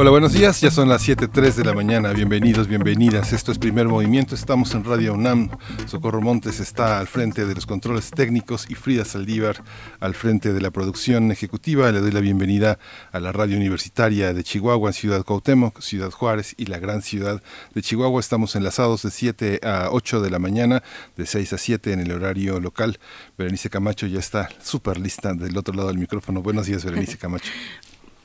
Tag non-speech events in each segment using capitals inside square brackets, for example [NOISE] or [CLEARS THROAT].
Hola, buenos días. Ya son las 7.03 de la mañana. Bienvenidos, bienvenidas. Esto es Primer Movimiento. Estamos en Radio UNAM. Socorro Montes está al frente de los controles técnicos y Frida Saldívar al frente de la producción ejecutiva. Le doy la bienvenida a la radio universitaria de Chihuahua en Ciudad Cuauhtémoc, Ciudad Juárez y la gran ciudad de Chihuahua. Estamos enlazados de 7 a 8 de la mañana, de 6 a 7 en el horario local. Berenice Camacho ya está súper lista del otro lado del micrófono. Buenos días, Berenice [LAUGHS] Camacho.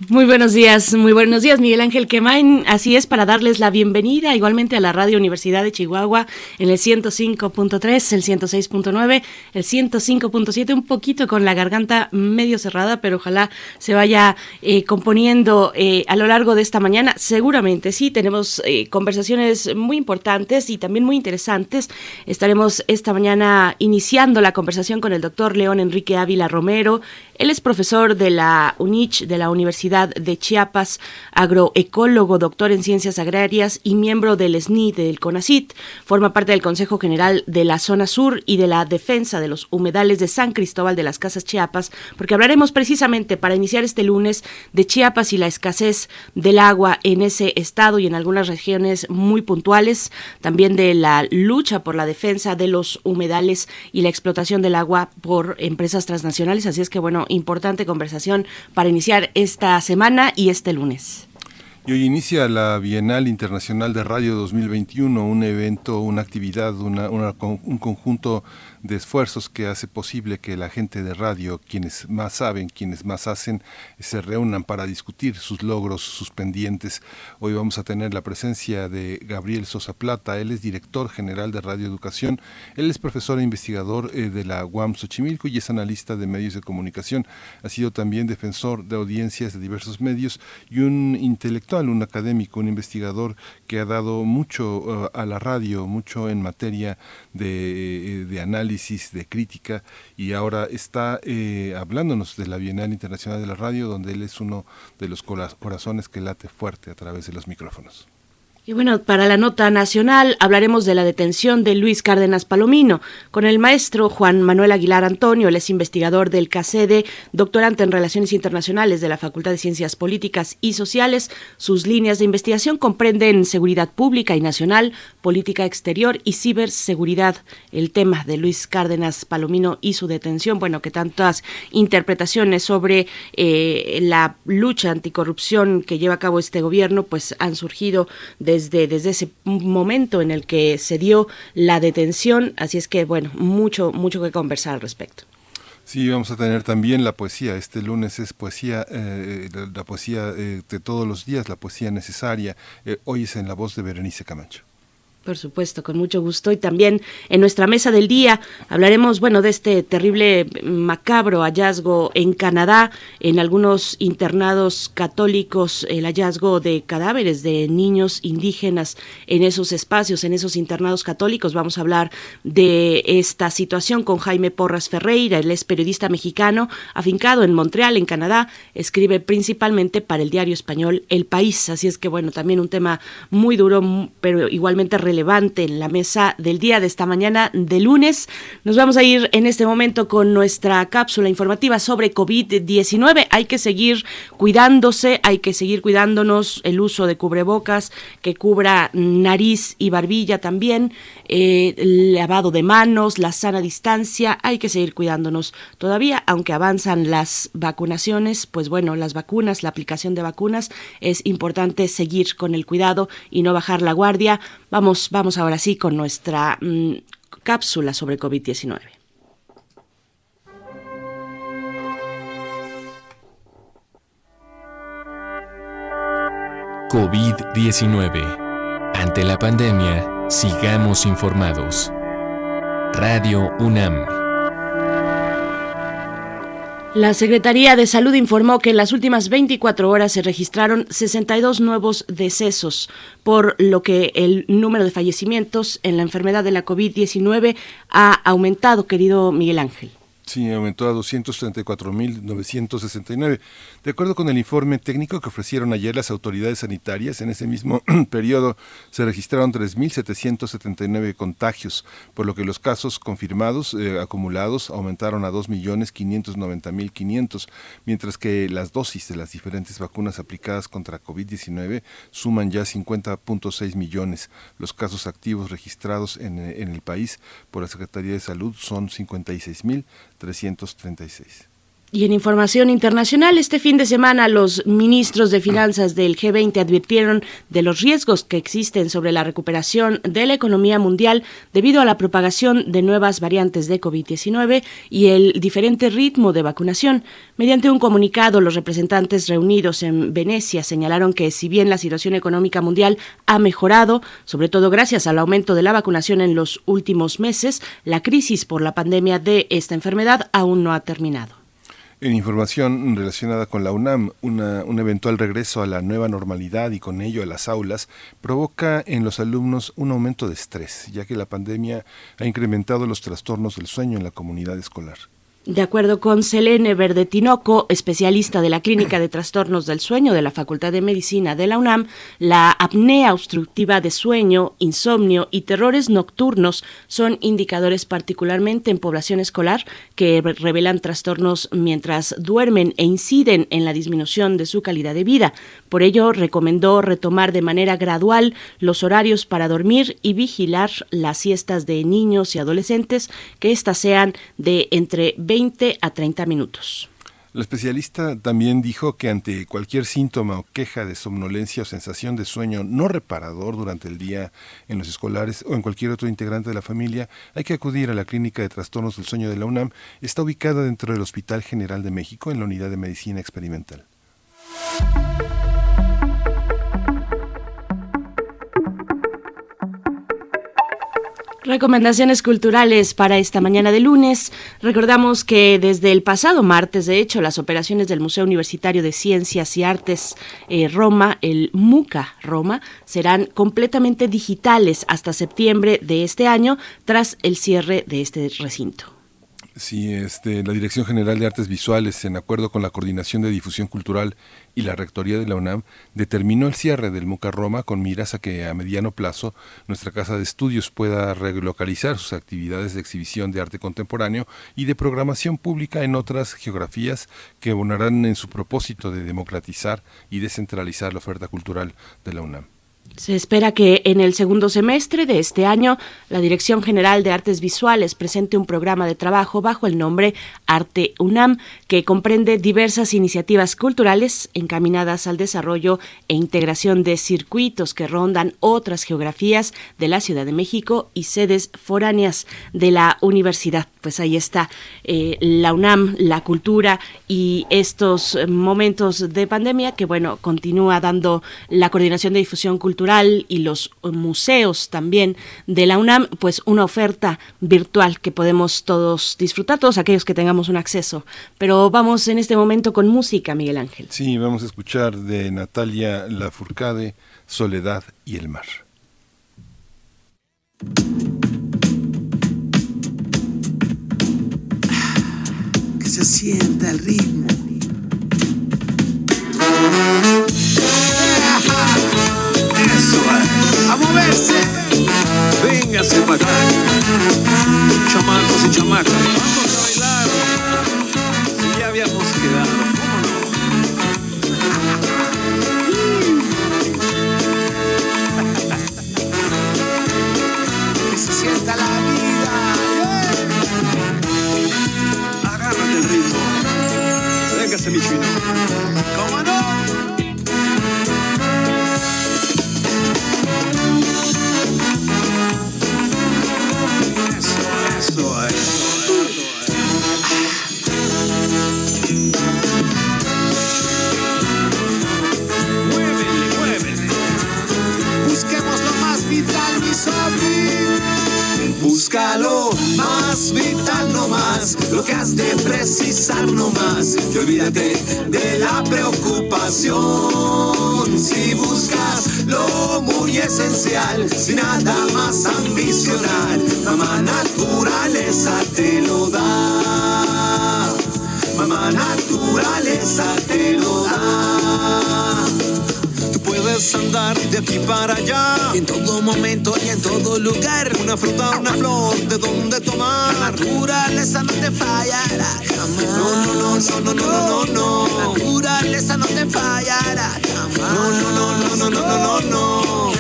Muy buenos días, muy buenos días, Miguel Ángel Quemain. Así es, para darles la bienvenida igualmente a la Radio Universidad de Chihuahua en el 105.3, el 106.9, el 105.7, un poquito con la garganta medio cerrada, pero ojalá se vaya eh, componiendo eh, a lo largo de esta mañana. Seguramente sí, tenemos eh, conversaciones muy importantes y también muy interesantes. Estaremos esta mañana iniciando la conversación con el doctor León Enrique Ávila Romero. Él es profesor de la UNICH, de la Universidad de Chiapas, agroecólogo, doctor en ciencias agrarias y miembro del SNI del CONACIT. Forma parte del Consejo General de la Zona Sur y de la Defensa de los Humedales de San Cristóbal de las Casas Chiapas, porque hablaremos precisamente para iniciar este lunes de Chiapas y la escasez del agua en ese estado y en algunas regiones muy puntuales, también de la lucha por la defensa de los humedales y la explotación del agua por empresas transnacionales. Así es que, bueno, importante conversación para iniciar esta semana y este lunes. Y hoy inicia la Bienal Internacional de Radio 2021, un evento, una actividad, un conjunto de esfuerzos que hace posible que la gente de radio, quienes más saben, quienes más hacen, se reúnan para discutir sus logros, sus pendientes. Hoy vamos a tener la presencia de Gabriel Sosa Plata, él es director general de Radio Educación, él es profesor e investigador eh, de la UAM Xochimilco y es analista de medios de comunicación. Ha sido también defensor de audiencias de diversos medios y un intelectual, un académico, un investigador que ha dado mucho eh, a la radio, mucho en materia de, eh, de análisis de crítica, y ahora está eh, hablándonos de la Bienal Internacional de la Radio, donde él es uno de los corazones que late fuerte a través de los micrófonos. Y bueno, para la nota nacional hablaremos de la detención de Luis Cárdenas Palomino con el maestro Juan Manuel Aguilar Antonio, él es investigador del CACEDE, doctorante en Relaciones Internacionales de la Facultad de Ciencias Políticas y Sociales. Sus líneas de investigación comprenden seguridad pública y nacional, política exterior y ciberseguridad. El tema de Luis Cárdenas Palomino y su detención, bueno, que tantas interpretaciones sobre eh, la lucha anticorrupción que lleva a cabo este gobierno, pues han surgido de desde, ese momento en el que se dio la detención. Así es que, bueno, mucho, mucho que conversar al respecto. Sí, vamos a tener también la poesía. Este lunes es poesía, eh, la, poesía eh, de todos los días, la poesía necesaria. Eh, hoy es en la voz de Berenice Camacho. Por supuesto, con mucho gusto. Y también en nuestra mesa del día hablaremos, bueno, de este terrible macabro hallazgo en Canadá, en algunos internados católicos, el hallazgo de cadáveres de niños indígenas en esos espacios, en esos internados católicos. Vamos a hablar de esta situación con Jaime Porras Ferreira, él es periodista mexicano, afincado en Montreal, en Canadá, escribe principalmente para el diario español El País. Así es que, bueno, también un tema muy duro, pero igualmente relevante relevante en la mesa del día de esta mañana de lunes. Nos vamos a ir en este momento con nuestra cápsula informativa sobre COVID-19. Hay que seguir cuidándose, hay que seguir cuidándonos el uso de cubrebocas que cubra nariz y barbilla también, eh, el lavado de manos, la sana distancia. Hay que seguir cuidándonos todavía, aunque avanzan las vacunaciones, pues bueno, las vacunas, la aplicación de vacunas, es importante seguir con el cuidado y no bajar la guardia. Vamos vamos, ahora sí con nuestra mm, cápsula sobre COVID-19. COVID-19. Ante la pandemia, sigamos informados. Radio UNAM. La Secretaría de Salud informó que en las últimas 24 horas se registraron 62 nuevos decesos, por lo que el número de fallecimientos en la enfermedad de la COVID-19 ha aumentado, querido Miguel Ángel. Sí, aumentó a 234.969. De acuerdo con el informe técnico que ofrecieron ayer las autoridades sanitarias, en ese mismo [CLEARS THROAT] periodo se registraron 3.779 contagios, por lo que los casos confirmados eh, acumulados aumentaron a 2.590.500, mientras que las dosis de las diferentes vacunas aplicadas contra COVID-19 suman ya 50.6 millones. Los casos activos registrados en, en el país por la Secretaría de Salud son 56.000 336. Y en información internacional, este fin de semana los ministros de finanzas del G20 advirtieron de los riesgos que existen sobre la recuperación de la economía mundial debido a la propagación de nuevas variantes de COVID-19 y el diferente ritmo de vacunación. Mediante un comunicado, los representantes reunidos en Venecia señalaron que si bien la situación económica mundial ha mejorado, sobre todo gracias al aumento de la vacunación en los últimos meses, la crisis por la pandemia de esta enfermedad aún no ha terminado. En información relacionada con la UNAM, un eventual regreso a la nueva normalidad y con ello a las aulas provoca en los alumnos un aumento de estrés, ya que la pandemia ha incrementado los trastornos del sueño en la comunidad escolar. De acuerdo con Selene Verde Tinoco, especialista de la Clínica de Trastornos del Sueño de la Facultad de Medicina de la UNAM, la apnea obstructiva de sueño, insomnio y terrores nocturnos son indicadores particularmente en población escolar que revelan trastornos mientras duermen e inciden en la disminución de su calidad de vida. Por ello, recomendó retomar de manera gradual los horarios para dormir y vigilar las siestas de niños y adolescentes, que éstas sean de entre 20 a 30 minutos. La especialista también dijo que ante cualquier síntoma o queja de somnolencia o sensación de sueño no reparador durante el día en los escolares o en cualquier otro integrante de la familia, hay que acudir a la Clínica de Trastornos del Sueño de la UNAM. Está ubicada dentro del Hospital General de México en la Unidad de Medicina Experimental. Recomendaciones culturales para esta mañana de lunes. Recordamos que desde el pasado martes, de hecho, las operaciones del Museo Universitario de Ciencias y Artes eh, Roma, el MUCA Roma, serán completamente digitales hasta septiembre de este año, tras el cierre de este recinto. Sí, este, la Dirección General de Artes Visuales, en acuerdo con la Coordinación de Difusión Cultural y la Rectoría de la UNAM, determinó el cierre del MUCA Roma con miras a que a mediano plazo nuestra Casa de Estudios pueda relocalizar sus actividades de exhibición de arte contemporáneo y de programación pública en otras geografías que abonarán en su propósito de democratizar y descentralizar la oferta cultural de la UNAM. Se espera que en el segundo semestre de este año la Dirección General de Artes Visuales presente un programa de trabajo bajo el nombre Arte UNAM, que comprende diversas iniciativas culturales encaminadas al desarrollo e integración de circuitos que rondan otras geografías de la Ciudad de México y sedes foráneas de la universidad. Pues ahí está eh, la UNAM, la cultura y estos momentos de pandemia que, bueno, continúa dando la Coordinación de Difusión Cultural y los museos también de la UNAM, pues una oferta virtual que podemos todos disfrutar, todos aquellos que tengamos un acceso. Pero vamos en este momento con música, Miguel Ángel. Sí, vamos a escuchar de Natalia Lafourcade, Soledad y el mar. Se sienta el ritmo. a moverse. Véngase para acá. Chamacos y chamacas, vamos a bailar. Si ya habíamos quedado, ¿cómo no? [LAUGHS] que se sienta la vida. Véngase, mi chino. ¿Cómo no? Busquemos lo más vital, mi Búscalo más vital no más, lo que has de precisar no más. Y olvídate de la preocupación. Si buscas lo muy esencial, sin nada más ambicionar, mamá naturaleza te lo da. Mamá naturaleza te lo da andar de aquí para allá. En todo momento y en todo lugar. Una fruta, una flor, de dónde tomar. La naturaleza no te fallará jamás. No, no, no, no, no, no, no, no. La naturaleza no te fallará jamás. No, no, no, no, no, no, no, no.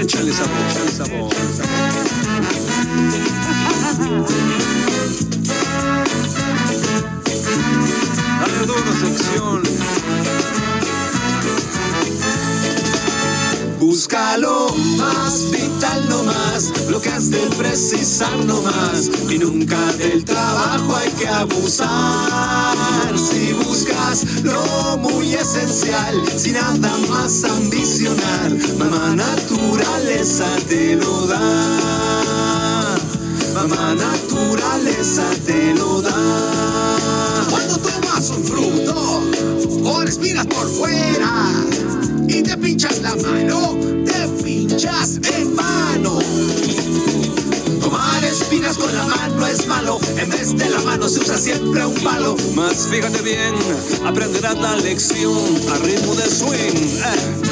Échale sabor, échale sabor. Dale duro, sección. Búscalo más vital no más, lo que has de precisar no más. Y nunca del trabajo hay que abusar. Si buscas lo muy esencial, sin nada más ambicionar, mamá naturaleza te lo da. Mamá naturaleza te lo da. Cuando tomas un fruto o respiras por fuera y te pinchas la mano, te pinchas en mano. Con la mano es malo, en vez de la mano se usa siempre un palo. Más fíjate bien, aprenderás la lección a ritmo de swing. Eh.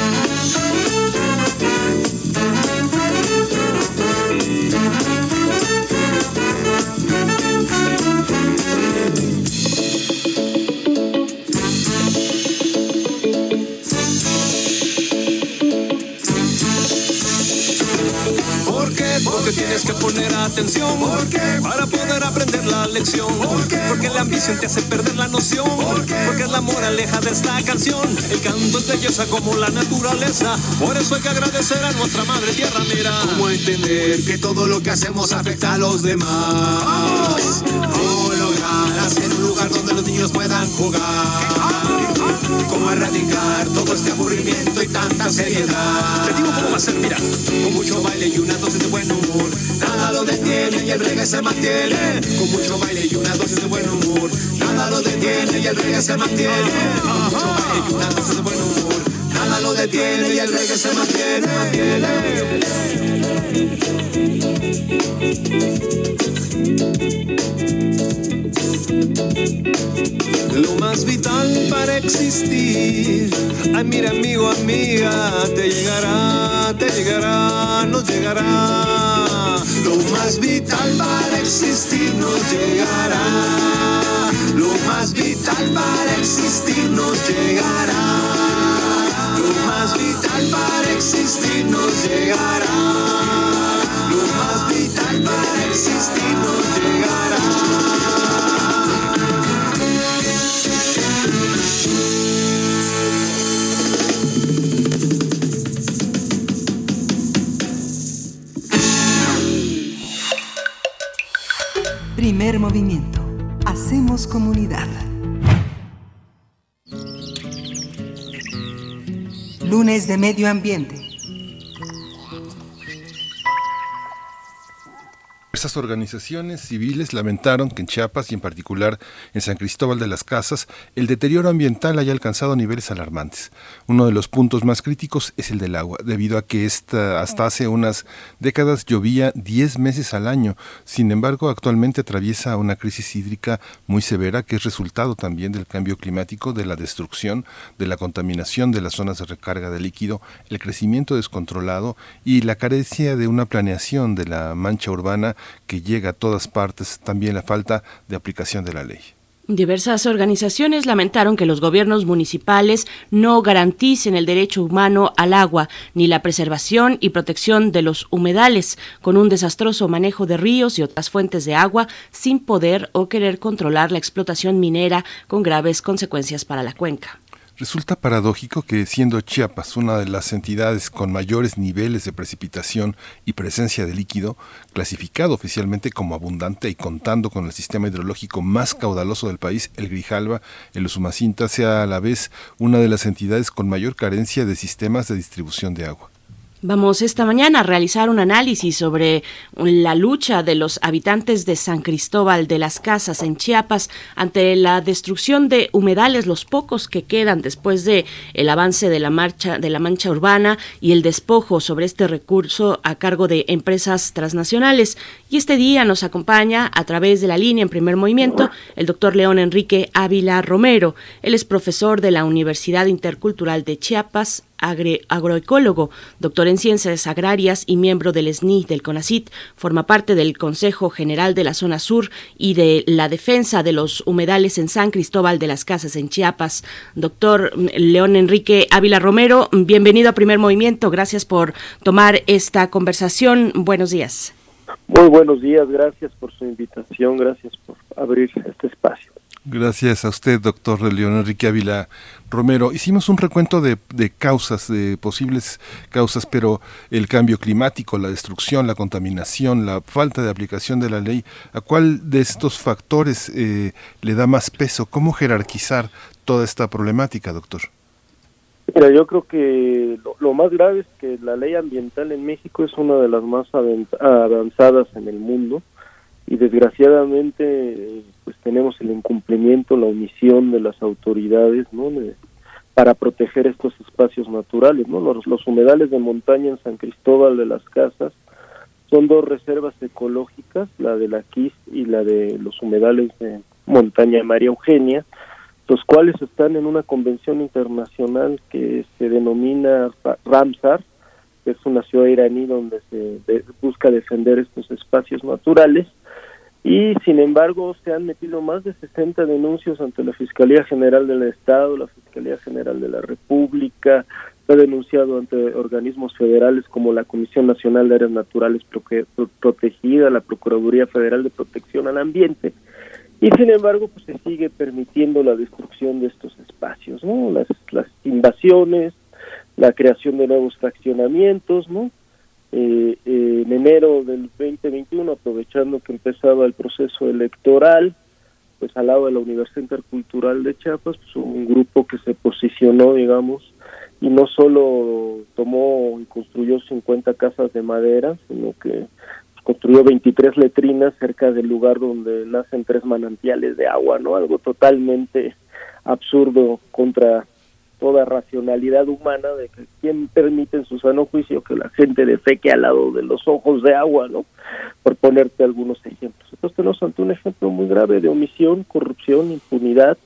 Tienes que poner atención. ¿Por qué? Para poder aprender la lección. ¿Por qué? Porque la ambición te hace perder la noción. ¿Por qué? Porque es la moraleja de esta canción. El canto es belleza como la naturaleza. Por eso hay que agradecer a nuestra madre tierra, mira. ¿Cómo entender que todo lo que hacemos afecta a los demás? ¿Cómo lograr hacer un lugar donde los niños puedan jugar? ¿Cómo erradicar todo este aburrimiento tanta seriedad? Te digo cómo va a ser, mira. Con mucho baile y una dosis de buen humor. Nada lo detiene y el reggae se mantiene. Con mucho baile y una dosis de buen humor. Nada lo detiene y el reggae se mantiene. Con mucho baile y una dosis de buen humor. Nada lo detiene y el reggae se mantiene. Lo más vital para existir. Ay, mira, amigo, amiga, te llegará, te llegará, nos llegará. Lo más vital para existir nos llegará. Lo más vital para existir nos llegará. Lo más vital para existir nos llegará. Lo más vital para existir nos llegará. Hacemos comunidad. Lunes de Medio Ambiente. Estas organizaciones civiles lamentaron que en Chiapas y en particular en San Cristóbal de las Casas el deterioro ambiental haya alcanzado niveles alarmantes. Uno de los puntos más críticos es el del agua, debido a que esta, hasta hace unas décadas llovía 10 meses al año. Sin embargo, actualmente atraviesa una crisis hídrica muy severa que es resultado también del cambio climático, de la destrucción, de la contaminación de las zonas de recarga de líquido, el crecimiento descontrolado y la carencia de una planeación de la mancha urbana que llega a todas partes, también la falta de aplicación de la ley. Diversas organizaciones lamentaron que los gobiernos municipales no garanticen el derecho humano al agua ni la preservación y protección de los humedales, con un desastroso manejo de ríos y otras fuentes de agua, sin poder o querer controlar la explotación minera con graves consecuencias para la cuenca. Resulta paradójico que siendo Chiapas una de las entidades con mayores niveles de precipitación y presencia de líquido, clasificado oficialmente como abundante y contando con el sistema hidrológico más caudaloso del país, el Grijalva, el Usumacinta, sea a la vez una de las entidades con mayor carencia de sistemas de distribución de agua. Vamos esta mañana a realizar un análisis sobre la lucha de los habitantes de San Cristóbal de las Casas en Chiapas ante la destrucción de humedales, los pocos que quedan después de el avance de la marcha de la mancha urbana y el despojo sobre este recurso a cargo de empresas transnacionales. Y este día nos acompaña a través de la línea en primer movimiento el doctor León Enrique Ávila Romero. Él es profesor de la Universidad Intercultural de Chiapas, agroecólogo, doctor en ciencias agrarias y miembro del SNI del CONACIT, forma parte del Consejo General de la Zona Sur y de la defensa de los humedales en San Cristóbal de las Casas en Chiapas. Doctor León Enrique Ávila Romero, bienvenido a Primer Movimiento. Gracias por tomar esta conversación. Buenos días. Muy buenos días, gracias por su invitación, gracias por abrir este espacio. Gracias a usted, doctor León Enrique Ávila Romero. Hicimos un recuento de, causas, de posibles causas, pero el cambio climático, la destrucción, la contaminación, la falta de aplicación de la ley, ¿a cuál de estos factores eh, le da más peso? ¿Cómo jerarquizar toda esta problemática, doctor? Mira, yo creo que lo, más grave es que la ley ambiental en México es una de las más avanzadas en el mundo y desgraciadamente pues tenemos el incumplimiento, la omisión de las autoridades, ¿no? para proteger estos espacios naturales, ¿no? Los, los humedales de montaña en San Cristóbal de las Casas son dos reservas ecológicas, la de la Quis y la de los humedales de montaña María Eugenia, los cuales están en una convención internacional que se denomina Ramsar, que es una ciudad iraní donde se busca defender estos espacios naturales y sin embargo se han metido más de 60 denuncias ante la Fiscalía General del Estado, la Fiscalía General de la República, se ha denunciado ante organismos federales como la Comisión Nacional de Áreas Naturales Protegidas, la Procuraduría Federal de Protección al Ambiente, y sin embargo pues se sigue permitiendo la destrucción de estos espacios, ¿no? Las, las invasiones, la creación de nuevos fraccionamientos, ¿no? Eh, en enero del 2021, aprovechando que empezaba el proceso electoral, pues al lado de la Universidad Intercultural de Chiapas, pues un grupo que se posicionó, digamos, y no solo tomó y construyó 50 casas de madera, sino que construyó 23 letrinas cerca del lugar donde nacen tres manantiales de agua, ¿no? Algo totalmente absurdo contra toda racionalidad humana de que quién permite en su sano juicio que la gente defeque al lado de los ojos de agua, ¿no? Por ponerte algunos ejemplos. Entonces tenemos ante un ejemplo muy grave de omisión, corrupción, impunidad,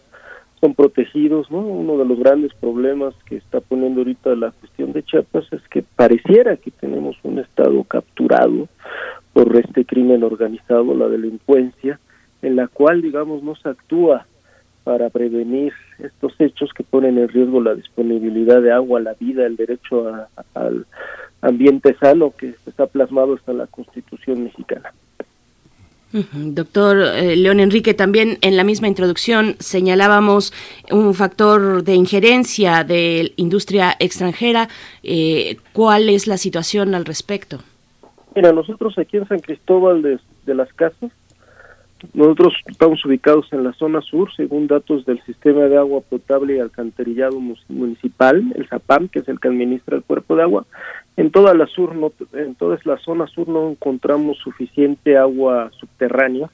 son protegidos, ¿no? Uno de los grandes problemas que está poniendo ahorita la cuestión de Chiapas es que pareciera que tenemos un estado capturado por este crimen organizado, la delincuencia, en la cual, digamos, no se actúa para prevenir estos hechos que ponen en riesgo la disponibilidad de agua, la vida, el derecho al ambiente sano que está plasmado hasta la Constitución mexicana. Doctor eh, León Enrique, también en la misma introducción señalábamos un factor de injerencia de industria extranjera. Eh, ¿Cuál es la situación al respecto? Mira, nosotros aquí en San Cristóbal de las Casas nosotros estamos ubicados en la zona sur, según datos del Sistema de Agua Potable y Alcantarillado Municipal, el ZAPAM, que es el que administra el cuerpo de agua. En toda la sur, no, en toda la zona sur no encontramos suficiente agua subterránea,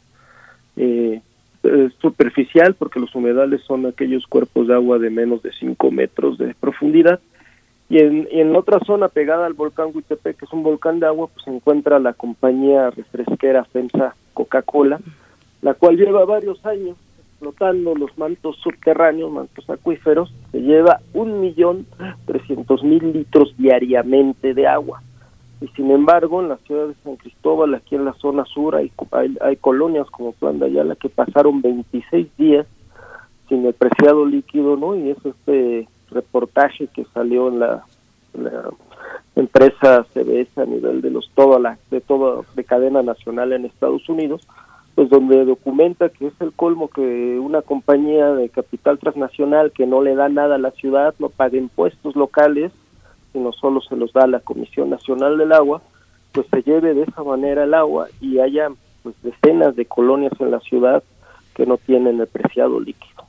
eh, superficial, porque los humedales son aquellos cuerpos de agua de menos de 5 metros de profundidad. Y en, en otra zona pegada al volcán Huitepec, que es un volcán de agua, pues se encuentra la compañía refresquera FEMSA Coca-Cola, la cual lleva varios años explotando los mantos subterráneos, mantos acuíferos, se lleva un millón trescientos mil litros diariamente de agua. Y sin embargo, en la ciudad de San Cristóbal, aquí en la zona sur, hay, hay, colonias como Plan de que pasaron 26 días sin el preciado líquido, ¿no? Y es este reportaje que salió en la, la empresa CBS a nivel de los toda la de toda de cadena nacional en Estados Unidos, pues donde documenta que es el colmo que una compañía de capital transnacional que no le da nada a la ciudad, no paga impuestos locales, sino solo se los da a la Comisión Nacional del Agua, pues se lleve de esa manera el agua y haya pues decenas de colonias en la ciudad que no tienen el preciado líquido.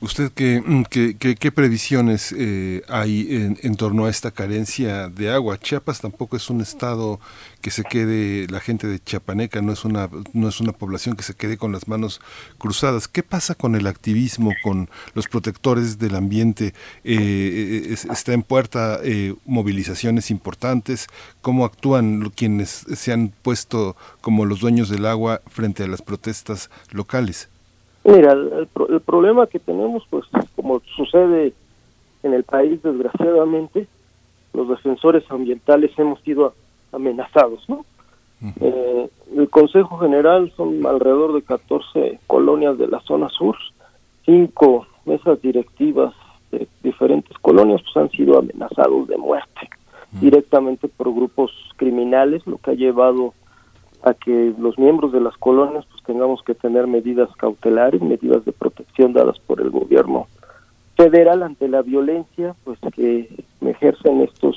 ¿Usted qué, mm, qué, qué, previsiones eh, hay en, en, torno a esta carencia de agua? Chiapas tampoco es un estado que se quede, la gente de Chiapaneca no es una, no es una población que se quede con las manos cruzadas. ¿Qué pasa con el activismo, con los protectores del ambiente? Eh, eh ¿Está en puerta eh, movilizaciones importantes? ¿Cómo actúan quienes se han puesto como los dueños del agua frente a las protestas locales? Mira, el, el, problema que tenemos, pues como sucede en el país, desgraciadamente, los defensores ambientales hemos sido amenazados, ¿no? eh, el Consejo General son alrededor de 14 colonias de la zona sur, cinco mesas directivas de diferentes colonias pues han sido amenazados de muerte directamente por grupos criminales, lo que ha llevado a que los miembros de las colonias pues tengamos que tener medidas cautelares, medidas de protección dadas por el gobierno federal ante la violencia pues que ejercen estos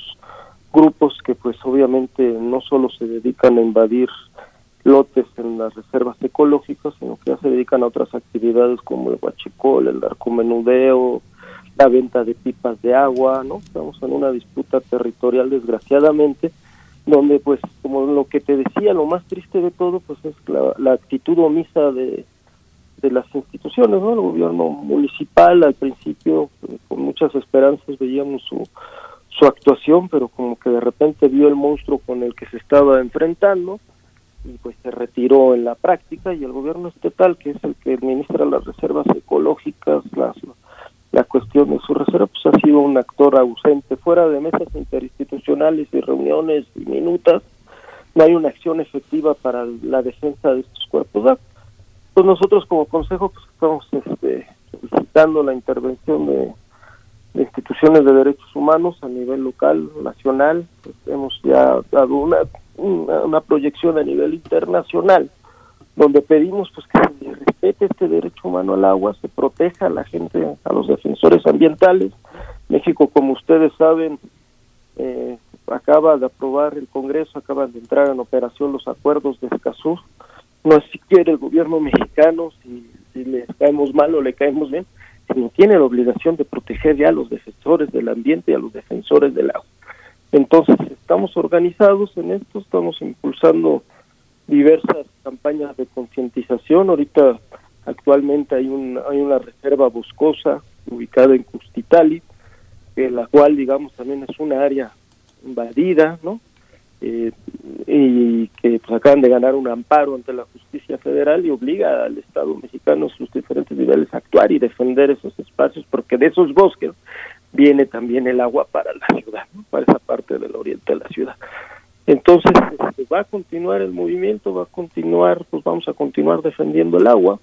grupos que pues obviamente no solo se dedican a invadir lotes en las reservas ecológicas, sino que ya se dedican a otras actividades como el huachicol, el narcomenudeo, la venta de pipas de agua, ¿no? Estamos en una disputa territorial desgraciadamente donde pues como lo que te decía lo más triste de todo pues es la, actitud omisa de, de las instituciones no el gobierno municipal al principio eh, con muchas esperanzas veíamos su su actuación pero como que de repente vio el monstruo con el que se estaba enfrentando y pues se retiró en la práctica y el gobierno estatal que es el que administra las reservas ecológicas las la cuestión de su reserva pues ha sido un actor ausente fuera de mesas interinstitucionales y reuniones y minutas. No hay una acción efectiva para la defensa de estos cuerpos. Pues nosotros como consejo pues estamos este, solicitando la intervención de, instituciones de derechos humanos a nivel local nacional. Pues, hemos ya dado una, una proyección a nivel internacional donde pedimos pues que se respete este derecho humano al agua, se proteja a la gente, a los defensores ambientales. México, como ustedes saben, eh, acaba de aprobar el Congreso, acaban de entrar en operación los acuerdos de Escazú. No es si quiere el gobierno mexicano, si, si le caemos mal o le caemos bien, sino tiene la obligación de proteger ya a los defensores del ambiente y a los defensores del agua. Entonces, estamos organizados en esto, estamos impulsando diversas campañas de concientización. Ahorita actualmente hay, un, hay una reserva boscosa ubicada en Custitali, la cual digamos también es una área invadida, ¿no? Eh, y que pues, acaban de ganar un amparo ante la justicia federal y obliga al Estado mexicano a sus diferentes niveles a actuar y defender esos espacios porque de esos bosques viene también el agua para la ciudad, para esa parte del oriente de la ciudad. Entonces este, va a continuar el movimiento, va a continuar, pues vamos a continuar defendiendo el agua,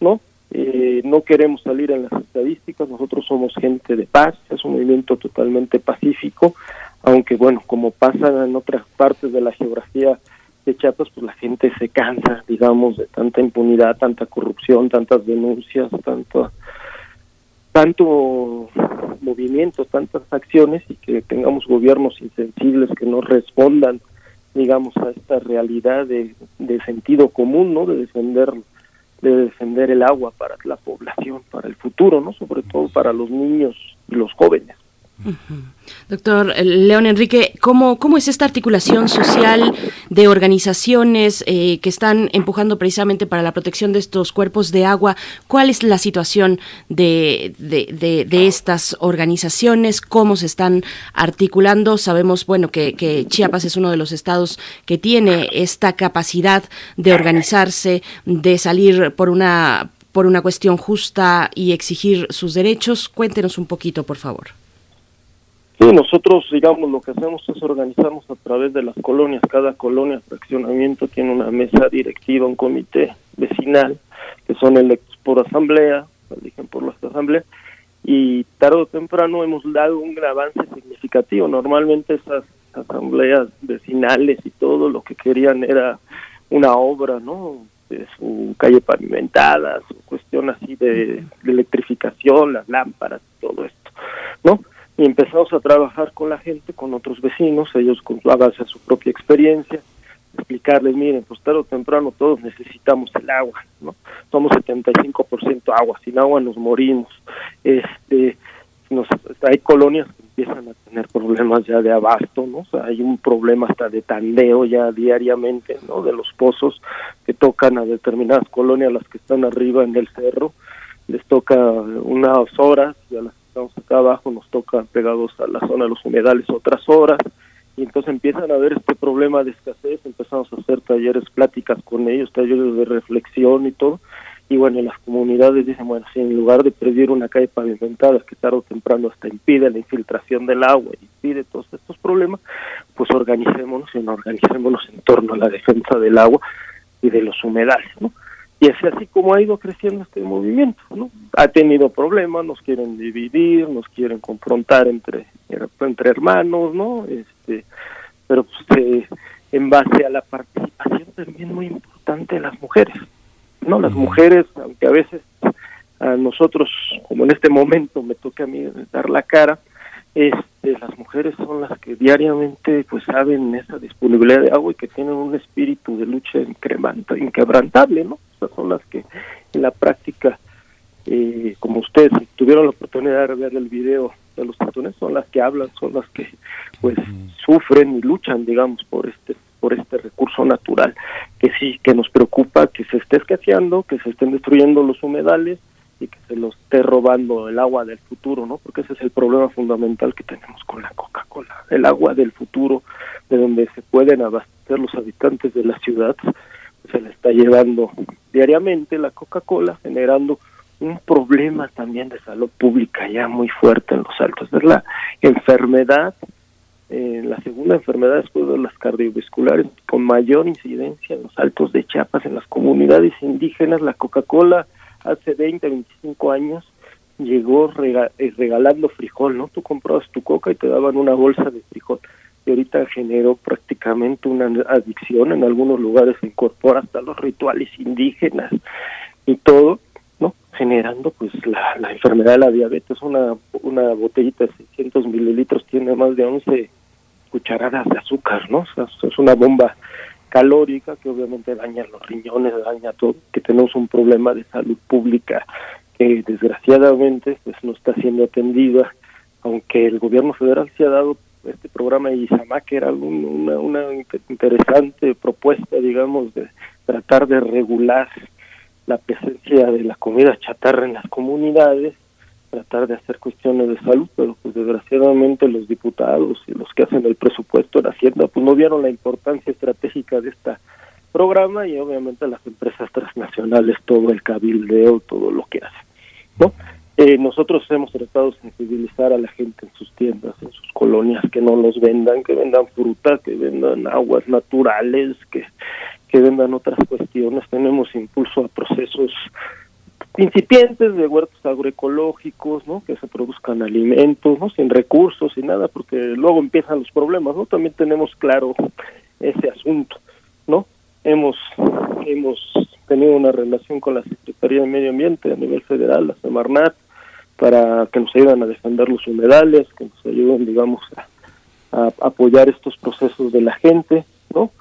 ¿no? Eh, no queremos salir en las estadísticas, nosotros somos gente de paz, es un movimiento totalmente pacífico, aunque bueno, como pasa en otras partes de la geografía de Chiapas, pues la gente se cansa, digamos, de tanta impunidad, tanta corrupción, tantas denuncias, tanto tanto movimiento, tantas acciones y que tengamos gobiernos insensibles que no respondan, digamos, a esta realidad de, de sentido común, ¿no? De defender de defender el agua para la población, para el futuro, ¿no? Sobre todo para los niños y los jóvenes. Doctor León Enrique, ¿cómo, ¿cómo es esta articulación social de organizaciones eh, que están empujando precisamente para la protección de estos cuerpos de agua? ¿Cuál es la situación de, de, estas organizaciones? ¿Cómo se están articulando? Sabemos, bueno, que, que Chiapas es uno de los estados que tiene esta capacidad de organizarse, de salir por una por una cuestión justa y exigir sus derechos. Cuéntenos un poquito, por favor. Sí, nosotros, digamos, lo que hacemos es organizarnos a través de las colonias. Cada colonia, fraccionamiento, tiene una mesa directiva, un comité vecinal, que son electos por asamblea, eligen por la asamblea, y tarde o temprano hemos dado un avance significativo. Normalmente esas asambleas vecinales y todo lo que querían era una obra, ¿no? De su calle pavimentada, su cuestión así de, de electrificación, las lámparas, todo esto, ¿no? Y empezamos a trabajar con la gente, con otros vecinos, ellos con a base su propia experiencia, explicarles, miren, pues tarde o temprano todos necesitamos el agua, ¿no? Somos 75% agua, sin agua nos morimos. Este, nos, hay colonias que empiezan a tener problemas ya de abasto, ¿no? Hay un problema hasta de tandeo ya diariamente, ¿no? De los pozos que tocan a determinadas colonias, las que están arriba en el cerro, les toca unas horas y a las estamos acá abajo nos toca pegados a la zona de los humedales otras horas y entonces empiezan a ver este problema de escasez, empezamos a hacer talleres, pláticas con ellos, talleres de reflexión y todo, y bueno, en las comunidades dicen, bueno, si en lugar de pedir una calle pavimentada que tarde o temprano hasta impide la infiltración del agua, impide todos estos problemas, pues organicémonos y organicémonos en torno a la defensa del agua y de los humedales, ¿no? Y es así como ha ido creciendo este movimiento, ¿no? Ha tenido problemas, nos quieren dividir, nos quieren confrontar entre, entre hermanos, ¿no? Este, pero pues, eh, en base a la participación también muy importante de las mujeres, ¿no? Las mujeres, aunque a veces a nosotros, como en este momento me toca a mí dar la cara, este, las mujeres son las que diariamente pues saben esa disponibilidad de agua y que tienen un espíritu de lucha inquebrantable, ¿no? Son las que en la práctica, eh, como ustedes tuvieron la oportunidad de ver el video de los tatunes, son las que hablan, son las que pues sufren y luchan, digamos, por este por este recurso natural que sí que nos preocupa que se esté escaseando, que se estén destruyendo los humedales y que se los esté robando el agua del futuro, ¿no? Porque ese es el problema fundamental que tenemos con la Coca-Cola, el agua del futuro de donde se pueden abastecer los habitantes de la ciudad se le está llevando diariamente la Coca-Cola, generando un problema también de salud pública ya muy fuerte en los altos. Es la enfermedad, eh, la segunda enfermedad después de las cardiovasculares con mayor incidencia en los altos de Chiapas, en las comunidades indígenas. La Coca-Cola hace 20, 25 años llegó eh, regalando frijol, ¿no? Tú comprabas tu coca y te daban una bolsa de frijol y ahorita generó prácticamente una adicción, en algunos lugares se incorpora hasta los rituales indígenas y todo, ¿no? Generando pues la, la enfermedad de la diabetes, una, una botellita de 600 mililitros tiene más de 11 cucharadas de azúcar, ¿no? O sea, es una bomba calórica que obviamente daña los riñones, daña todo, que tenemos un problema de salud pública que desgraciadamente pues no está siendo atendida, aunque el gobierno federal se ha dado este programa de Isama, que era una, una interesante propuesta, digamos, de tratar de regular la presencia de la comida chatarra en las comunidades, tratar de hacer cuestiones de salud, pero pues desgraciadamente los diputados y los que hacen el presupuesto en Hacienda pues no vieron la importancia estratégica de este programa y obviamente las empresas transnacionales todo el cabildeo, todo lo que hacen, ¿no? Eh, nosotros hemos tratado de sensibilizar a la gente en sus tiendas, en sus colonias, que no los vendan, que vendan fruta, que vendan aguas naturales, que, que vendan otras cuestiones. Tenemos impulso a procesos incipientes de huertos agroecológicos, ¿no? Que se produzcan alimentos, ¿no? Sin recursos, sin nada, porque luego empiezan los problemas, ¿no? También tenemos claro ese asunto, ¿no? Hemos hemos tenido una relación con la Secretaría de Medio Ambiente a nivel federal, la Semarnat, para que nos ayuden a defender los humedales, que nos ayuden, digamos, a, apoyar estos procesos de la gente, ¿no?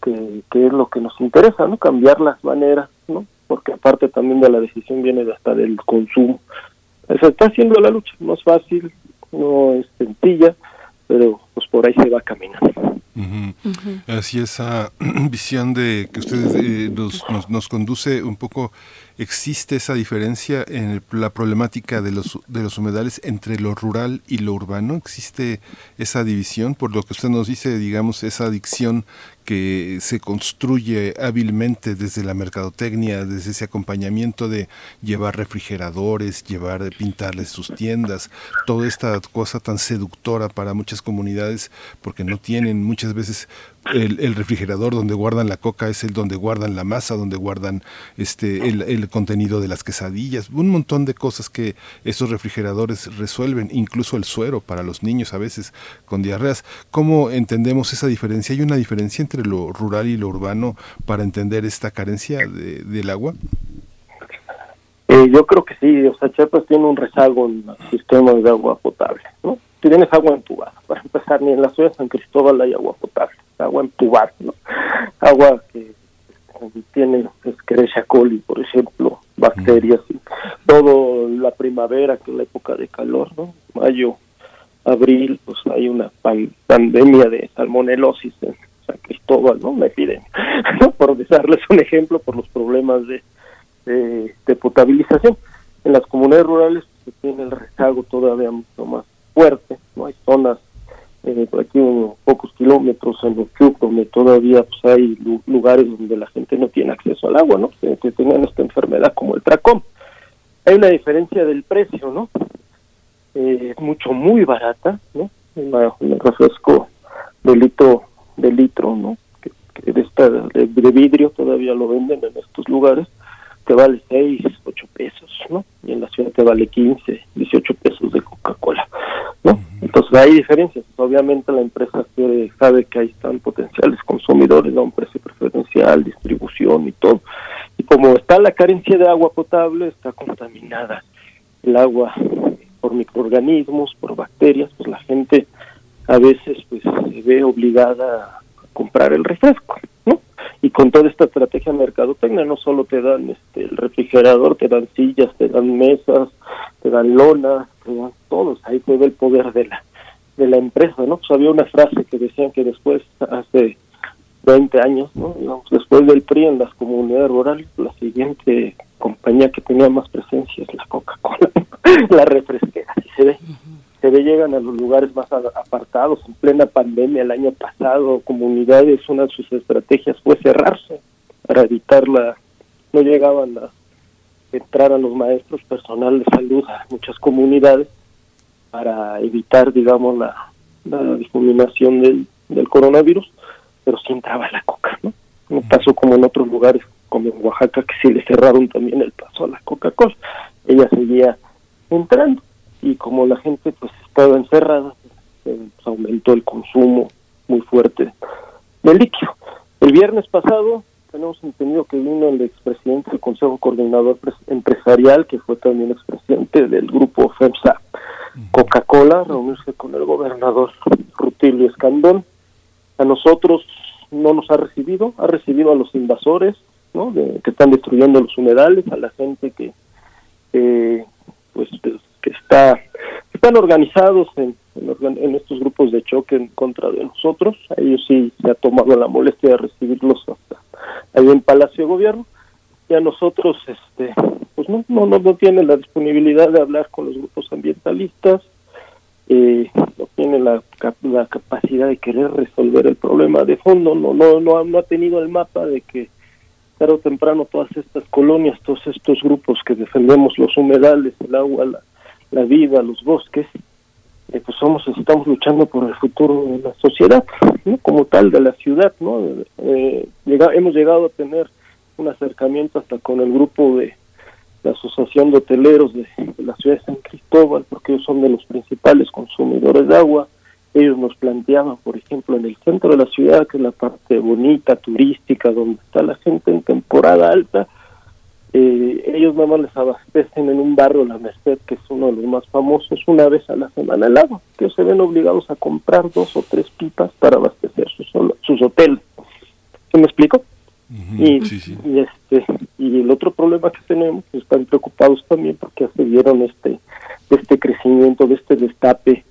Que, es lo que nos interesa, ¿no? Cambiar las maneras, ¿no? Porque aparte también de la decisión viene hasta del consumo. Se está haciendo la lucha, no es fácil, no es sencilla, pero pues por ahí se va caminando. Así esa [CLEARS THROAT] visión de que usted eh, nos, nos, nos, conduce un poco existe esa diferencia en la problemática de los, de los humedales entre lo rural y lo urbano? ¿Existe esa división? Por lo que usted nos dice, digamos, esa adicción que se construye hábilmente desde la mercadotecnia, desde ese acompañamiento de llevar refrigeradores, llevar, pintarles sus tiendas, toda esta cosa tan seductora para muchas comunidades porque no tienen muchas veces el, refrigerador donde guardan la coca es el donde guardan la masa, donde guardan este el, contenido de las quesadillas, un montón de cosas que esos refrigeradores resuelven, incluso el suero para los niños a veces con diarreas. ¿Cómo entendemos esa diferencia? ¿Hay una diferencia entre lo rural y lo urbano para entender esta carencia del agua? Yo creo que sí, o sea, Chiapas tiene un rezago en el sistema de agua potable, ¿no? Tienes agua entubada, para empezar, ni en la ciudad de San Cristóbal hay agua potable, agua entubada, ¿no? Agua que este, tiene Escherichia coli, por ejemplo, bacterias, y todo la primavera, que es la época de calor, ¿no? Mayo, abril, pues hay una pandemia de salmonelosis en San Cristóbal, ¿no? Me piden, [LAUGHS] por darles un ejemplo, por los problemas de de, potabilización. En las comunidades rurales se tiene el rezago todavía mucho más fuerte, no hay zonas eh, por aquí unos pocos kilómetros en Ochuc, donde todavía pues, hay lugares donde la gente no tiene acceso al agua, ¿no? Que, que tengan esta enfermedad como el tracón. Hay una diferencia del precio, ¿no? Eh, es mucho, muy barata, ¿no? un refresco de litro, de litro, ¿no? Que, de, esta, de vidrio todavía lo venden en estos lugares te vale 6, 8 pesos, ¿no? Y en la ciudad te vale 15, 18 pesos de Coca-Cola, ¿no? Entonces hay diferencias. Obviamente la empresa sabe que ahí están potenciales consumidores a un precio preferencial, distribución y todo. Y como está la carencia de agua potable, está contaminada el agua por microorganismos, por bacterias, pues la gente a veces pues se ve obligada a comprar el refresco, ¿no? y con toda esta estrategia mercadotecnia no solo te dan este el refrigerador, te dan sillas, te dan mesas, te dan lonas, te dan todos, ahí se ve el poder de la de la empresa, ¿no? Pues había una frase que decían que después hace 20 años, ¿no? después del PRI en las comunidades rurales, la siguiente compañía que tenía más presencia es la Coca-Cola, [LAUGHS] la refresquera, así se ve se ve llegan a los lugares más apartados en plena pandemia el año pasado comunidades una de sus estrategias fue cerrarse para evitar la no llegaban a entrar a los maestros personal de salud a muchas comunidades para evitar digamos la, la difuminación del, del coronavirus pero sí entraba la coca no no pasó como en otros lugares como en Oaxaca que sí le cerraron también el paso a la Coca-Cola. Ella seguía entrando y como la gente pues estaba encerrada, pues, aumentó el consumo muy fuerte de líquido. El viernes pasado tenemos entendido que vino el expresidente del Consejo Coordinador Empresarial, que fue también expresidente del grupo FEMSA Coca-Cola, reunirse con el gobernador Rutilio Escandón. A nosotros no nos ha recibido, ha recibido a los invasores, ¿no? que están destruyendo los humedales, a la gente que pues, pues que está están organizados en, en, estos grupos de choque en contra de nosotros. A ellos sí se ha tomado la molestia de recibirlos hasta ahí en Palacio de Gobierno. Y a nosotros, este, pues no, no, no, tienen la disponibilidad de hablar con los grupos ambientalistas, eh, no tienen la, la capacidad de querer resolver el problema de fondo, no, no, no, no ha tenido el mapa de que tarde o temprano todas estas colonias, todos estos grupos que defendemos los humedales, el agua, la, la vida, los bosques, eh, pues somos, estamos luchando por el futuro de la sociedad, como tal de la ciudad, ¿no? Eh, hemos llegado a tener un acercamiento hasta con el grupo de la Asociación de Hoteleros de, la ciudad de San Cristóbal, porque ellos son de los principales consumidores de agua. Ellos nos planteaban, por ejemplo, en el centro de la ciudad, que es la parte bonita, turística, donde está la gente en temporada alta, eh, ellos nada más les abastecen en un barrio, La Merced, que es uno de los más famosos, una vez a la semana el agua, que se ven obligados a comprar dos o tres pipas para abastecer sus, sus hoteles. ¿Se me explico? y, este y el otro problema que tenemos están preocupados también porque se vieron este este crecimiento de este destape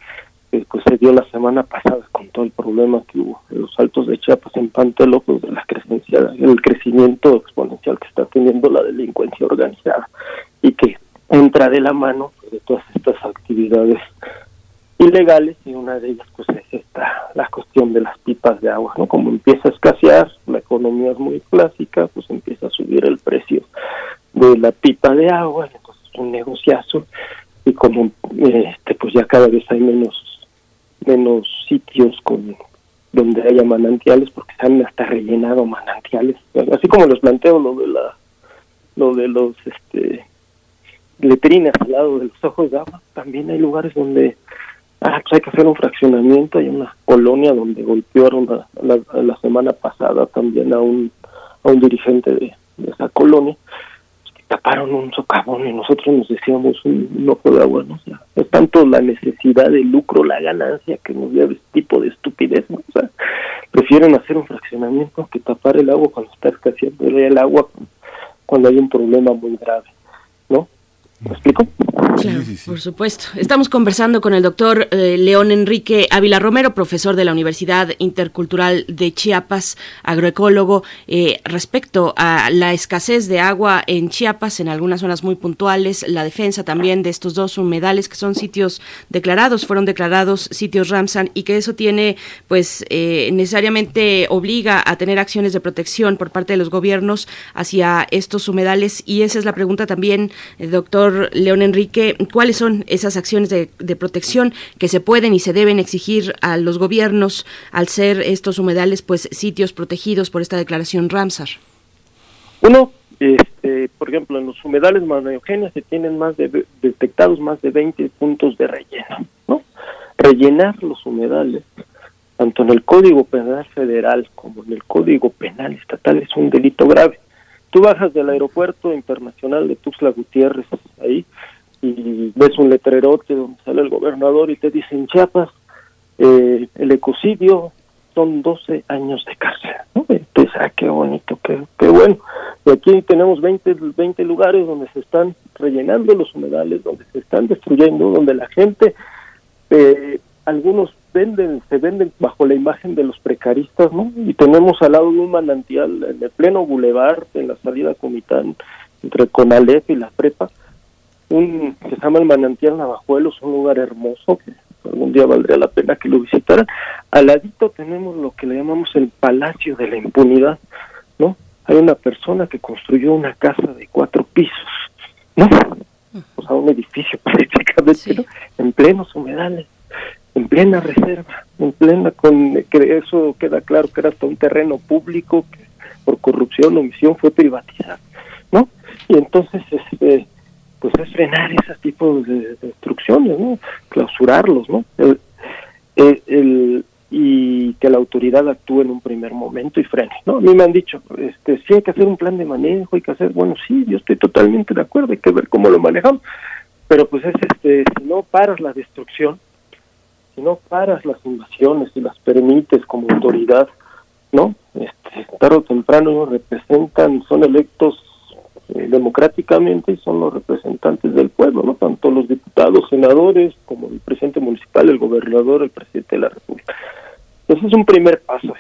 que pues, se dio la semana pasada todo el problema que hubo en los altos de Chiapas en Pantelo, pues de la crecencia, el crecimiento exponencial que está teniendo la delincuencia organizada y que entra de la mano de todas estas actividades ilegales y una de ellas pues es esta la cuestión de las pipas de agua, ¿no? Como empieza a escasear, la economía es muy clásica, pues empieza a subir el precio de la pipa de agua, entonces es un negociazo y como este pues ya cada vez hay menos menos sitios con donde haya manantiales, porque se han hasta rellenado manantiales, así como les planteo lo de la lo de los este letrinas al lado de los ojos de agua, también hay lugares donde ah, pues hay que hacer un fraccionamiento, hay una colonia donde golpearon la, semana pasada también a un, a un dirigente de, esa colonia, taparon un socavón y nosotros nos decíamos un, ojo de agua, ¿no? Sea, es tanto la necesidad de lucro, la ganancia que nos lleva este tipo de estupidez, ¿no? Sea, prefieren hacer un fraccionamiento que tapar el agua cuando está escaseando el agua cuando hay un problema muy grave. ¿Me explico? Claro, por supuesto. Estamos conversando con el doctor eh, León Enrique Ávila Romero, profesor de la Universidad Intercultural de Chiapas, agroecólogo, eh, respecto a la escasez de agua en Chiapas, en algunas zonas muy puntuales, la defensa también de estos dos humedales que son sitios declarados, fueron declarados sitios Ramsan y que eso tiene, pues, eh, necesariamente obliga a tener acciones de protección por parte de los gobiernos hacia estos humedales. Y esa es la pregunta también, doctor León Enrique, ¿cuáles son esas acciones de, protección que se pueden y se deben exigir a los gobiernos al ser estos humedales pues sitios protegidos por esta declaración Ramsar? Uno, este, por ejemplo, en los humedales maneogéneos se tienen más de detectados más de 20 puntos de relleno, ¿no? Rellenar los humedales tanto en el Código Penal Federal como en el Código Penal Estatal es un delito grave. Tú bajas del aeropuerto internacional de Tuxtla Gutiérrez ahí y ves un letrerote donde sale el gobernador y te dicen Chiapas, eh, el ecocidio son 12 años de cárcel. Entonces, ah, qué bonito, qué, qué bueno. Y aquí tenemos 20, 20 lugares donde se están rellenando los humedales, donde se están destruyendo, donde la gente, eh, algunos venden, se venden bajo la imagen de los precaristas, ¿no? Y tenemos al lado de un manantial en el pleno bulevar, en la salida Comitán, entre Conalep y la prepa, un que se llama el manantial Navajuelos, un lugar hermoso que algún día valdría la pena que lo visitaran. Al ladito tenemos lo que le llamamos el Palacio de la Impunidad, ¿no? Hay una persona que construyó una casa de cuatro pisos, ¿no? O sea, un edificio [LAUGHS] prácticamente, ¿no? En plenos humedales en plena reserva, en plena con que eso queda claro que era hasta un terreno público que por corrupción omisión fue privatizado, ¿no? Y entonces este pues es frenar ese tipo de, destrucciones, ¿no? Clausurarlos, ¿no? El, y que la autoridad actúe en un primer momento y frene, ¿no? A mí me han dicho, este, sí hay que hacer un plan de manejo, hay que hacer, bueno, sí, yo estoy totalmente de acuerdo, hay que ver cómo lo manejamos, pero pues es este, si no paras la destrucción, si no paras las invasiones y las permites como autoridad, ¿no? Este, tarde o temprano ellos representan, son electos eh, democráticamente y son los representantes del pueblo, ¿no? Tanto los diputados, senadores, como el presidente municipal, el gobernador, el presidente de la República. Ese es un primer paso.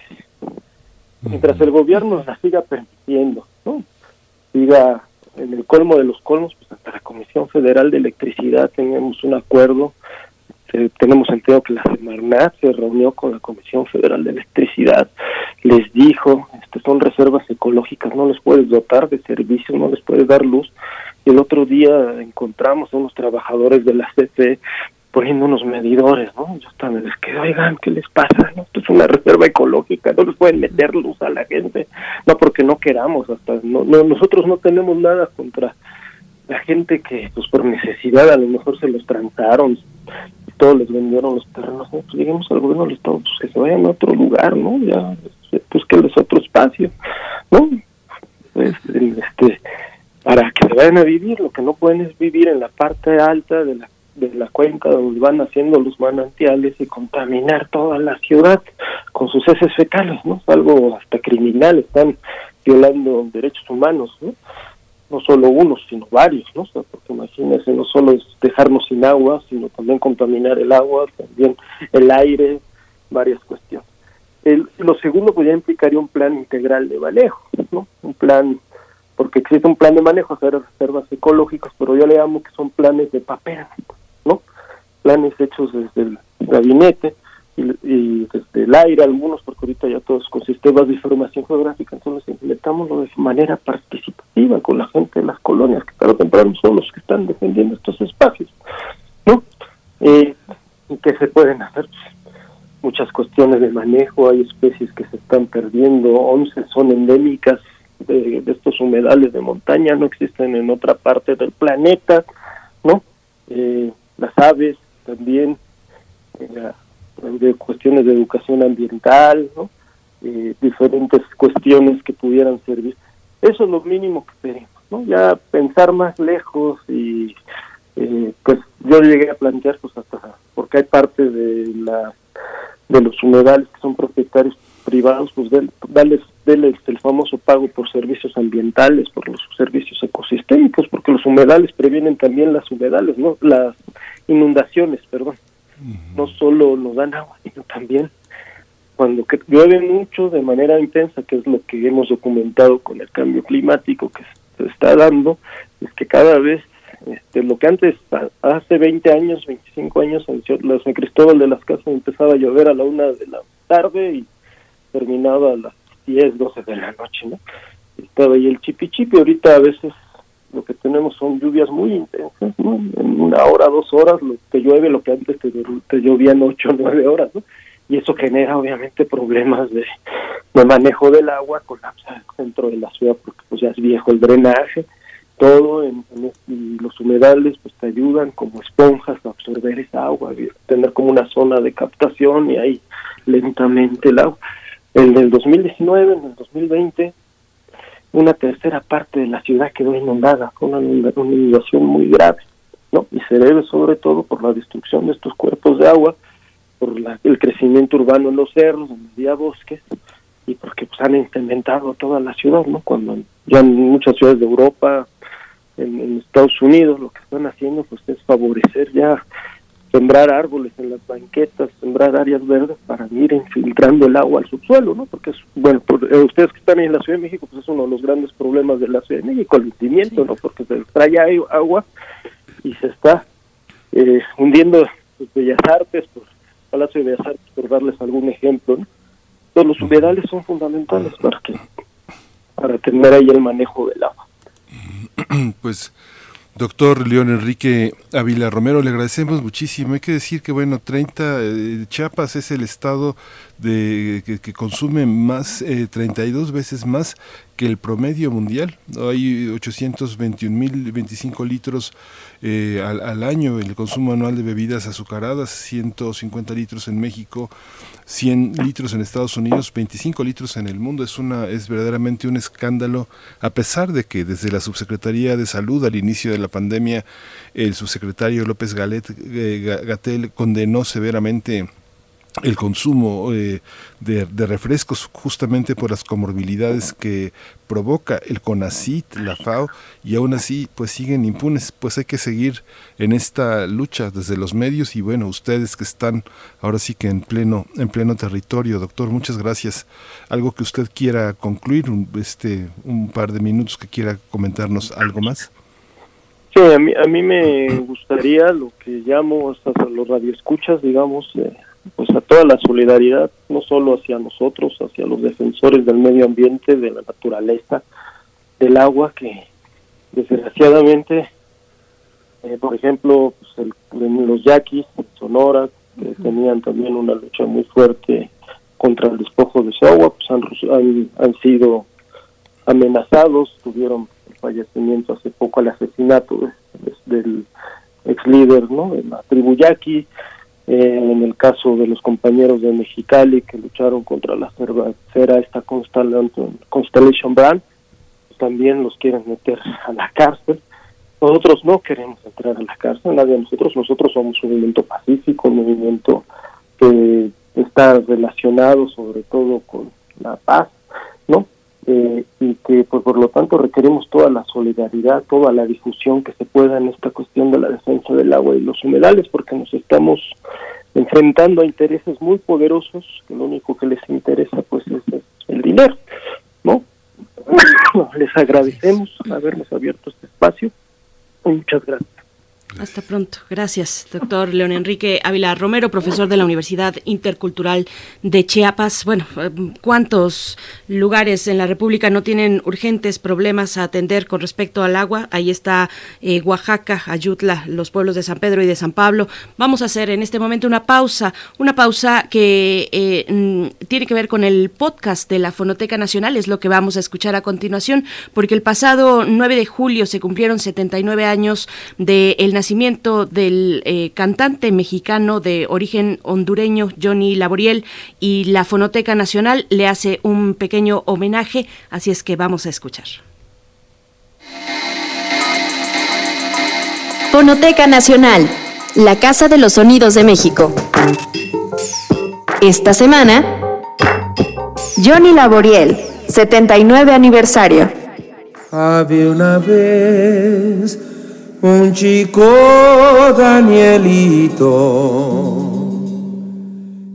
Mientras el gobierno la siga permitiendo, ¿no? Siga en el colmo de los colmos, pues hasta la Comisión Federal de Electricidad tenemos un acuerdo este, tenemos entendido que la Semarnat se reunió con la Comisión Federal de Electricidad, les dijo, este, son reservas ecológicas, no les puedes dotar de servicios, no les puedes dar luz. Y el otro día encontramos a unos trabajadores de la CFE poniendo unos medidores, ¿no? Yo también les quedé, oigan, ¿qué les pasa? Esto es una reserva ecológica, no les pueden meter luz a la gente, no porque no queramos, hasta no, no nosotros no tenemos nada contra la gente que pues por necesidad a lo mejor se los transaron, todos les vendieron los terrenos, ¿no? pues digamos al gobierno del Estado pues que se vayan a otro lugar, ¿no? Ya, pues que les otro espacio, ¿no? Pues, este, para que se vayan a vivir, lo que no pueden es vivir en la parte alta de la, de la cuenca donde van haciendo los manantiales y contaminar toda la ciudad con sus heces fecales, ¿no? Es algo hasta criminal, están violando derechos humanos, ¿no? No solo uno, sino varios, ¿no? porque imagínense, no solo es dejarnos sin agua, sino también contaminar el agua, también el aire, varias cuestiones. El, lo segundo pues ya implicaría un plan integral de manejo, ¿no? Un plan, porque existe un plan de manejo, hacer reservas ecológicas, pero yo le llamo que son planes de papel, ¿no? Planes hechos desde el gabinete, y, desde el aire algunos, porque ahorita ya todos con sistemas de información geográfica, entonces implementámoslo de manera participativa con la gente de las colonias, que tarde o temprano son los que están defendiendo estos espacios, ¿no? Eh, ¿Y qué se pueden hacer? Pues, muchas cuestiones de manejo, hay especies que se están perdiendo, 11 son endémicas de, estos humedales de montaña, no existen en otra parte del planeta, ¿no? Eh, las aves también, eh, de cuestiones de educación ambiental, ¿no? Eh, diferentes cuestiones que pudieran servir. Eso es lo mínimo que pedimos, ¿no? Ya pensar más lejos y pues yo llegué a plantear pues hasta porque hay parte de la de los humedales que son propietarios privados, pues darles, el famoso pago por servicios ambientales, por los servicios ecosistémicos, porque los humedales previenen también las humedales, no las inundaciones, perdón. No solo nos dan agua, sino también cuando llueve mucho de manera intensa, que es lo que hemos documentado con el cambio climático que se está dando, es que cada vez este, lo que antes, hace 20 años, 25 años, en San Cristóbal de las Casas empezaba a llover a la una de la tarde y terminaba a las 10, 12 de la noche, ¿no? Estaba ahí el chipi chipi, ahorita a veces lo que tenemos son lluvias muy intensas, ¿no? En una hora, dos horas, lo que llueve, lo que antes te, te llovían ocho, [LAUGHS] nueve horas, ¿no? Y eso genera obviamente problemas de, de manejo del agua, colapsa el centro de la ciudad porque pues ya es viejo el drenaje, todo en, los humedales pues te ayudan como esponjas a absorber esa agua, tener como una zona de captación y ahí lentamente el agua. En el 2019, en el 2020, una tercera parte de la ciudad quedó inundada, con una, inundación muy grave, ¿no? Y se debe sobre todo por la destrucción de estos cuerpos de agua, por el crecimiento urbano en los cerros, en los bosques, y porque pues, han incrementado toda la ciudad, ¿no? Cuando ya en muchas ciudades de Europa, en, Estados Unidos, lo que están haciendo pues es favorecer ya sembrar árboles en las banquetas, sembrar áreas verdes para ir infiltrando el agua al subsuelo, ¿no? Porque es, bueno, eh, ustedes que están en la Ciudad de México, pues es uno de los grandes problemas de la Ciudad de México, el hundimiento, ¿no? Porque se extrae agua y se está eh, hundiendo pues, Bellas Artes, por Palacio de Bellas Artes, por darles algún ejemplo, ¿no? Entonces los humedales son fundamentales para que para tener ahí el manejo del agua. [CLEARS THROAT] Pues Doctor León Enrique Ávila Romero, le agradecemos muchísimo. Hay que decir que, bueno, 30, eh, Chiapas es el estado de, que, consume más, eh, 32 veces más que el promedio mundial. Hay 821.025 litros eh, al, al, año el consumo anual de bebidas azucaradas, 150 litros en México, 100 litros en Estados Unidos, 25 litros en el mundo. Es, una, es verdaderamente un escándalo, a pesar de que desde la Subsecretaría de Salud al inicio de la pandemia, el subsecretario López Galet, eh, Gatel condenó severamente el consumo eh, de, refrescos justamente por las comorbilidades que provoca el CONACIT, la FAO, y aún así pues siguen impunes. Pues hay que seguir en esta lucha desde los medios y bueno, ustedes que están ahora sí que en pleno, en pleno territorio, doctor, muchas gracias. Algo que usted quiera concluir, un, este, un par de minutos que quiera comentarnos algo más. Sí, a mí, a mí me gustaría lo que llamo hasta los radioescuchas, digamos, eh, pues a toda la solidaridad, no solo hacia nosotros, hacia los defensores del medio ambiente, de la naturaleza, del agua, que desgraciadamente, eh, por ejemplo, pues los yaquis en Sonora, que tenían también una lucha muy fuerte contra el despojo de su agua, pues han, han, sido amenazados, tuvieron el fallecimiento hace poco, el asesinato del ex líder ¿no? de la tribu yaqui, eh, en el caso de los compañeros de Mexicali que lucharon contra la cervecera esta Constellation Brand, pues también los quieren meter a la cárcel. Nosotros no queremos entrar a la cárcel, nadie de nosotros, nosotros somos un movimiento pacífico, un movimiento que está relacionado sobre todo con la paz, ¿no? Eh, y que pues, por lo tanto requerimos toda la solidaridad, toda la difusión que se pueda en esta cuestión de la defensa del agua y los humedales, porque nos estamos enfrentando a intereses muy poderosos, que lo único que les interesa pues es el dinero, ¿no? Les agradecemos habernos abierto este espacio. Muchas gracias. Hasta pronto. Gracias, doctor León Enrique Ávila Romero, profesor de la Universidad Intercultural de Chiapas. Bueno, ¿cuántos lugares en la República no tienen urgentes problemas a atender con respecto al agua? Ahí está eh, Oaxaca, Ayutla, los pueblos de San Pedro y de San Pablo. Vamos a hacer en este momento una pausa, una pausa que eh, mm, tiene que ver con el podcast de la Fonoteca Nacional, es lo que vamos a escuchar a continuación, porque el pasado 9 de julio se cumplieron 79 años de nacimiento del eh, cantante mexicano de origen hondureño Johnny Laboriel y la Fonoteca Nacional le hace un pequeño homenaje, así es que vamos a escuchar. Fonoteca Nacional, la Casa de los Sonidos de México. Esta semana, Johnny Laboriel, 79 aniversario. Había una vez un chico Danielito.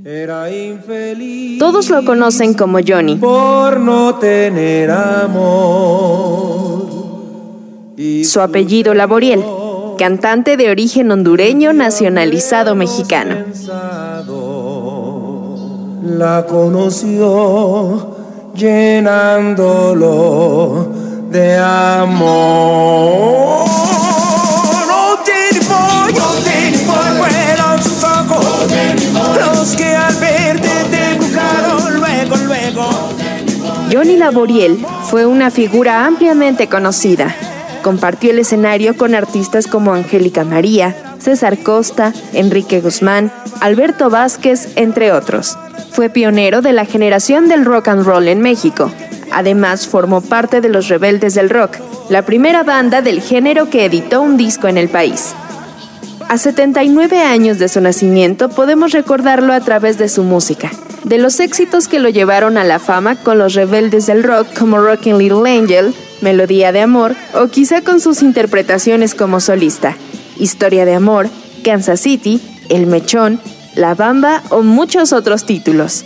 Era infeliz. Todos lo conocen como Johnny. Por no tener amor. Su apellido Laboriel, cantante de origen hondureño nacionalizado mexicano. La conoció llenándolo de amor. Johnny Laboriel fue una figura ampliamente conocida. Compartió el escenario con artistas como Angélica María, César Costa, Enrique Guzmán, Alberto Vázquez, entre otros. Fue pionero de la generación del rock and roll en México. Además, formó parte de los Rebeldes del Rock, la primera banda del género que editó un disco en el país. A 79 años de su nacimiento podemos recordarlo a través de su música, de los éxitos que lo llevaron a la fama con los rebeldes del rock como Rockin' Little Angel, Melodía de Amor o quizá con sus interpretaciones como solista, Historia de Amor, Kansas City, El Mechón, La Bamba o muchos otros títulos.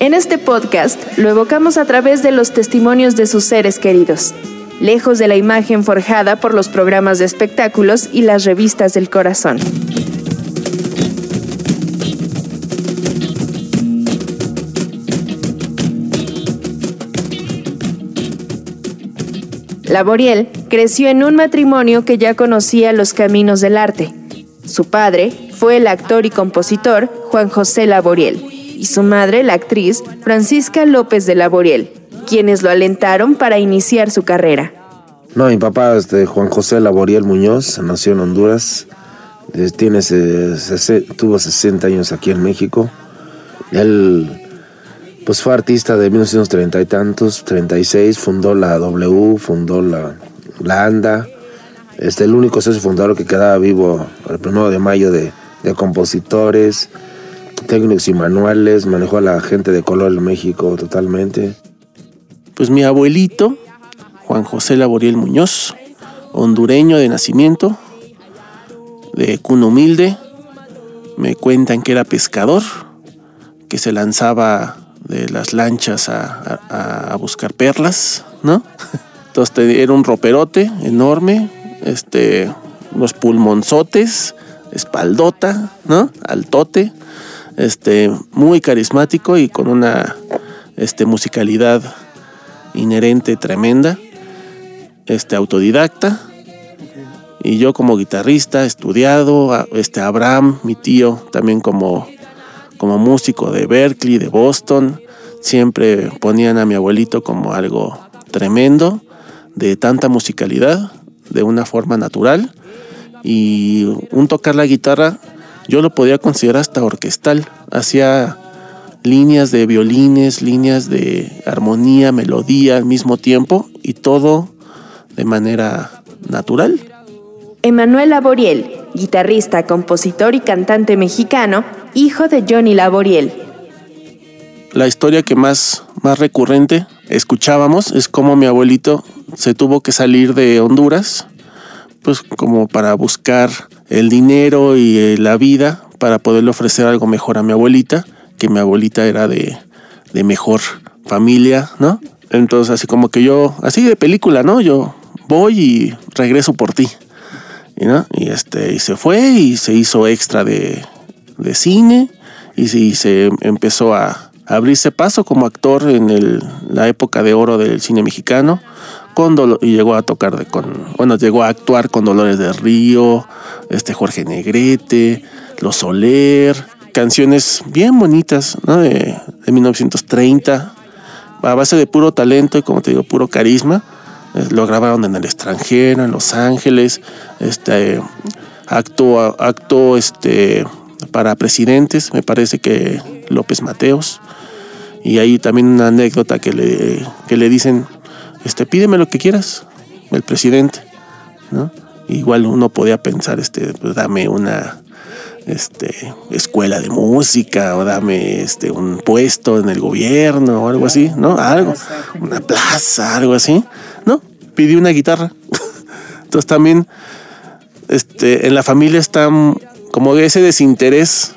En este podcast lo evocamos a través de los testimonios de sus seres queridos, lejos de la imagen forjada por los programas de espectáculos y las revistas del corazón. Laboriel creció en un matrimonio que ya conocía los caminos del arte. Su padre fue el actor y compositor Juan José Laboriel y su madre la actriz Francisca López de Laboriel, quienes lo alentaron para iniciar su carrera. No, mi papá, este, Juan José Laboriel Muñoz, nació en Honduras, eh, tiene, tuvo 60 años aquí en México. Él pues fue artista de 1930 y tantos, 36, fundó la W, fundó la, la ANDA, este, el único socio fundador que quedaba vivo el 1 de mayo de, de compositores, técnicos y manuales, manejó a la gente de color en México totalmente. Pues mi abuelito, Juan José Laboriel Muñoz, hondureño de nacimiento, de cuna humilde, me cuentan que era pescador, que se lanzaba de las lanchas a, buscar perlas, ¿no? [LAUGHS] Entonces era un roperote enorme, este, unos pulmonzotes, espaldota, ¿no? Altote, este, muy carismático y con una este, musicalidad inherente tremenda, este, autodidacta. Y yo como guitarrista, estudiado, este Abraham, mi tío, también como como músico de Berkeley, de Boston, siempre ponían a mi abuelito como algo tremendo, de tanta musicalidad, de una forma natural. Y un tocar la guitarra, yo lo podía considerar hasta orquestal. Hacía líneas de violines, líneas de armonía, melodía al mismo tiempo y todo de manera natural. Emanuel Laboriel, guitarrista, compositor y cantante mexicano, hijo de Johnny Laboriel. La historia que más, más recurrente escuchábamos es cómo mi abuelito se tuvo que salir de Honduras, pues como para buscar el dinero y eh, la vida para poderle ofrecer algo mejor a mi abuelita, que mi abuelita era de, de mejor familia, ¿no? Entonces así como que yo, así de película, ¿no? Yo voy y regreso por ti. ¿no? y, este, y se fue y se hizo extra de, de cine y, se- y se empezó a abrirse paso como actor en el- la época de oro del cine mexicano con Dolo- y llegó a tocar de, con bueno llegó a actuar con Dolores del Río este Jorge Negrete Los Soler canciones bien bonitas ¿no? de, de 1930 a base de puro talento y como te digo puro carisma eh, lo grabaron en el extranjero en Los Ángeles este actuó actuó este para presidentes me parece que López Mateos y ahí también una anécdota que le, que le dicen, este, pídeme lo que quieras, el presidente. Igual uno podía pensar, este, pues dame una este, escuela de música o dame este, un puesto en el gobierno o algo así, ¿no? Algo, una plaza, algo así. No, pidió una guitarra. [LAUGHS] Entonces también este, en la familia está como ese desinterés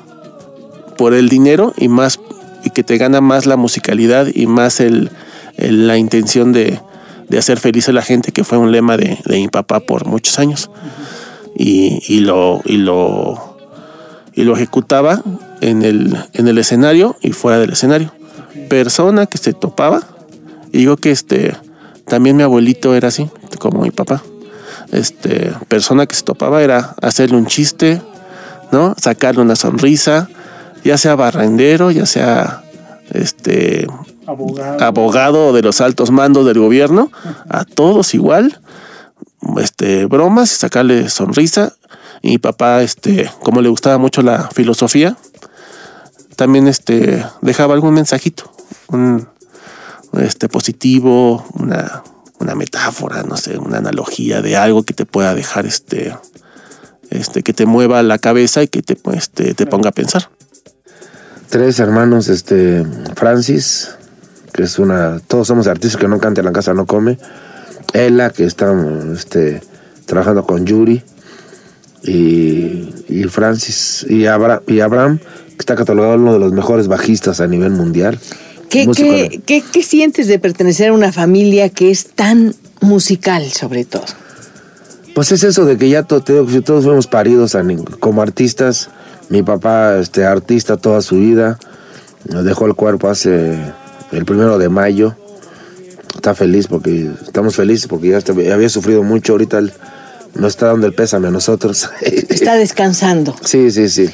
por el dinero y más y que te gana más la musicalidad y más el, el- la intención de, de hacer feliz a la gente que fue un lema de, de mi papá por muchos años y, y lo y lo y lo ejecutaba en el, en el escenario y fuera del escenario persona que se topaba y digo que este también mi abuelito era así como mi papá este persona que se topaba era hacerle un chiste no sacarle una sonrisa ya sea barrendero, ya sea este abogado. de los altos mandos del gobierno, a todos igual, este bromas y sacarle sonrisa. Y papá, este, como le gustaba mucho la filosofía, también este dejaba algún mensajito, un este positivo, una, una metáfora, no sé, una analogía de algo que te pueda dejar este este que te mueva la cabeza y que te, este, te ponga a pensar. Tres hermanos, este, Francis, que es una, todos somos artistas que no canta en la casa no come. Ella, que está este, trabajando con Yuri. Y, y Francis, y, Abra- y Abraham, que está catalogado uno de los mejores bajistas a nivel mundial. ¿Qué, qué, qué- qué sientes de pertenecer a una familia que es tan musical, sobre todo? Pues es eso de que ya to- te digo que todos fuimos paridos a como artistas. Mi papá, este, artista toda su vida, nos dejó el cuerpo hace el primero de mayo. Está feliz porque estamos felices porque ya había sufrido mucho. Ahorita nos está dando el pésame a nosotros. Está descansando. sí, sí, sí.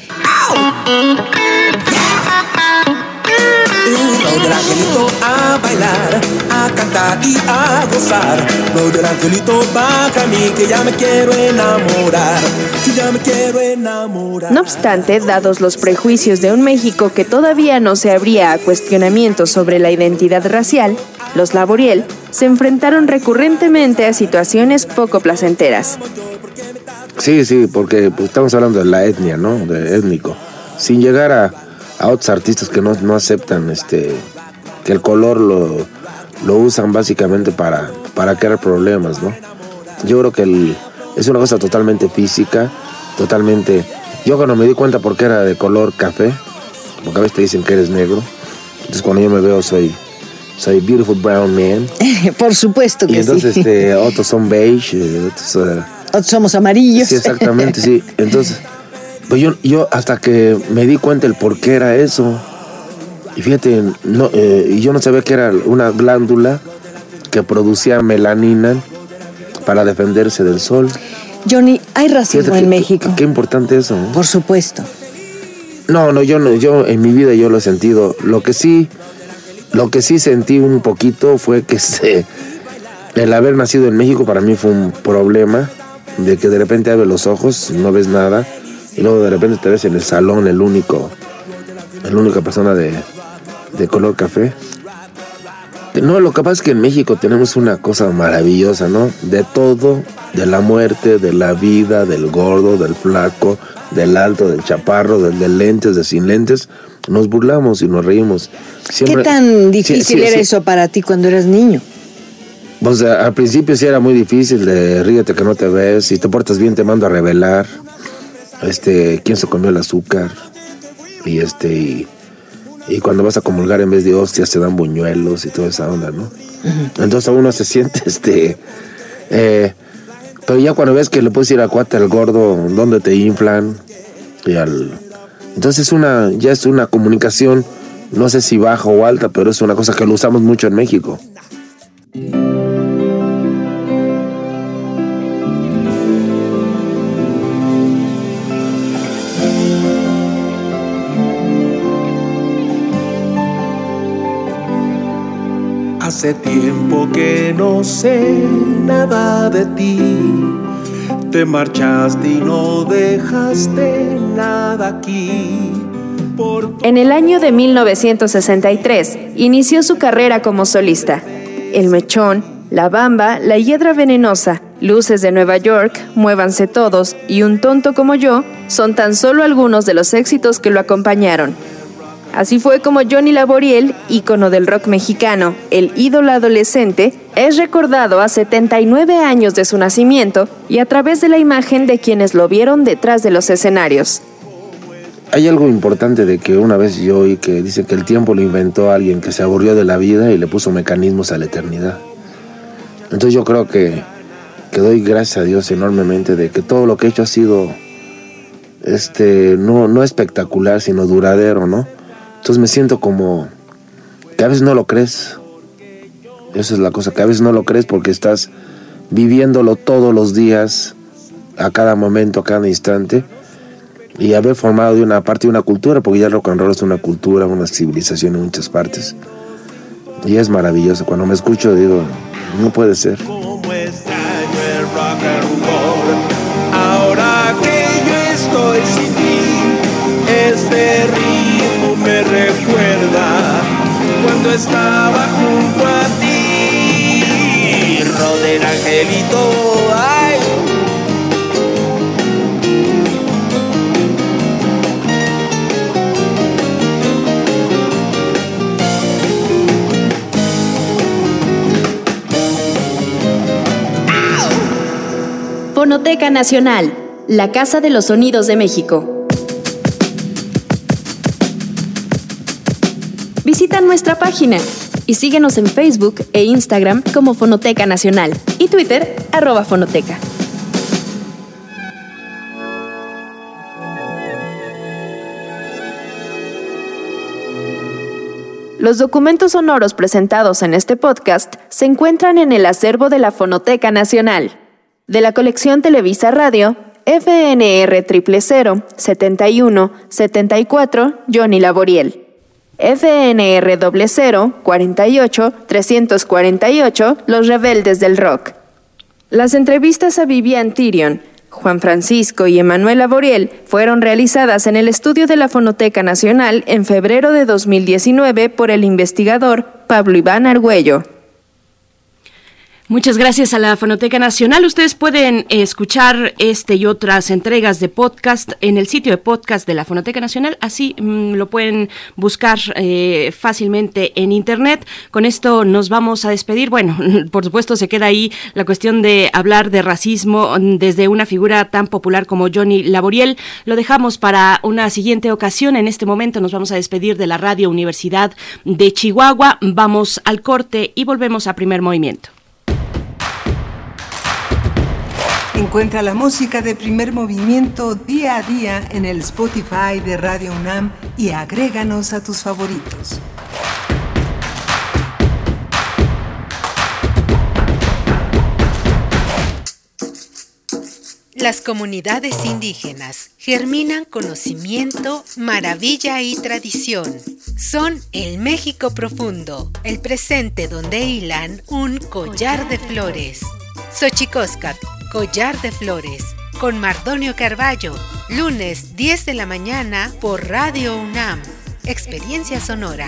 Del angelito a bailar, a cantar y a gozar. Lo del angelito baja a mí que ya me quiero enamorar. Que ya me quiero enamorar. No obstante, dados los prejuicios de un México que todavía no se abría a cuestionamientos sobre la identidad racial, los Laboriel se enfrentaron recurrentemente a situaciones poco placenteras. Sí, sí, porque pues, estamos hablando de la etnia, ¿no? De étnico. Sin llegar a, a otros artistas que no, no aceptan este que el color lo, lo usan básicamente para, para crear problemas, ¿no? Yo creo que el- es una cosa totalmente física, totalmente... Yo cuando me di cuenta porque era de color café, porque a veces te dicen que eres negro, entonces cuando yo me veo soy, soy beautiful brown man, [LAUGHS] Por supuesto que y entonces sí. este, [LAUGHS] otros son beige, eh, otros... eh, Otros somos amarillos. Sí, exactamente, sí. [LAUGHS] Entonces, pues yo, yo hasta que me di cuenta el por qué era eso. Y fíjate, no, eh, y yo no sabía que era una glándula que producía melanina para defenderse del sol. Johnny, hay racismo Fíjate en qué- México. Qué importante eso. ¿no? Por supuesto. No, no, yo no, yo en mi vida yo lo he sentido. Lo que sí, lo que sí sentí un poquito fue que [LAUGHS] se, el haber nacido en México para mí fue un problema de que de repente abres los ojos, no ves nada y luego de repente te ves en el salón el único, la única persona de, de color café. No, lo pasa es que en México tenemos una cosa maravillosa, ¿no? De todo, de la muerte, de la vida, del gordo, del flaco, del alto, del chaparro, del de lentes, de sin lentes, nos burlamos y nos reímos. Siempre- ¿Qué tan difícil Sí, sí, era sí. eso para ti cuando eras niño? Pues al principio sí era muy difícil de ríete que no te ves, si te portas bien te mando a revelar, este, quién se comió el azúcar, y este, y, y cuando vas a comulgar en vez de hostias te dan buñuelos y toda esa onda, ¿no? Entonces uno se [LAUGHS] siente, este, eh, Pero ya cuando ves que le puedes ir a cuate al gordo, donde te inflan, y al... Entonces una, ya es una comunicación, no sé si baja o alta, pero es una cosa que lo usamos mucho en México. Hace tiempo que no sé nada de ti. Te marchaste y no dejaste nada aquí. En el año de 1963 inició su carrera como solista. El Mechón, La Bamba, La Hiedra Venenosa, Luces de Nueva York, Muévanse Todos y Un Tonto como yo son tan solo algunos de los éxitos que lo acompañaron. Así fue como Johnny Laboriel, ícono del rock mexicano, el ídolo adolescente, es recordado a 79 años de su nacimiento y a través de la imagen de quienes lo vieron detrás de los escenarios. Hay algo importante de que una vez yo oí que dice que el tiempo lo inventó alguien que se aburrió de la vida y le puso mecanismos a la eternidad. Entonces yo creo que, que doy gracias a Dios enormemente de que todo lo que he hecho ha sido este no, no espectacular, sino duradero, ¿no? Entonces me siento como que a veces no lo crees. Esa es la cosa, que a veces no lo crees porque estás viviéndolo todos los días, a cada momento, a cada instante, y haber formado de una parte de una cultura, porque ya el rock and roll es una cultura, una civilización en muchas partes. Y es maravilloso. Cuando me escucho digo, no puede ser. Ahora que yo estoy sin ti, ritmo me recuerda cuando estaba junto a ti. Roder Angelito, ay. Fonoteca Nacional, la Casa de los Sonidos de México. Visita nuestra página y síguenos en Facebook e Instagram como Fonoteca Nacional y Twitter arroba Fonoteca. Los documentos sonoros presentados en este podcast se encuentran en el acervo de la Fonoteca Nacional, de la colección Televisa Radio, FNR 000 71 74 Johnny Laboriel. FNR 00 48 348 Los Rebeldes del Rock. Las entrevistas a Vivian Tyrion, Juan Francisco y Emanuel Laboriel fueron realizadas en el estudio de la Fonoteca Nacional en febrero de 2019 por el investigador Pablo Iván Argüello. Muchas gracias a la Fonoteca Nacional. Ustedes pueden escuchar este y otras entregas de podcast en el sitio de podcast de la Fonoteca Nacional. Así mm, lo pueden buscar eh, fácilmente en Internet. Con esto nos vamos a despedir. Bueno, [LAUGHS] por supuesto se queda ahí la cuestión de hablar de racismo desde una figura tan popular como Johnny Laboriel. Lo dejamos para una siguiente ocasión. En este momento nos vamos a despedir de la Radio Universidad de Chihuahua. Vamos al corte y volvemos a primer movimiento. Encuentra la música de primer movimiento día a día en el Spotify de Radio UNAM y agréganos a tus favoritos. Las comunidades indígenas germinan conocimiento, maravilla y tradición. Son el México profundo, el presente donde hilan un collar de flores. Xochicóscat, Collar de Flores, con Mardonio Carballo, lunes 10 de la mañana por Radio UNAM. Experiencia sonora.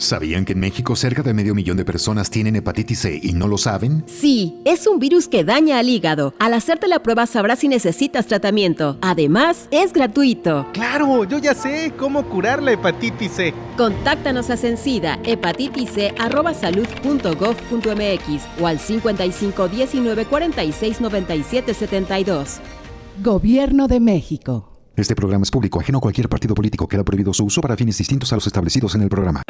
¿Sabían que en México cerca de medio millón de personas tienen hepatitis C y no lo saben? Sí, es un virus que daña al hígado. Al hacerte la prueba sabrás si necesitas tratamiento. Además, es gratuito. Claro, yo ya sé cómo curar la hepatitis C. Contáctanos a Sencida, hepatitis.gov.mx o al 55 19 46 97 72. Gobierno de México. Este programa es público, ajeno a cualquier partido político. Queda prohibido su uso para fines distintos a los establecidos en el programa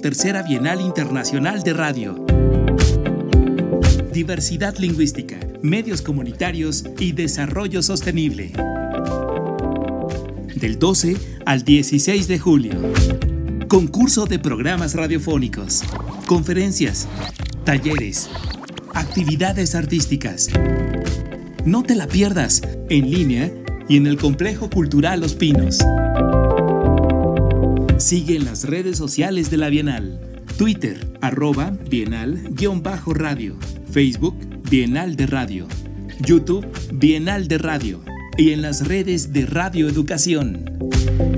tercera Bienal Internacional de Radio. Diversidad lingüística, medios comunitarios y desarrollo sostenible. Del 12 al 16 de julio. Concurso de programas radiofónicos, conferencias, talleres, actividades artísticas. No te la pierdas en línea y en el Complejo Cultural Los Pinos. Sigue en las redes sociales de la Bienal. Twitter, arroba Bienal-radio. Facebook, Bienal de Radio. YouTube, Bienal de Radio. Y en las redes de Radio Educación.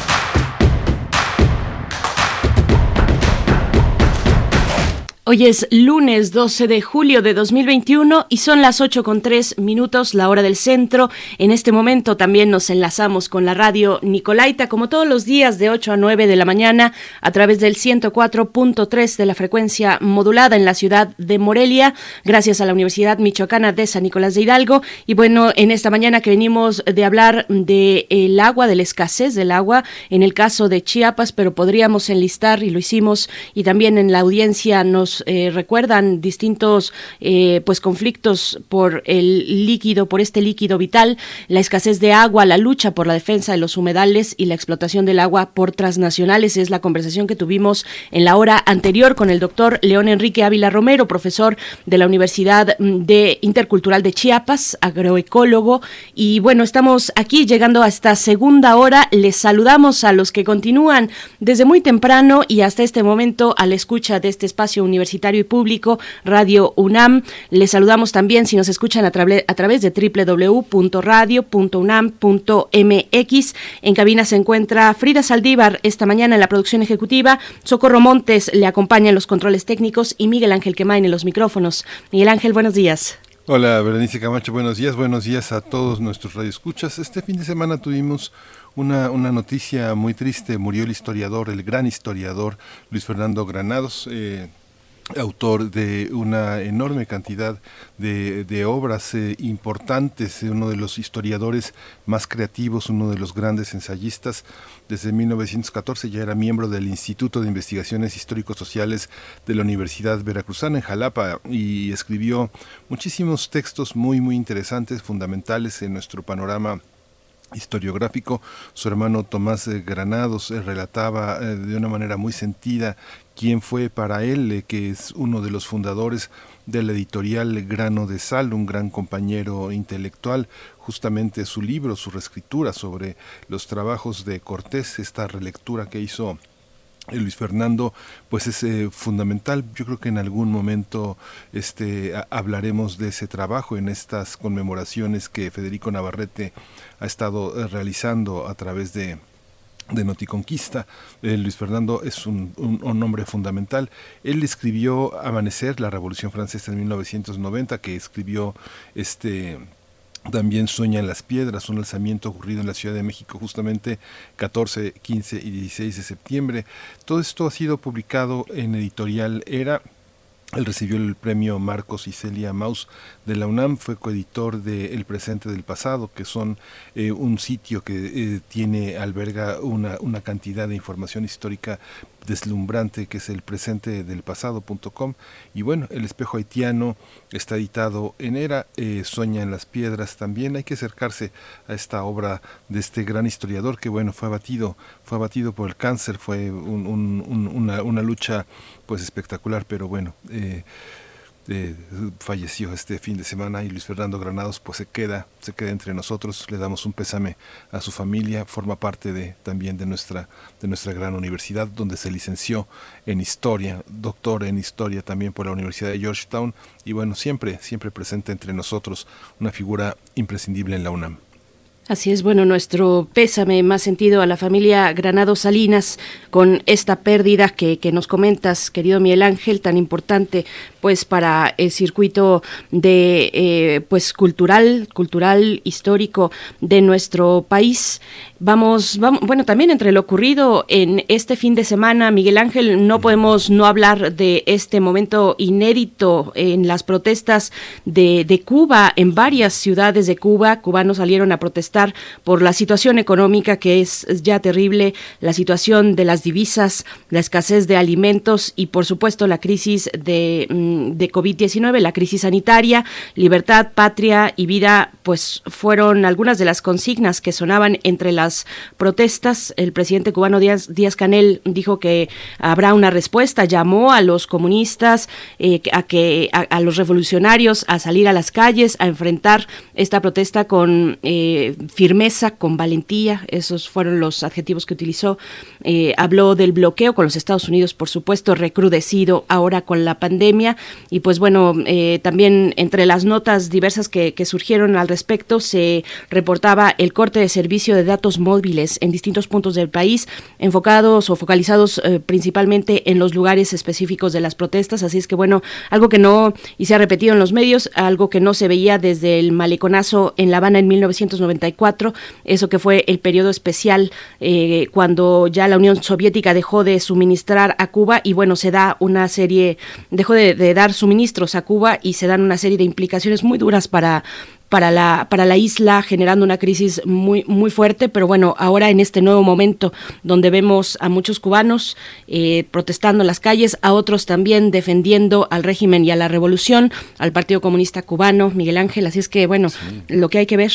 Hoy es lunes 12 de julio de 2021 y son las 8 con 3 minutos, la hora del centro. En este momento también nos enlazamos con la radio Nicolaita, como todos los días de 8 a 9 de la mañana, a través del 104.3 de la frecuencia modulada en la ciudad de Morelia, gracias a la Universidad Michoacana de San Nicolás de Hidalgo. Y bueno, en esta mañana que venimos de hablar del agua, de la escasez del agua, en el caso de Chiapas, pero podríamos enlistar, y lo hicimos, y también en la audiencia nos eh, recuerdan distintos eh, pues conflictos por el líquido, por este líquido vital, la escasez de agua, la lucha por la defensa de los humedales y la explotación del agua por transnacionales. Es la conversación que tuvimos en la hora anterior con el doctor León Enrique Ávila Romero, profesor de la Universidad mm, de Intercultural de Chiapas, agroecólogo. Y bueno, estamos aquí llegando a esta segunda hora. Les saludamos a los que continúan desde muy temprano y hasta este momento a la escucha de este espacio universitario universitario y público, Radio UNAM. Les saludamos también si nos escuchan a, través de www.radio.unam.mx. En cabina se encuentra Frida Saldívar esta mañana en la producción ejecutiva. Socorro Montes le acompaña en los controles técnicos y Miguel Ángel Quemain en los micrófonos. Miguel Ángel, buenos días. Hola, Berenice Camacho, buenos días, buenos días a todos nuestros radioescuchas. Este fin de semana tuvimos una, una noticia muy triste, murió el historiador, el gran historiador Luis Fernando Granados. Eh, autor de una enorme cantidad de, obras eh, importantes, uno de los historiadores más creativos, uno de los grandes ensayistas. Desde 1914 ya era miembro del Instituto de Investigaciones Histórico-Sociales de la Universidad Veracruzana en Jalapa y escribió muchísimos textos muy, muy interesantes, fundamentales en nuestro panorama historiográfico. Su hermano Tomás eh, Granados eh, relataba de una manera muy sentida quién fue para él, eh, que es uno de los fundadores de la editorial Grano de Sal, un gran compañero intelectual, justamente su libro, su reescritura sobre los trabajos de Cortés, esta relectura que hizo eh, Luis Fernando, pues es eh, fundamental. Yo creo que en algún momento este, hablaremos de ese trabajo en estas conmemoraciones que Federico Navarrete ha estado realizando a través de, de Noticonquista. Eh, Luis Fernando es un, un, hombre fundamental. Él escribió Amanecer, la Revolución Francesa en 1990, que escribió este también Sueña en las Piedras, un alzamiento ocurrido en la Ciudad de México justamente 14, 15 y 16 de septiembre. Todo esto ha sido publicado en editorial Era él recibió el premio Marcos y Celia Maus de la UNAM, fue coeditor de El Presente del Pasado, que son eh, un sitio que eh, tiene, alberga una, cantidad de información histórica deslumbrante que es el presente del pasado.com y bueno el espejo haitiano está editado en era eh, sueña en las piedras también. Hay que acercarse a esta obra de este gran historiador que bueno fue abatido fue por el cáncer fue una, una, lucha pues espectacular pero bueno eh, eh, falleció este fin de semana y Luis Fernando Granados pues se queda, se queda entre nosotros, le damos un pésame a su familia, forma parte de también de nuestra de nuestra gran universidad donde se licenció en historia, doctor en historia también por la Universidad de Georgetown y bueno, siempre siempre presente entre nosotros, una figura imprescindible en la UNAM. Así es, bueno, nuestro pésame más sentido a la familia Granado Salinas con esta pérdida que, que nos comentas, querido Miguel Ángel, tan importante pues para el circuito de eh, pues cultural, cultural, histórico de nuestro país. Vamos, vamos, bueno, también entre lo ocurrido en este fin de semana, Miguel Ángel, no podemos no hablar de este momento inédito en las protestas de, de Cuba, en varias ciudades de Cuba, cubanos salieron a protestar por la situación económica que es ya terrible, la situación de las divisas, la escasez de alimentos y por supuesto la crisis de, mm, de COVID-19, la crisis sanitaria, libertad, patria y vida, pues fueron algunas de las consignas que sonaban entre las protestas. El presidente cubano Díaz, Díaz Canel dijo que habrá una respuesta, llamó a los comunistas, eh, a que a, los revolucionarios a salir a las calles, a enfrentar esta protesta con eh, firmeza, con valentía, esos fueron los adjetivos que utilizó. Eh, habló del bloqueo con los Estados Unidos, por supuesto, recrudecido ahora con la pandemia. Y pues bueno, también entre las notas diversas que, surgieron al respecto, se reportaba el corte de servicio de datos móviles en distintos puntos del país, enfocados o focalizados eh, principalmente en los lugares específicos de las protestas. Así es que bueno, algo que no, y se ha repetido en los medios, algo que no se veía desde el maleconazo en La Habana en 1994 eso que fue el periodo especial eh, cuando ya la Unión Soviética dejó de suministrar a Cuba y bueno, se da una serie, dejó de, de dar suministros a Cuba y se dan una serie de implicaciones muy duras para, para la, para la isla, generando una crisis muy, muy fuerte, pero bueno, ahora en este nuevo momento donde vemos a muchos cubanos eh, protestando en las calles, a otros también defendiendo al régimen y a la revolución, al Partido Comunista Cubano, Miguel Ángel, así es que bueno, lo que hay que ver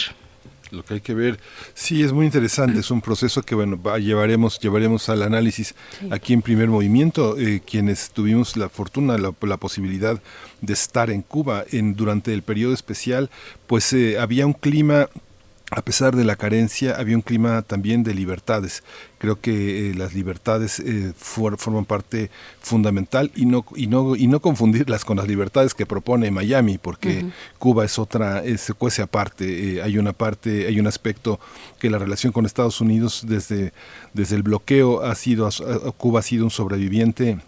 lo que hay que ver. Sí, es muy interesante, es un proceso que bueno, llevaremos, llevaremos al análisis aquí en primer movimiento, eh, quienes tuvimos la fortuna, la, la, posibilidad de estar en Cuba en, durante el periodo especial, pues eh, había un clima a pesar de la carencia, había un clima también de libertades. Creo que eh, las libertades eh, forman parte fundamental y no, y, no, y no confundirlas con las libertades que propone Miami, porque Cuba es otra, se cuece aparte. Eh, hay una parte, hay un aspecto que la relación con Estados Unidos desde, desde el bloqueo ha sido, Cuba ha sido un sobreviviente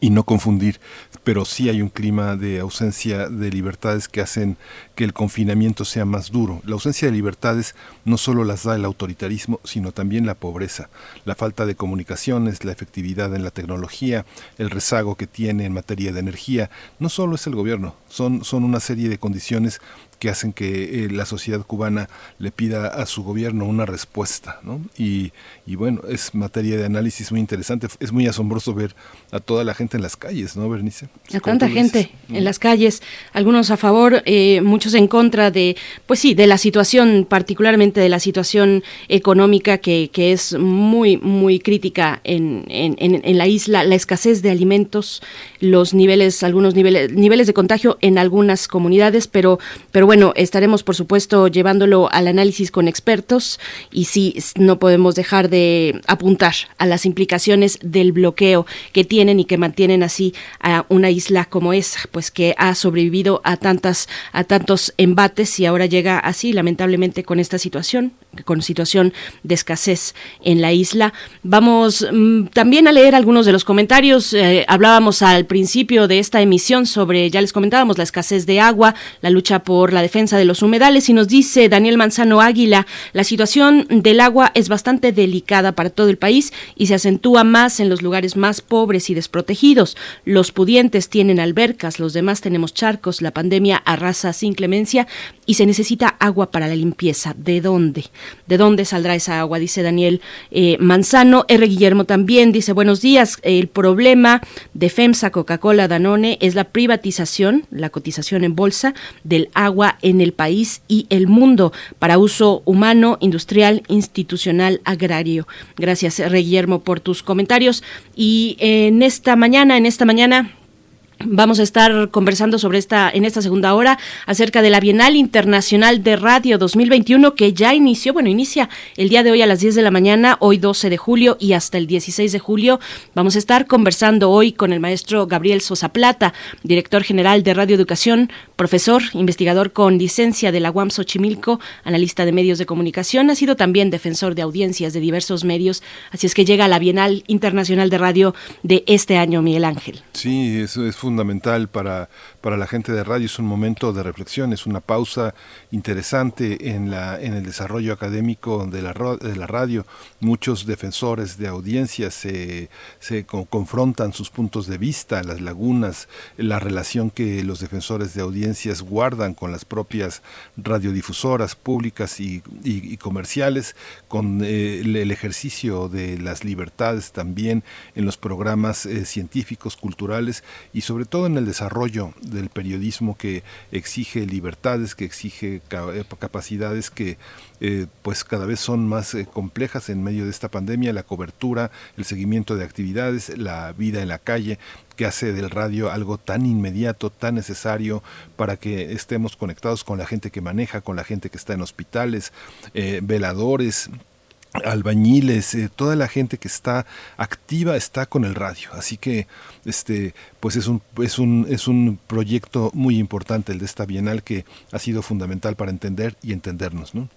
y no confundir, pero sí hay un clima de ausencia de libertades que hacen que el confinamiento sea más duro. La ausencia de libertades no solo las da el autoritarismo, sino también la pobreza, la falta de comunicaciones, la efectividad en la tecnología, el rezago que tiene en materia de energía. No solo es el gobierno, son, son una serie de condiciones que hacen que eh, la sociedad cubana le pida a su gobierno una respuesta. ¿no? Y, y, bueno, es materia de análisis muy interesante. Es muy asombroso ver a toda la gente en las calles, ¿no, Bernice? A tanta gente en las calles, algunos a favor, eh, muchos en contra de, pues sí, de la situación, particularmente de la situación económica que, que es muy, muy crítica en, en, en, la isla, la escasez de alimentos, los niveles, algunos niveles, niveles de contagio en algunas comunidades, pero, pero bueno, estaremos por supuesto llevándolo al análisis con expertos y sí, no podemos dejar de apuntar a las implicaciones del bloqueo que tienen y que mantienen así a una isla como esa, pues que ha sobrevivido a tantas a tantos embates y ahora llega así lamentablemente con esta situación con situación de escasez en la isla. Vamos mm, también a leer algunos de los comentarios. Eh, hablábamos al principio de esta emisión sobre, ya les comentábamos, la escasez de agua, la lucha por la defensa de los humedales y nos dice Daniel Manzano Águila, la situación del agua es bastante delicada para todo el país y se acentúa más en los lugares más pobres y desprotegidos. Los pudientes tienen albercas, los demás tenemos charcos, la pandemia arrasa sin clemencia y se necesita agua para la limpieza. ¿De dónde? ¿De dónde saldrá esa agua? Dice Daniel eh, Manzano. R. Guillermo también dice, buenos días, el problema de FEMSA, Coca-Cola, Danone es la privatización, la cotización en bolsa del agua en el país y el mundo para uso humano, industrial, institucional, agrario. Gracias, R. Guillermo, por tus comentarios. Y en esta mañana, en esta mañana Vamos a estar conversando sobre esta en esta segunda hora acerca de la Bienal Internacional de Radio 2021 que ya inició, bueno, inicia el día de hoy a las 10 de la mañana, hoy 12 de julio y hasta el 16 de julio. Vamos a estar conversando hoy con el maestro Gabriel Sosa Plata, director general de Radio Educación, profesor, investigador con licencia de la UAM Xochimilco, analista de medios de comunicación, ha sido también defensor de audiencias de diversos medios, así es que llega a la Bienal Internacional de Radio de este año, Miguel Ángel. Sí, eso es fundamental para, para la gente de radio, es un momento de reflexión, es una pausa interesante en, la, en el desarrollo académico de la, de la radio. Muchos defensores de audiencias se, se confrontan sus puntos de vista, las lagunas, la relación que los defensores de audiencias guardan con las propias radiodifusoras públicas y, y, comerciales, con eh, el, ejercicio de las libertades también en los programas eh, científicos, culturales y sobre todo en el desarrollo del periodismo que exige libertades, que exige eh, capacidades que eh, pues cada vez son más eh, complejas en medio de esta pandemia, la cobertura, el seguimiento de actividades, la vida en la calle, que hace del radio algo tan inmediato, tan necesario para que estemos conectados con la gente que maneja, con la gente que está en hospitales, veladores, albañiles, eh, toda la gente que está activa está con el radio. Así que este pues es un es un es un proyecto muy importante el de esta Bienal que ha sido fundamental para entender y entendernos, ¿no?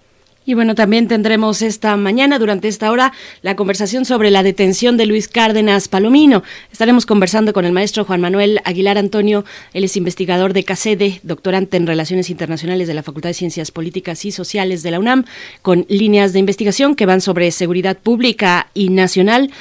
Y bueno, también tendremos esta mañana, durante esta hora, la conversación sobre la detención de Luis Cárdenas Palomino. Estaremos conversando con el maestro Juan Manuel Aguilar Antonio. Él es investigador de CACEDE, doctorante en Relaciones Internacionales de la Facultad de Ciencias Políticas y Sociales de la UNAM, con líneas de investigación que van sobre seguridad pública y nacional,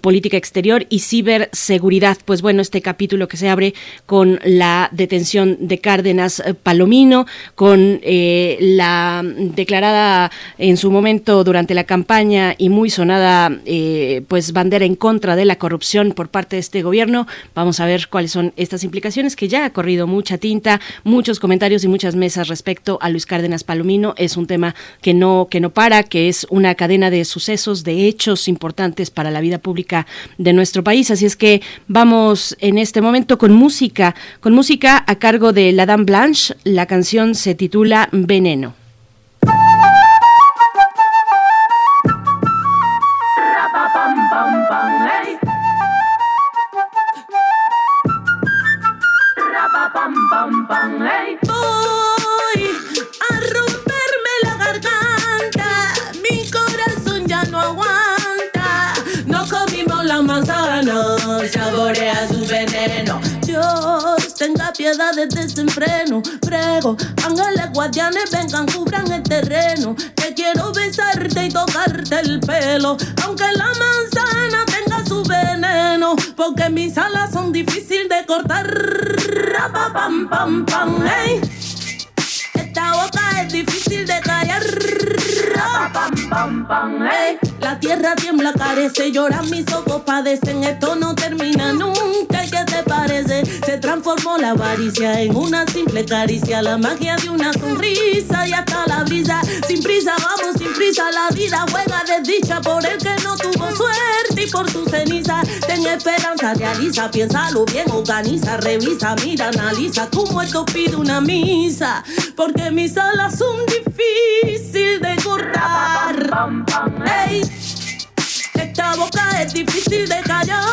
política exterior y ciberseguridad. Pues bueno, este capítulo que se abre con la detención de Cárdenas Palomino, con eh, la declarada en su momento durante la campaña y muy sonada eh, pues bandera en contra de la corrupción por parte de este gobierno. Vamos a ver cuáles son estas implicaciones que ya ha corrido mucha tinta, muchos comentarios y muchas mesas respecto a Luis Cárdenas Palomino. Es un tema que no que no para, que es una cadena de sucesos, de hechos importantes para la vida pública de nuestro país. Así es que vamos en este momento con música, con música a cargo de la Dame Blanche. La canción se titula Veneno. Voy a romperme la garganta, mi corazón ya no aguanta. No comimos la manzana, saborea su veneno. Dios tenga piedad de desenfreno. Prego, ángeles guardianes vengan, cubran el terreno. Que quiero besarte y tocarte el pelo, aunque la manzana porque mis alas son difíciles de cortar. Esta boca es difícil de callar. La tierra tiembla, carece, lloran mis ojos, padecen. Esto no termina nunca. ¿Qué te parece? Se transformó la avaricia en una simple caricia. La magia de una sonrisa y hasta la brisa. Sin prisa, vamos sin prisa. La vida juega desdicha por el que no tuvo suerte y por su ceniza. Ten esperanza, realiza, piénsalo bien, organiza, revisa, mira, analiza. Como esto pide una misa. Porque mis alas son difíciles de cortar. Ey, esta boca es difícil de callar.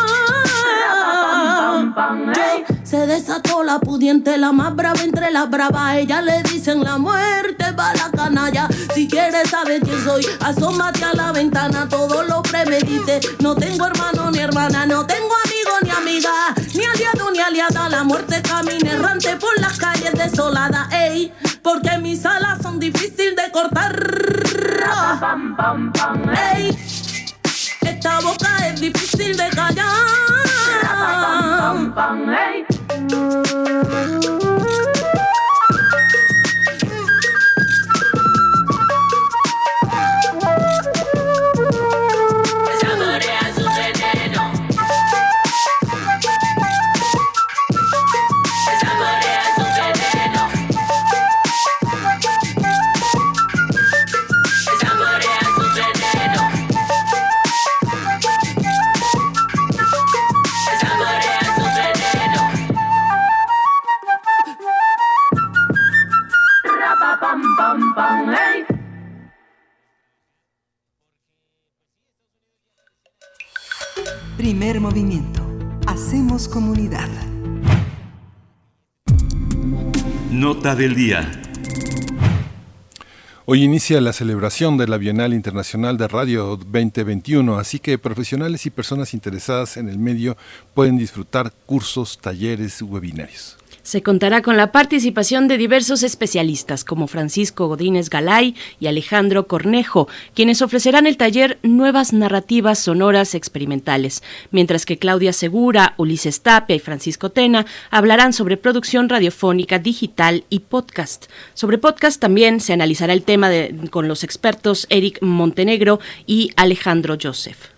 Yo, se desató la pudiente, la más brava entre las bravas. Ella le dicen la muerte va la canalla. Si quieres saber quién soy, asómate a la ventana. Todo lo premedite. No tengo hermano ni hermana, no tengo amigo ni amiga, ni aliado ni aliada. La muerte camina errante por las calles desoladas. Ey, porque mis alas son difíciles de cortar. Ey, boca es difícil de callar. Saborea Primer movimiento. Hacemos comunidad. Nota del día. Hoy inicia la celebración de la Bienal Internacional de Radio 2021, así que profesionales y personas interesadas en el medio pueden disfrutar cursos, talleres, webinarios. Se contará con la participación de diversos especialistas como Francisco Godínez Galay y Alejandro Cornejo, quienes ofrecerán el taller Nuevas Narrativas Sonoras Experimentales, mientras que Claudia Segura, Ulises Tapia y Francisco Tena hablarán sobre producción radiofónica digital y podcast. Sobre podcast también se analizará el tema con los expertos Eric Montenegro y Alejandro Joseph.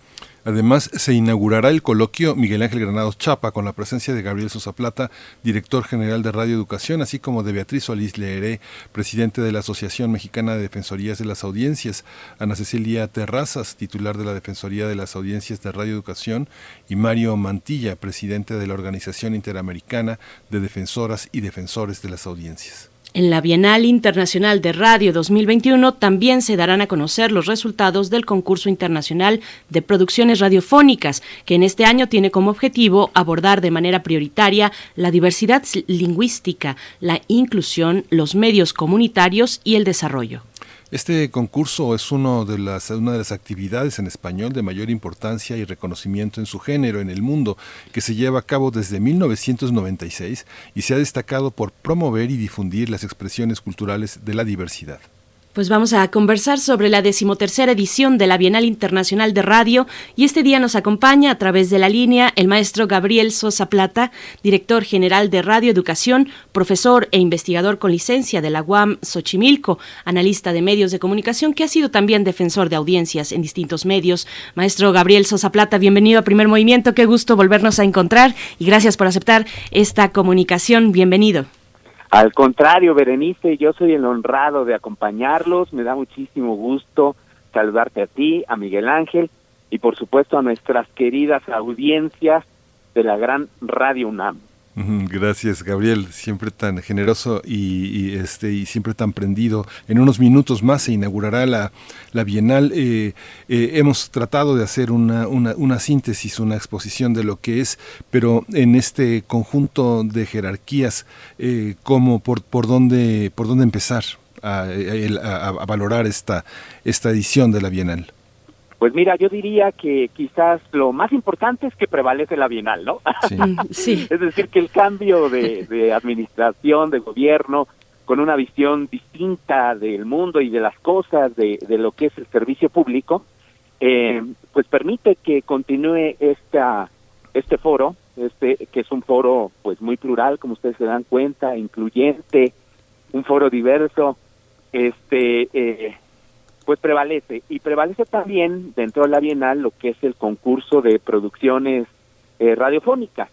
Además, se inaugurará el coloquio Miguel Ángel Granados Chapa con la presencia de Gabriel Sosa Plata, director general de Radio Educación, así como de Beatriz Solís Leeré, presidente de la Asociación Mexicana de Defensorías de las Audiencias, Ana Cecilia Terrazas, titular de la Defensoría de las Audiencias de Radio Educación, y Mario Mantilla, presidente de la Organización Interamericana de Defensoras y Defensores de las Audiencias. En la Bienal Internacional de Radio 2021 también se darán a conocer los resultados del concurso internacional de producciones radiofónicas, que en este año tiene como objetivo abordar de manera prioritaria la diversidad lingüística, la inclusión, los medios comunitarios y el desarrollo. Este concurso es una de las actividades en español de mayor importancia y reconocimiento en su género en el mundo, que se lleva a cabo desde 1996 y se ha destacado por promover y difundir las expresiones culturales de la diversidad. Pues vamos a conversar sobre la decimotercera edición de la Bienal Internacional de Radio y este día nos acompaña a través de la línea el maestro Gabriel Sosa Plata, director general de Radio Educación, profesor e investigador con licencia de la UAM Xochimilco, analista de medios de comunicación que ha sido también defensor de audiencias en distintos medios. Maestro Gabriel Sosa Plata, bienvenido a Primer Movimiento, qué gusto volvernos a encontrar y gracias por aceptar esta comunicación. Bienvenido. Al contrario, Berenice, yo soy el honrado de acompañarlos. Me da muchísimo gusto saludarte a ti, a Miguel Ángel y por supuesto a nuestras queridas audiencias de la gran Radio UNAM. Gracias, Gabriel, siempre tan generoso y, este y siempre tan prendido. En unos minutos más se inaugurará la, la Bienal. Eh, eh, hemos tratado de hacer una, una, síntesis, una exposición de lo que es, pero en este conjunto de jerarquías, eh, ¿cómo, por, por dónde, por dónde empezar a, a valorar esta, esta edición de la Bienal? Pues mira, yo diría que quizás lo más importante es que prevalece la Bienal, ¿no? Sí. [LAUGHS] es decir, que el cambio de, administración, de gobierno, con una visión distinta del mundo y de las cosas, de, lo que es el servicio público, eh, pues permite que continúe esta, este foro, este que es un foro pues muy plural, como ustedes se dan cuenta, incluyente, un foro diverso, este eh, pues prevalece. Y prevalece también dentro de la Bienal lo que es el concurso de producciones eh, radiofónicas,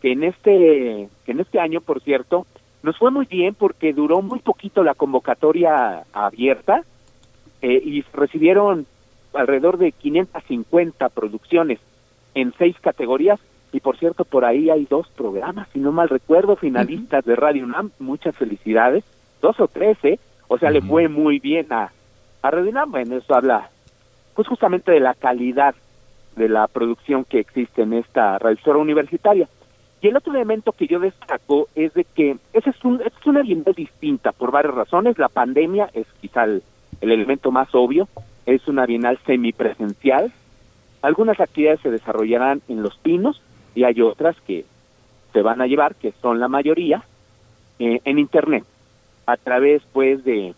que en este, que en este año, por cierto, nos fue muy bien porque duró muy poquito la convocatoria abierta eh, y recibieron alrededor de 550 producciones en seis categorías y por cierto por ahí hay dos programas, si no mal recuerdo, finalistas de Radio UNAM, muchas felicidades, dos o tres, ¿eh? O sea, le fue muy bien a, a Bueno, eso habla pues justamente de la calidad de la producción que existe en esta radiosora universitaria. Y el otro elemento que yo destaco es de que esa es, un, es una distinta por varias razones. La pandemia es quizá el, el elemento más obvio. Es una bienal semipresencial. Algunas actividades se desarrollarán en Los Pinos y hay otras que se van a llevar, que son la mayoría, eh, en Internet, a través pues de,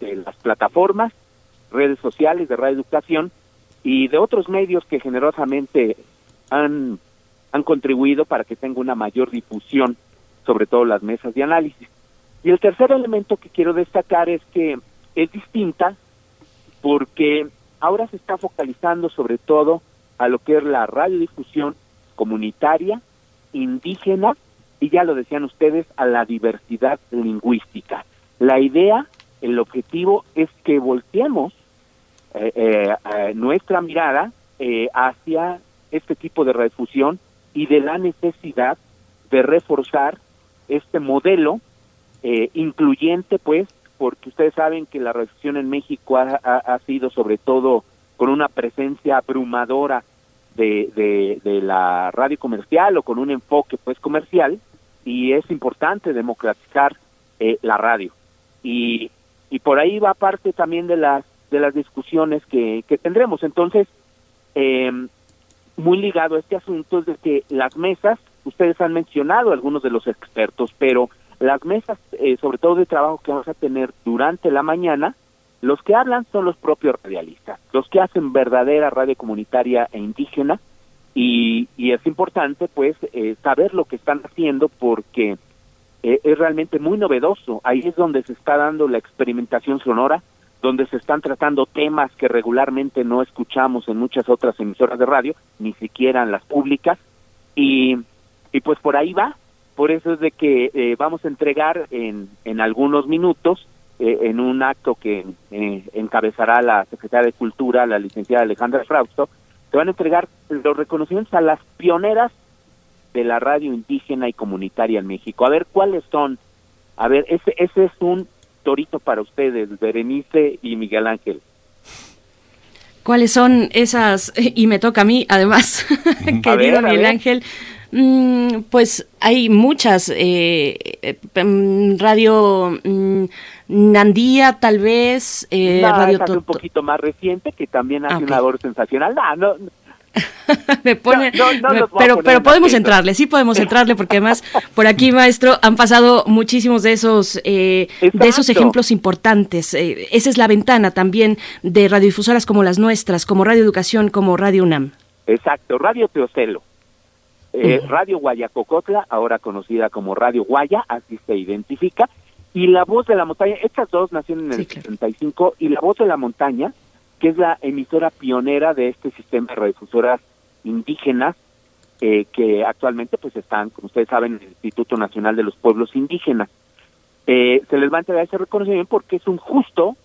de las plataformas redes sociales de Radio Educación y de otros medios que generosamente han, han contribuido para que tenga una mayor difusión, sobre todo las mesas de análisis. Y el tercer elemento que quiero destacar es que es distinta porque ahora se está focalizando sobre todo a lo que es la radiodifusión comunitaria, indígena y ya lo decían ustedes, a la diversidad lingüística. La idea, el objetivo es que volteemos nuestra mirada eh, hacia este tipo de redifusión y de la necesidad de reforzar este modelo incluyente, pues, porque ustedes saben que la redifusión en México ha, sido sobre todo con una presencia abrumadora de, de, de la radio comercial o con un enfoque pues comercial y es importante democratizar eh, la radio. Y, y por ahí va parte también de las de las discusiones que, que tendremos entonces eh, muy ligado a este asunto es de que las mesas ustedes han mencionado algunos de los expertos pero las mesas eh, sobre todo de trabajo que vamos a tener durante la mañana los que hablan son los propios radialistas, los que hacen verdadera radio comunitaria e indígena y, y es importante pues eh, saber lo que están haciendo porque eh, es realmente muy novedoso. Ahí es donde se está dando la experimentación sonora, donde se están tratando temas que regularmente no escuchamos en muchas otras emisoras de radio, ni siquiera en las públicas y, y pues por ahí va. Por eso es de que eh, vamos a entregar en, en algunos minutos eh, en un acto que eh, encabezará la secretaria de Cultura, la licenciada Alejandra Frausto, se van a entregar los reconocimientos a las pioneras de la radio indígena y comunitaria en México. A ver, ¿cuáles son? A ver, ese, ese es un torito para ustedes, Berenice y Miguel Ángel. ¿Cuáles son esas? [LAUGHS] Y me toca a mí, además, [LAUGHS] querido Miguel Ángel. Mm, pues hay muchas. Eh, eh, radio mm, Nandía, tal vez. Eh, no, radio un poquito más reciente que también hace una labor sensacional. No, no, [LAUGHS] me pone, no, no, me, pero pero podemos entrarle, sí podemos entrarle porque además por aquí [LAUGHS] maestro han pasado muchísimos de esos eh, de esos ejemplos importantes. Eh, esa es la ventana también de radiodifusoras como las nuestras, como Radio Educación, como Radio UNAM. Exacto, Radio Teocelo, eh, Radio Guayacocotla, ahora conocida como Radio Guaya, así se identifica, y La Voz de la Montaña, estas dos nacieron en el sí, 75, y La Voz de la Montaña que es la emisora pionera de este sistema de radiodifusoras indígenas eh, que actualmente pues están, como ustedes saben, en el Instituto Nacional de los Pueblos Indígenas. Eh, se les va a entregar ese reconocimiento porque es un justo,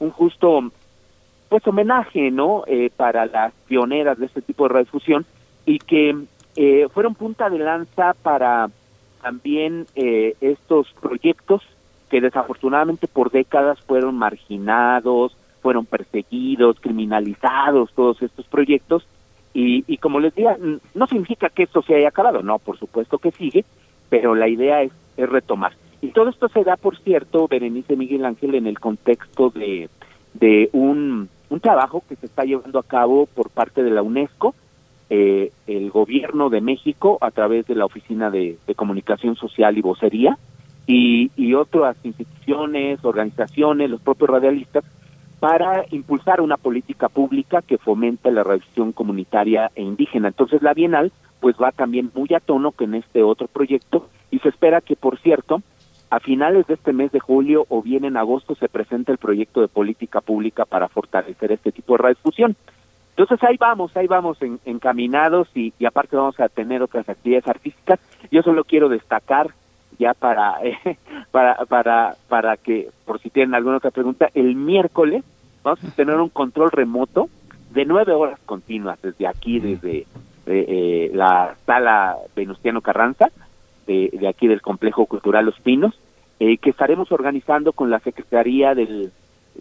un justo pues homenaje, ¿no? Eh, para las pioneras de este tipo de radiodifusión y que eh, fueron punta de lanza para también eh, estos proyectos que desafortunadamente por décadas fueron marginados, fueron perseguidos, criminalizados todos estos proyectos y, y como les decía, no significa que esto se haya acabado, no, por supuesto que sigue, pero la idea es, retomar. Y todo esto se da, por cierto, Berenice Miguel Ángel, en el contexto de, un trabajo que se está llevando a cabo por parte de la UNESCO, eh, el gobierno de México, a través de la Oficina de, de Comunicación Social y Vocería, y, y otras instituciones, organizaciones, los propios radialistas, para impulsar una política pública que fomente la radiodifusión comunitaria e indígena. Entonces la Bienal pues va también muy a tono con este otro proyecto y se espera que, por cierto, a finales de este mes de julio o bien en agosto se presente el proyecto de política pública para fortalecer este tipo de radiodifusión. Entonces ahí vamos, ahí vamos en, encaminados y, y, aparte vamos a tener otras actividades artísticas. Yo solo quiero destacar ya para, eh, [LAUGHS] para, para, para que, por si tienen alguna otra pregunta, el miércoles vamos a tener un control remoto de nueve horas continuas desde aquí, desde eh, la sala Venustiano Carranza, de, de, aquí del Complejo Cultural Los Pinos, eh, que estaremos organizando con la Secretaría del,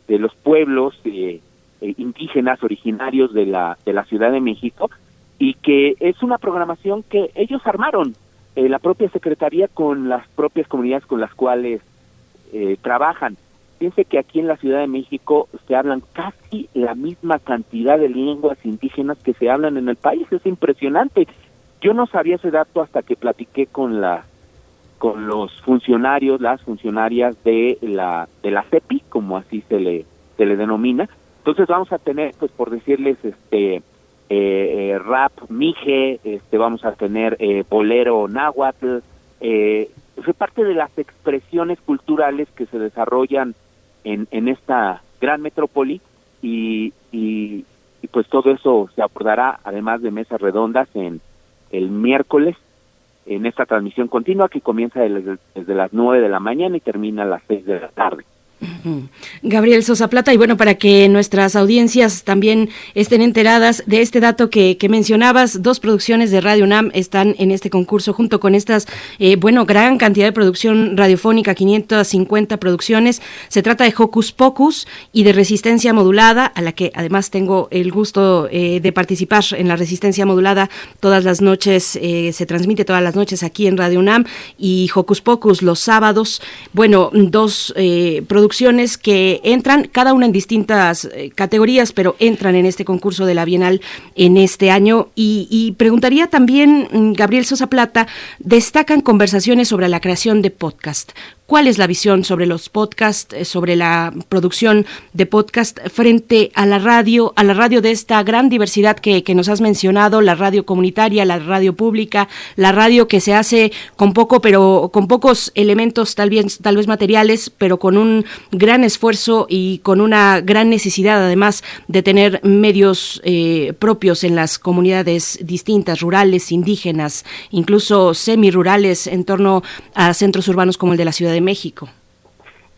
de los Pueblos eh, Indígenas originarios de la, de la Ciudad de México, y que es una programación que ellos armaron, eh, la propia Secretaría con las propias comunidades con las cuales eh, trabajan. Piense que aquí en la Ciudad de México se hablan casi la misma cantidad de lenguas indígenas que se hablan en el país. Es impresionante. Yo no sabía ese dato hasta que platiqué con la con los funcionarios, las funcionarias de la de la CEPI, como así se le se le denomina. Entonces vamos a tener, pues por decirles, este eh, eh, rap mije, este vamos a tener eh, bolero náhuatl, eh, fue parte de las expresiones culturales que se desarrollan en, en esta gran metrópoli y, y, y, pues todo eso se abordará además de mesas redondas en el miércoles en esta transmisión continua que comienza desde, desde las nueve de la mañana y termina a las seis de la tarde. Gabriel Sosa Plata, y bueno, para que nuestras audiencias también estén enteradas de este dato que, mencionabas, dos producciones de Radio UNAM están en este concurso junto con estas, eh, bueno, gran cantidad de producción radiofónica, 550 producciones. Se trata de Hocus Pocus y de Resistencia Modulada, a la que además tengo el gusto eh, de participar en la Resistencia Modulada todas las noches, eh, se transmite todas las noches aquí en Radio UNAM y Hocus Pocus los sábados. Bueno, dos producciones que entran, cada una en distintas eh, categorías, pero entran en este concurso de la Bienal en este año. Y, preguntaría también, mm, Gabriel Sosa Plata, destacan conversaciones sobre la creación de podcast. ¿Cuál es la visión sobre los podcasts, eh, sobre la producción de podcast frente a la radio, a la radio de esta gran diversidad que, nos has mencionado, la radio comunitaria, la radio pública, la radio que se hace con poco, pero con pocos elementos tal vez, tal vez materiales, pero con un gran esfuerzo y con una gran necesidad además de tener medios eh, propios en las comunidades distintas, rurales, indígenas, incluso semirurales en torno a centros urbanos como el de la ciudad de México.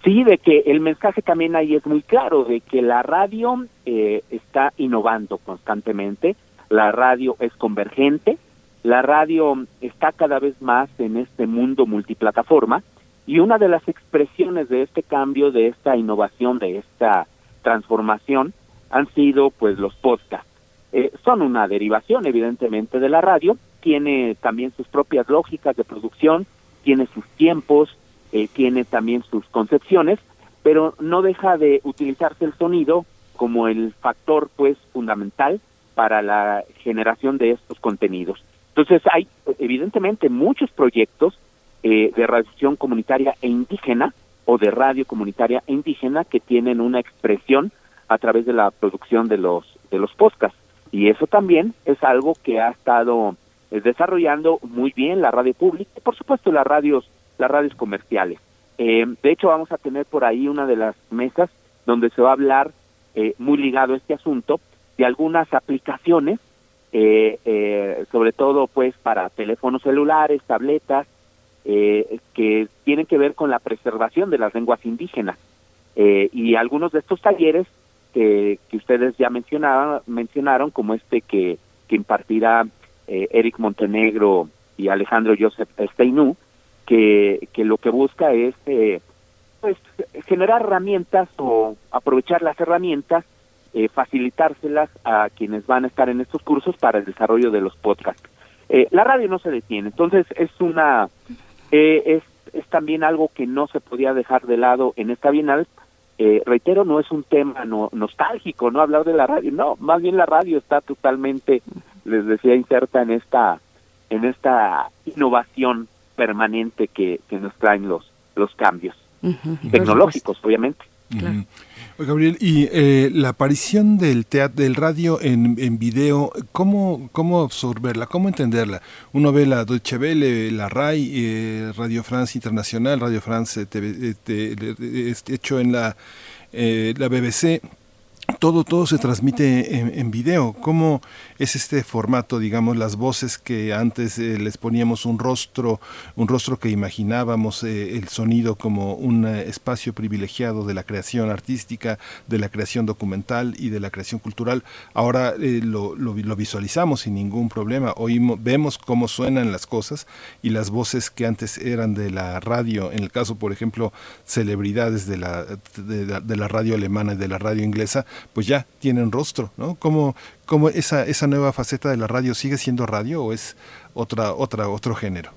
Sí, de que el mensaje también ahí es muy claro, de que la radio eh, está innovando constantemente, la radio es convergente, la radio está cada vez más en este mundo multiplataforma y una de las expresiones de este cambio, de esta innovación, de esta transformación han sido pues los podcasts. Eh, son una derivación evidentemente de la radio, tiene también sus propias lógicas de producción, tiene sus tiempos, eh, tiene también sus concepciones, pero no deja de utilizarse el sonido como el factor pues fundamental para la generación de estos contenidos. Entonces hay evidentemente muchos proyectos eh, de radiodifusión comunitaria e indígena o de radio comunitaria e indígena que tienen una expresión a través de la producción de los de los podcasts y eso también es algo que ha estado eh, desarrollando muy bien la radio pública y por supuesto las radios las radios comerciales. Eh, de hecho, vamos a tener por ahí una de las mesas donde se va a hablar, eh, muy ligado a este asunto, de algunas aplicaciones, eh, sobre todo pues para teléfonos celulares, tabletas, que tienen que ver con la preservación de las lenguas indígenas. y algunos de estos talleres que, que ustedes ya mencionaban, mencionaron, como este que, que impartirá Eric Montenegro y Alejandro Joseph Steinú, que, lo que busca es eh, pues generar herramientas o aprovechar las herramientas, eh, facilitárselas a quienes van a estar en estos cursos para el desarrollo de los podcasts. Eh, la radio no se detiene, entonces es una eh, es, es también algo que no se podía dejar de lado en esta bienal. Eh, reitero, no es un tema no, nostálgico, no hablar de la radio, no, más bien la radio está totalmente, les decía, inserta en esta en esta innovación permanente que, que nos traen los, los cambios tecnológicos, obviamente. Gabriel, y eh, la aparición del teatro, del radio en, en video, ¿cómo, ¿cómo absorberla? ¿Cómo entenderla? Uno ve la Deutsche Welle, la RAI, eh, Radio France Internacional, Radio France TV, eh, hecho en la, la BBC, todo, todo se transmite en, video. ¿Cómo es este formato, digamos, las voces que antes eh, les poníamos un rostro, un rostro que imaginábamos, eh, el sonido como un eh, espacio privilegiado de la creación artística, de la creación documental y de la creación cultural? Ahora lo, lo, visualizamos sin ningún problema. Oímos, vemos cómo suenan las cosas y las voces que antes eran de la radio, en el caso, por ejemplo, celebridades de la, de la radio alemana y de la radio inglesa, pues ya tienen rostro, ¿no? ¿Cómo, cómo esa, esa nueva faceta de la radio sigue siendo radio o es otra, otra, otro género?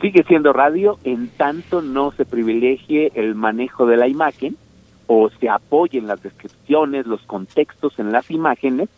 Sigue siendo radio en tanto no se privilegie el manejo de la imagen o se apoyen las descripciones, los contextos en las imágenes,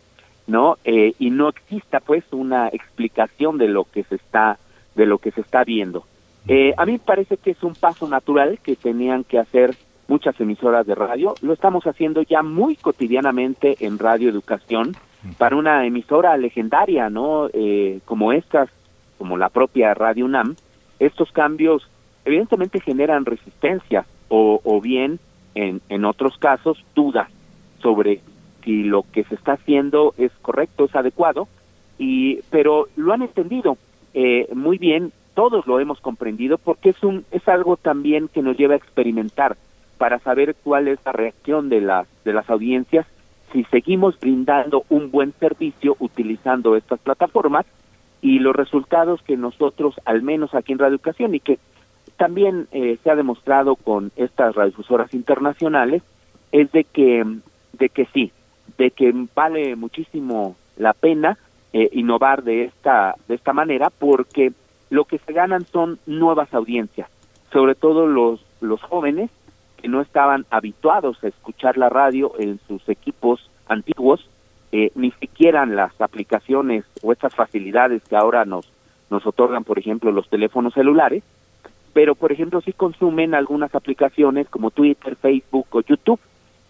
¿no? Eh, y no exista pues una explicación de lo que se está de lo que se está viendo. Eh, a mí me parece que es un paso natural que tenían que hacer muchas emisoras de radio. Lo estamos haciendo ya muy cotidianamente en Radio Educación para una emisora legendaria, ¿no? Eh, como estas, como la propia Radio UNAM. Estos cambios evidentemente generan resistencia o, o bien, en, en otros casos, dudas sobre si lo que se está haciendo es correcto, es adecuado, y pero lo han entendido eh, muy bien, todos lo hemos comprendido porque es un es algo también que nos lleva a experimentar para saber cuál es la reacción de las de las audiencias si seguimos brindando un buen servicio utilizando estas plataformas y los resultados que nosotros, al menos aquí en Radio Educación y que también eh, se ha demostrado con estas radiodifusoras internacionales, es de que, de que sí, de que vale muchísimo la pena eh, innovar de esta, de esta manera porque lo que se ganan son nuevas audiencias, sobre todo los, los jóvenes que no estaban habituados a escuchar la radio en sus equipos antiguos, eh, ni siquiera las aplicaciones o estas facilidades que ahora nos, nos otorgan, por ejemplo, los teléfonos celulares, pero por ejemplo sí consumen algunas aplicaciones como Twitter, Facebook o YouTube,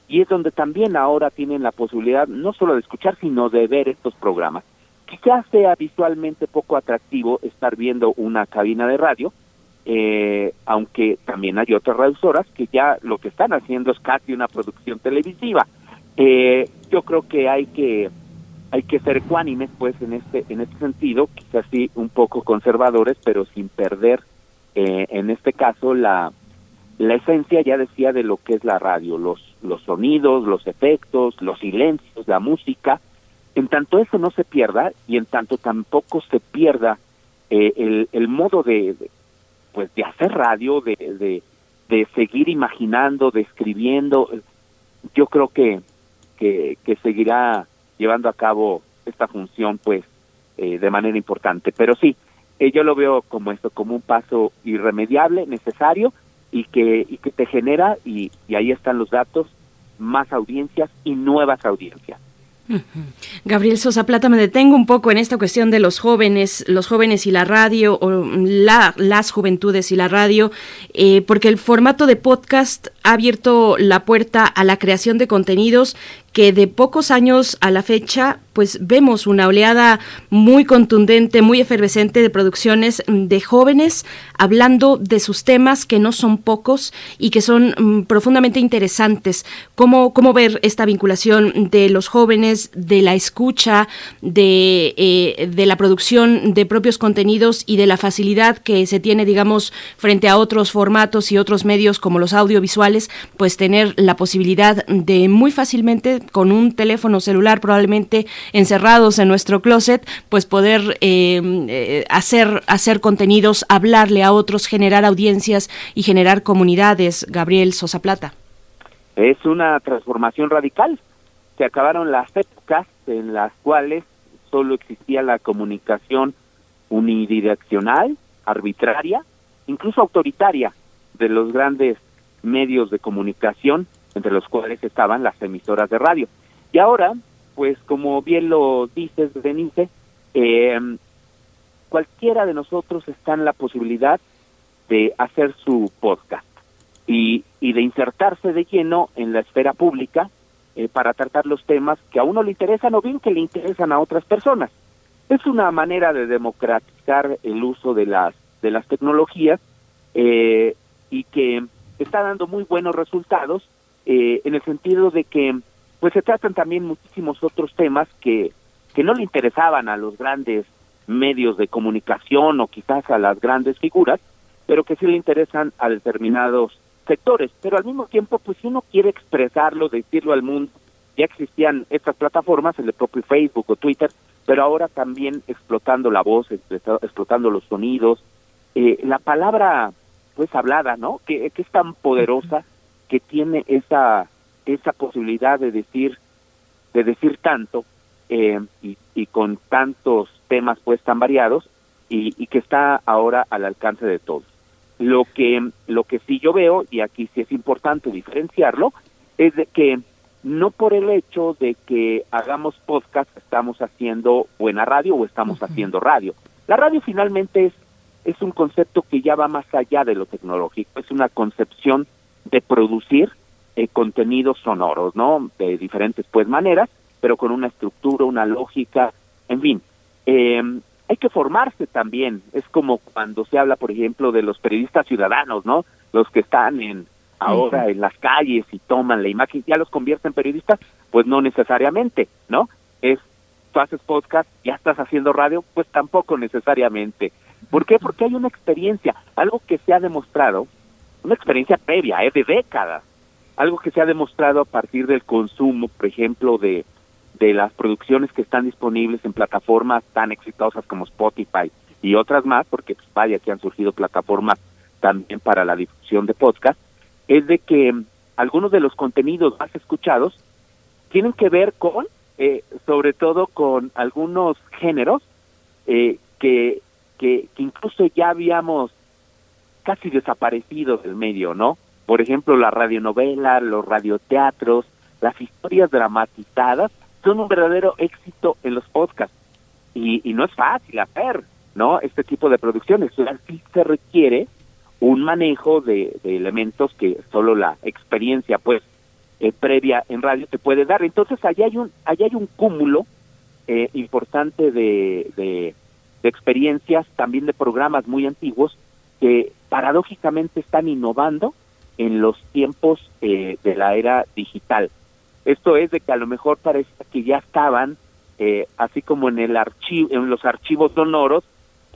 y es donde también ahora tienen la posibilidad no solo de escuchar, sino de ver estos programas. Quizás sea visualmente poco atractivo estar viendo una cabina de radio, eh, aunque también hay otras radiosoras que ya lo que están haciendo es casi una producción televisiva. Eh, yo creo que hay que hay que ser ecuánimes pues en este en este sentido quizás sí un poco conservadores pero sin perder eh, en este caso la la esencia ya decía de lo que es la radio los los sonidos los efectos los silencios la música en tanto eso no se pierda y en tanto tampoco se pierda eh, el, el modo de, de, pues de hacer radio de, de de seguir imaginando de escribiendo yo creo que que, que seguirá llevando a cabo esta función pues eh, de manera importante. Pero sí, eh, yo lo veo como esto, como un paso irremediable, necesario y que, y que te genera, y, y ahí están los datos, más audiencias y nuevas audiencias. Gabriel Sosa Plata, me detengo un poco en esta cuestión de los jóvenes, los jóvenes y la radio, o la, las juventudes y la radio, eh, porque el formato de podcast ha abierto la puerta a la creación de contenidos que de pocos años a la fecha, pues vemos una oleada muy contundente, muy efervescente de producciones de jóvenes hablando de sus temas que no son pocos y que son um, profundamente interesantes. ¿Cómo, ¿Cómo ver esta vinculación de los jóvenes, de la escucha, de, eh, de la producción de propios contenidos y de la facilidad que se tiene, digamos, frente a otros formatos y otros medios como los audiovisuales, pues tener la posibilidad de muy fácilmente con un teléfono celular probablemente encerrados en nuestro closet, pues poder eh, eh, hacer, hacer contenidos, hablarle a otros, generar audiencias y generar comunidades. Gabriel Sosa Plata. Es una transformación radical. Se acabaron las épocas en las cuales solo existía la comunicación unidireccional, arbitraria, incluso autoritaria de los grandes medios de comunicación entre los cuales estaban las emisoras de radio. Y ahora, pues como bien lo dices, Denise, eh, cualquiera de nosotros está en la posibilidad de hacer su podcast y, y de insertarse de lleno en la esfera pública eh, para tratar los temas que a uno le interesan o bien que le interesan a otras personas. Es una manera de democratizar el uso de las de las tecnologías eh, y que está dando muy buenos resultados eh, en el sentido de que pues se tratan también muchísimos otros temas que, que no le interesaban a los grandes medios de comunicación o quizás a las grandes figuras, pero que sí le interesan a determinados sectores. Pero al mismo tiempo, pues si uno quiere expresarlo, decirlo al mundo, ya existían estas plataformas, el propio Facebook o Twitter, pero ahora también explotando la voz, explotando los sonidos, eh, la palabra pues hablada, ¿no? Que, que es tan poderosa que tiene esa esa posibilidad de decir de decir tanto eh, y, y, con tantos temas pues tan variados y, y, que está ahora al alcance de todos lo que lo que sí yo veo y aquí sí es importante diferenciarlo es de que no por el hecho de que hagamos podcast estamos haciendo buena radio o estamos uh -huh. haciendo radio la radio finalmente es es un concepto que ya va más allá de lo tecnológico es una concepción de producir eh, contenidos sonoros, ¿no? De diferentes pues maneras, pero con una estructura, una lógica, en fin. Eh, hay que formarse también. Es como cuando se habla, por ejemplo, de los periodistas ciudadanos, ¿no? Los que están en ahora uh -huh. en las calles y toman la imagen, ya los convierten en periodistas, pues no necesariamente, ¿no? Es tú haces podcast, ya estás haciendo radio, pues tampoco necesariamente. ¿Por qué? Porque hay una experiencia, algo que se ha demostrado una experiencia previa, es de décadas, algo que se ha demostrado a partir del consumo, por ejemplo, de, de las producciones que están disponibles en plataformas tan exitosas como Spotify y otras más, porque pues, vaya que han surgido plataformas también para la difusión de podcast, es de que algunos de los contenidos más escuchados tienen que ver con, eh, sobre todo con algunos géneros eh, que, que, que incluso ya habíamos casi desaparecido del medio, ¿no? Por ejemplo, la radionovela, los radioteatros, las historias dramatizadas son un verdadero éxito en los podcasts. Y, no es fácil hacer, ¿no? Este tipo de producciones. Se requiere un manejo de, elementos que solo la experiencia, pues, eh, previa en radio te puede dar. Entonces, allá hay un, allá hay un cúmulo eh, importante de, de experiencias, también de programas muy antiguos, que paradójicamente están innovando en los tiempos eh, de la era digital. Esto es de que a lo mejor parece que ya estaban, eh, así como en el archivo, en los archivos sonoros,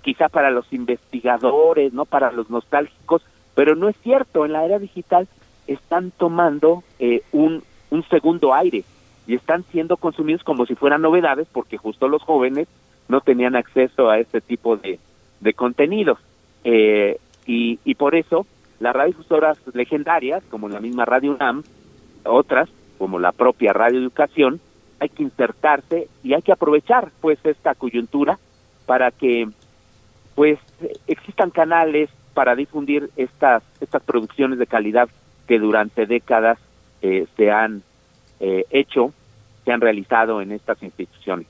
quizá para los investigadores, no para los nostálgicos, pero no es cierto. En la era digital están tomando eh, un, un segundo aire y están siendo consumidos como si fueran novedades, porque justo los jóvenes no tenían acceso a este tipo de, de contenidos. Eh, y, y por eso las radiodifusoras legendarias, como la misma Radio UNAM, otras, como la propia Radio Educación, hay que insertarse y hay que aprovechar pues esta coyuntura para que pues existan canales para difundir estas estas producciones de calidad que durante décadas eh, se han eh, hecho, se han realizado en estas instituciones.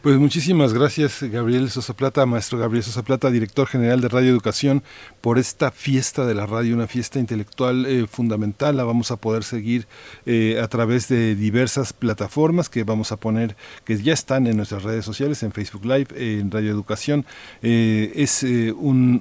Pues muchísimas gracias Gabriel Sosa Plata, maestro Gabriel Sosa Plata, director general de Radio Educación, por esta fiesta de la radio, una fiesta intelectual eh, fundamental. La vamos a poder seguir eh, a través de diversas plataformas que vamos a poner, que ya están en nuestras redes sociales, en Facebook Live, en Radio Educación. Eh, es un,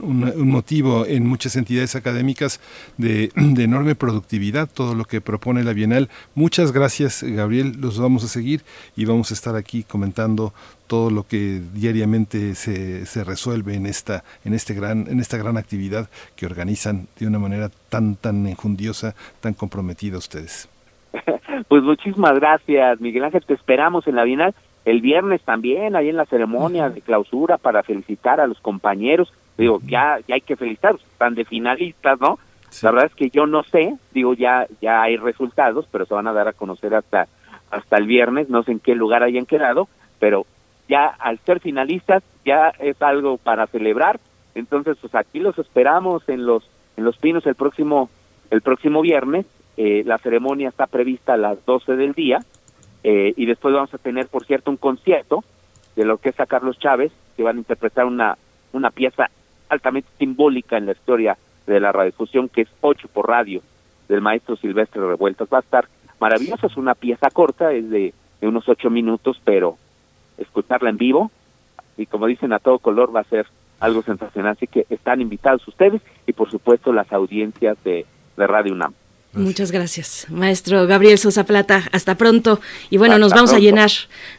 motivo en muchas entidades académicas de, [CLEARS THROAT] de enorme productividad, todo lo que propone la Bienal. Muchas gracias Gabriel, los vamos a seguir y vamos a estar aquí comentando todo lo que diariamente se, se resuelve en esta en este gran en esta gran actividad que organizan de una manera tan tan enjundiosa, tan comprometida ustedes. [LAUGHS] Pues muchísimas gracias, Miguel Ángel, te esperamos en la Bienal el viernes también, ahí en la ceremonia de clausura para felicitar a los compañeros. Digo, ya ya hay que felicitarlos, están de finalistas, ¿no? Sí. La verdad es que yo no sé, digo, ya ya hay resultados, pero se van a dar a conocer hasta hasta el viernes, no sé en qué lugar hayan quedado, pero ya al ser finalistas ya es algo para celebrar. Entonces, pues aquí los esperamos en los en los Pinos el próximo el próximo viernes. Eh, la ceremonia está prevista a las 12 del día eh, y después vamos a tener, por cierto, un concierto de lo que es a Carlos Chávez, que van a interpretar una una pieza altamente simbólica en la historia de la radiodifusión, que es Ocho por Radio, del maestro Silvestre Revueltas. Va a estar maravillosa, es una pieza corta, es de, de unos ocho minutos, pero escucharla en vivo y como dicen a todo color va a ser algo sensacional. Así que están invitados ustedes y por supuesto las audiencias de, de Radio UNAM. Muchas gracias, maestro Gabriel Sosa Plata. Hasta pronto. Y bueno, Hasta nos vamos pronto. a llenar,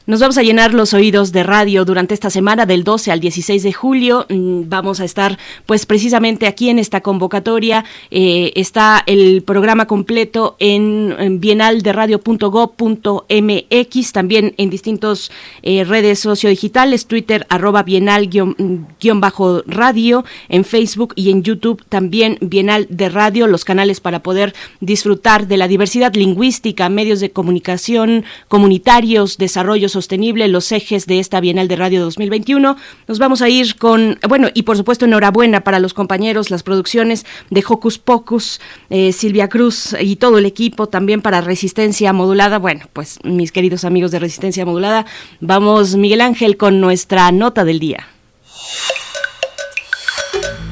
nos vamos a llenar los oídos de radio durante esta semana del 12 al 16 de julio. Mm, vamos a estar, pues, precisamente aquí en esta convocatoria. Eh, está el programa completo en, en bienalderadio.gov.mx, también en distintos eh, redes sociodigitales, Twitter, arroba bienal guion, guion bajo radio, en Facebook y en YouTube también Bienal de Radio, los canales para poder disfrutar de la diversidad lingüística, medios de comunicación comunitarios, desarrollo sostenible, los ejes de esta Bienal de Radio 2021. Nos vamos a ir con, bueno, y por supuesto enhorabuena para los compañeros, las producciones de Hocus Pocus, eh, Silvia Cruz y todo el equipo, también para Resistencia Modulada. Bueno, pues mis queridos amigos de Resistencia Modulada, vamos Miguel Ángel con nuestra nota del día.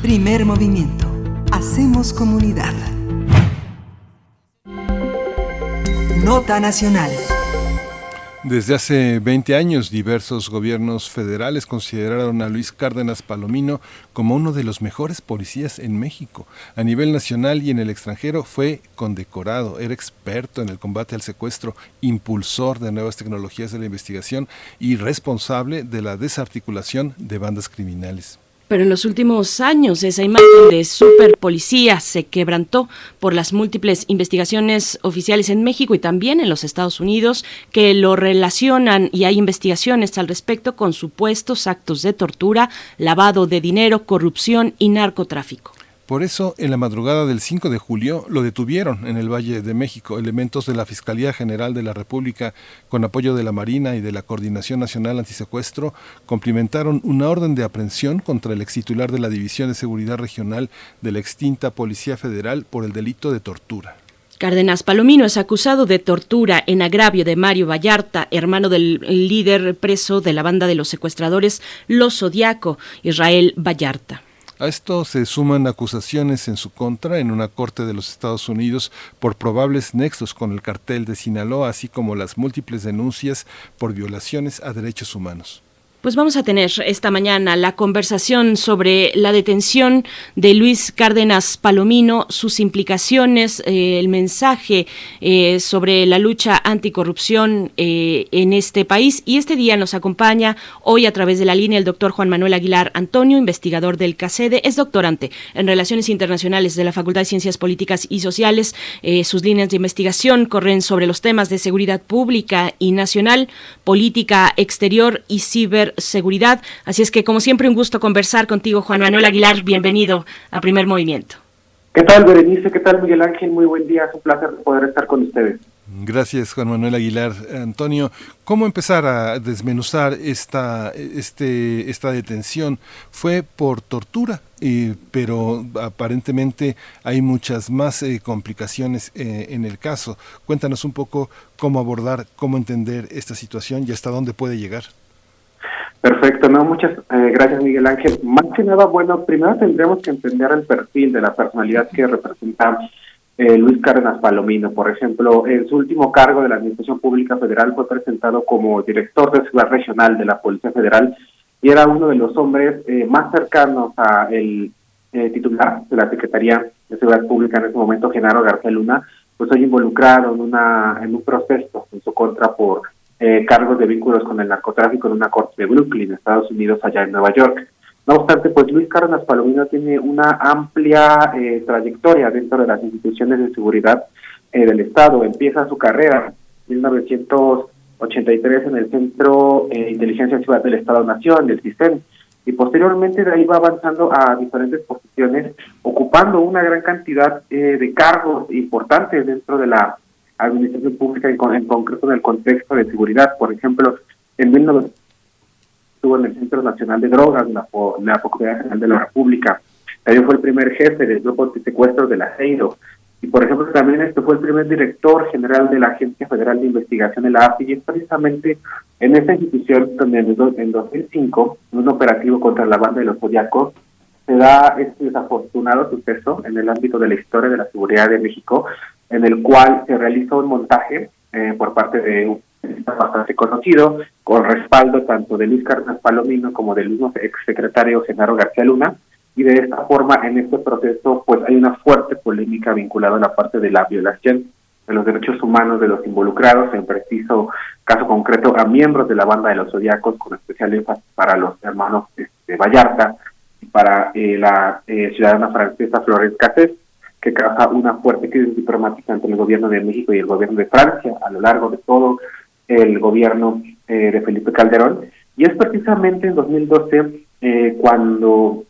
Primer movimiento. Hacemos comunidad. Nota Nacional. Desde hace 20 años, diversos gobiernos federales consideraron a Luis Cárdenas Palomino como uno de los mejores policías en México. A nivel nacional y en el extranjero fue condecorado, era experto en el combate al secuestro, impulsor de nuevas tecnologías de la investigación y responsable de la desarticulación de bandas criminales. Pero en los últimos años esa imagen de super policía se quebrantó por las múltiples investigaciones oficiales en México y también en los Estados Unidos que lo relacionan y hay investigaciones al respecto con supuestos actos de tortura, lavado de dinero, corrupción y narcotráfico. Por eso, en la madrugada del 5 de julio lo detuvieron en el Valle de México. Elementos de la Fiscalía General de la República, con apoyo de la Marina y de la Coordinación Nacional Antisecuestro, cumplimentaron una orden de aprehensión contra el ex titular de la División de Seguridad Regional de la extinta Policía Federal por el delito de tortura. Cárdenas Palomino es acusado de tortura en agravio de Mario Vallarta, hermano del líder preso de la banda de los secuestradores Los Zodiaco, Israel Vallarta. A esto se suman acusaciones en su contra en una corte de los Estados Unidos por probables nexos con el cartel de Sinaloa, así como las múltiples denuncias por violaciones a derechos humanos. Pues vamos a tener esta mañana la conversación sobre la detención de Luis Cárdenas Palomino, sus implicaciones, eh, el mensaje eh, sobre la lucha anticorrupción eh, en este país. Y este día nos acompaña hoy a través de la línea el doctor Juan Manuel Aguilar Antonio, investigador del CACEDE, es doctorante en Relaciones Internacionales de la Facultad de Ciencias Políticas y Sociales. sus líneas de investigación corren sobre los temas de seguridad pública y nacional, política exterior y ciber seguridad. Así es que, como siempre, un gusto conversar contigo, Juan Manuel Aguilar. Bienvenido a Primer Movimiento. ¿Qué tal, Berenice? ¿Qué tal, Miguel Ángel? Muy buen día. Es un placer poder estar con ustedes. Gracias, Juan Manuel Aguilar. Antonio, ¿cómo empezar a desmenuzar esta, este, esta detención? Fue por tortura, eh, pero aparentemente hay muchas más eh, complicaciones eh, en el caso. Cuéntanos un poco cómo abordar, cómo entender esta situación y hasta dónde puede llegar. Perfecto, no, muchas eh, gracias Miguel Ángel. Más que nada, bueno, primero tendremos que entender el perfil de la personalidad que representa eh, Luis Cárdenas Palomino. Por ejemplo, en su último cargo de la Administración Pública Federal fue presentado como director de Ciudad Regional de la Policía Federal y era uno de los hombres eh, más cercanos a el titular de la Secretaría de Seguridad Pública en ese momento, Genaro García Luna, pues hoy involucrado en, una, en un proceso en su contra por eh, cargos de vínculos con el narcotráfico en una corte de Brooklyn, Estados Unidos, allá en Nueva York. No obstante, pues Luis Cárdenas Palomino tiene una amplia eh, trayectoria dentro de las instituciones de seguridad eh, del Estado. Empieza su carrera en 1983 en el Centro de Inteligencia Ciudad del Estado-Nación, del CISEN, y posteriormente de ahí va avanzando a diferentes posiciones, ocupando una gran cantidad de cargos importantes dentro de la administración pública en, en concreto en el contexto de seguridad. Por ejemplo, en 1900 estuvo en el Centro Nacional de Drogas, la, la Procuraduría General de la República. También fue el primer jefe del grupo de secuestros de la CEIDO. Y por ejemplo, también este fue el primer director general de la Agencia Federal de Investigación de la AFI, y es precisamente en esa institución donde en 2005, en un operativo contra la banda de los zodiacos, se da este desafortunado suceso en el ámbito de la historia de la seguridad de México, en el cual se realizó un montaje eh, por parte de un bastante conocido, con respaldo tanto de Luis Cárdenas Palomino como del mismo exsecretario Genaro García Luna, y de esta forma en este proceso pues hay una fuerte polémica vinculada a la parte de la violación de los derechos humanos de los involucrados, en preciso caso concreto a miembros de la banda de los zodiacos, con especial énfasis para los hermanos de este, Vallarta y para eh, la eh, ciudadana francesa Florence Cassés que causa una fuerte crisis diplomática entre el gobierno de México y el gobierno de Francia a lo largo de todo el gobierno eh, de Felipe Calderón. Y es precisamente en 2012 eh, cuando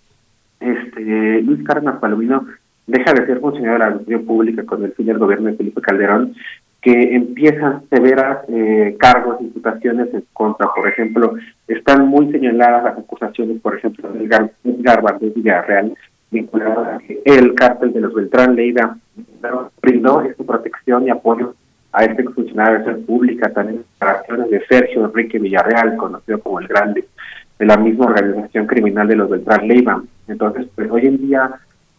este Luis Cárdenas Palomino deja de ser funcionario de la administración pública con el fin del gobierno de Felipe Calderón, que empiezan severas eh, cargos, imputaciones en contra. Por ejemplo, están muy señaladas las acusaciones, por ejemplo, del Gar Valdés Villarreal, vinculado a que el cártel de los Beltrán Leida brindó esta protección y apoyo a este funcionario de ser pública, también declaraciones de Sergio Enrique Villarreal, conocido como el Grande, de la misma organización criminal de los Beltrán Leiva. Entonces, pues hoy en día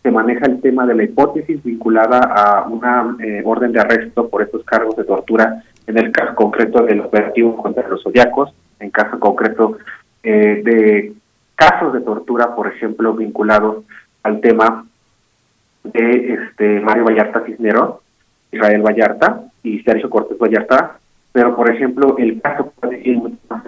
se maneja el tema de la hipótesis vinculada a una eh, orden de arresto por estos cargos de tortura, en el caso concreto del operativo contra los zodiacos, en caso concreto eh, de casos de tortura, por ejemplo, vinculados al tema de este Mario Vallarta Cisneros, Israel Vallarta y Sergio Cortés Vallarta, pero por ejemplo el caso puede ir mucho más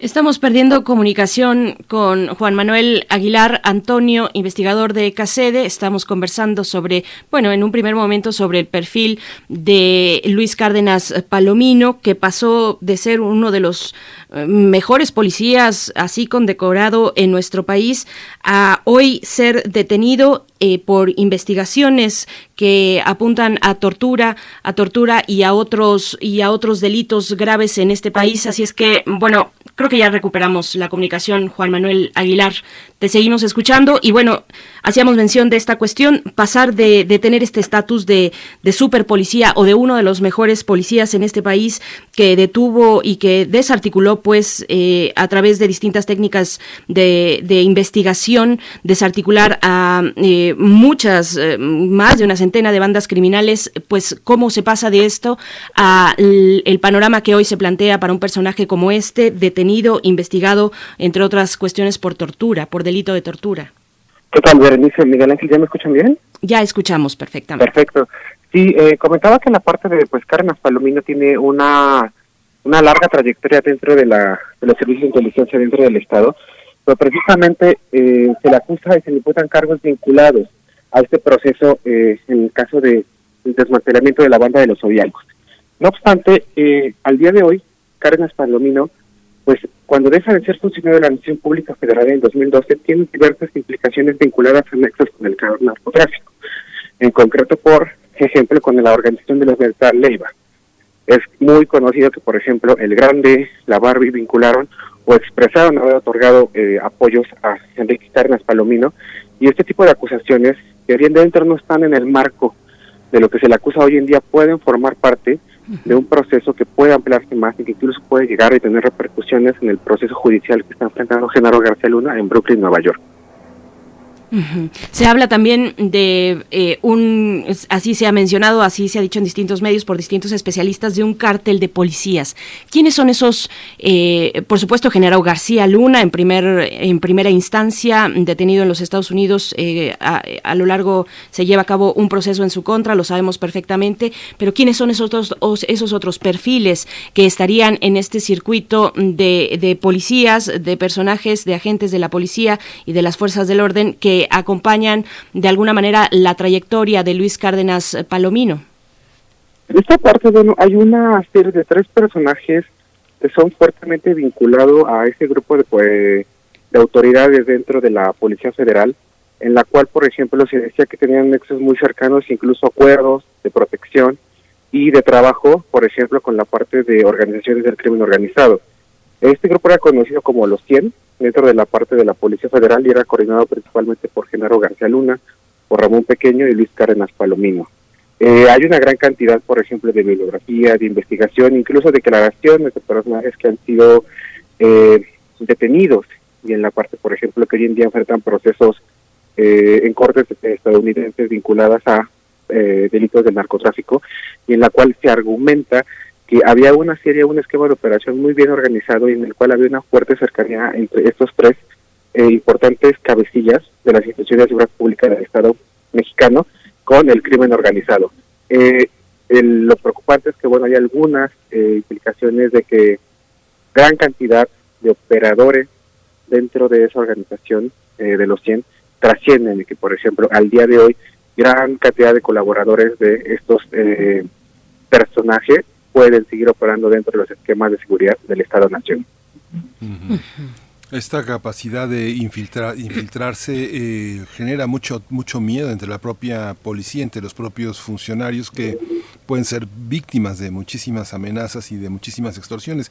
Estamos perdiendo comunicación con Juan Manuel Aguilar Antonio, investigador de CACEDE. Estamos conversando sobre, bueno, en un primer momento sobre el perfil de Luis Cárdenas Palomino, que pasó de ser uno de los eh, mejores policías, así condecorado en nuestro país, a hoy ser detenido eh, por investigaciones que apuntan a tortura, a tortura y a otros y a otros delitos graves en este país. Así es que, bueno, creo que ya recuperamos la comunicación, Juan Manuel Aguilar. Te seguimos escuchando y bueno, hacíamos mención de esta cuestión, pasar de, tener este estatus de, de super policía o de uno de los mejores policías en este país que detuvo y que desarticuló pues eh, a través de distintas técnicas de, de investigación, desarticular a eh, muchas, eh, más de una centena de bandas criminales, pues cómo se pasa de esto a el panorama que hoy se plantea para un personaje como este, detenido, investigado, entre otras cuestiones por tortura, por delito de tortura. ¿Qué tal, Berenice? Miguel Ángel, ¿ya me escuchan bien? Ya escuchamos perfectamente. Perfecto. Sí, eh, comentaba que la parte de pues Cárdenas Palomino tiene una, una larga trayectoria dentro de, la, de los servicios de inteligencia dentro del Estado, pero precisamente eh, se le acusa y se le imputan cargos vinculados a este proceso eh, en el caso de desmantelamiento de la banda de los Zodiacos. No obstante, eh, al día de hoy, Cárdenas Palomino pues cuando deja de ser funcionario de la Nación Pública Federal en 2012, tiene diversas implicaciones vinculadas a nexos con el narcotráfico. En concreto, por ejemplo, con la organización de los Delta Leiva. Es muy conocido que, por ejemplo, el Grande, la Barbie vincularon o expresaron haber otorgado eh, apoyos a Enrique Carnas Palomino y este tipo de acusaciones que bien dentro no están en el marco de lo que se le acusa hoy en día pueden formar parte de un proceso que puede ampliarse más y que incluso puede llegar a tener repercusiones en el proceso judicial que está enfrentando Genaro García Luna en Brooklyn, Nueva York. Se habla también de eh, un, así se ha mencionado, así se ha dicho en distintos medios por distintos especialistas, de un cártel de policías. ¿Quiénes son esos? Eh, por supuesto, General García Luna, en, primer, en primera instancia, detenido en los Estados Unidos, eh, a, lo largo se lleva a cabo un proceso en su contra, lo sabemos perfectamente, pero ¿quiénes son esos otros, esos otros perfiles que estarían en este circuito de, de policías, de personajes, de agentes de la policía y de las fuerzas del orden que acompañan de alguna manera la trayectoria de Luis Cárdenas Palomino. En esta parte, bueno, hay una serie de tres personajes que son fuertemente vinculados a ese grupo de, pues, de autoridades dentro de la Policía Federal, en la cual, por ejemplo, se decía que tenían nexos muy cercanos, incluso acuerdos de protección y de trabajo, por ejemplo, con la parte de organizaciones del crimen organizado. Este grupo era conocido como los 100, dentro de la parte de la Policía Federal y era coordinado principalmente por Genaro García Luna, por Ramón Pequeño y Luis Cárdenas Palomino. Eh, hay una gran cantidad, por ejemplo, de bibliografía, de investigación, incluso declaraciones de personajes que han sido eh, detenidos y en la parte, por ejemplo, que hoy en día enfrentan procesos eh, en cortes estadounidenses vinculadas a delitos de narcotráfico y en la cual se argumenta que había una serie, un esquema de operación muy bien organizado y en el cual había una fuerte cercanía entre estos tres eh, importantes cabecillas de las instituciones de seguridad pública del Estado mexicano con el crimen organizado. Eh, lo preocupante es que, bueno, hay algunas eh, implicaciones de que gran cantidad de operadores dentro de esa organización de los 100 trascienden y que, por ejemplo, al día de hoy, gran cantidad de colaboradores de estos personajes pueden seguir operando dentro de los esquemas de seguridad del Estado-Nación. Esta capacidad de infiltrar, infiltrarse eh, genera mucho, mucho miedo entre la propia policía, entre los propios funcionarios que pueden ser víctimas de muchísimas amenazas y de muchísimas extorsiones.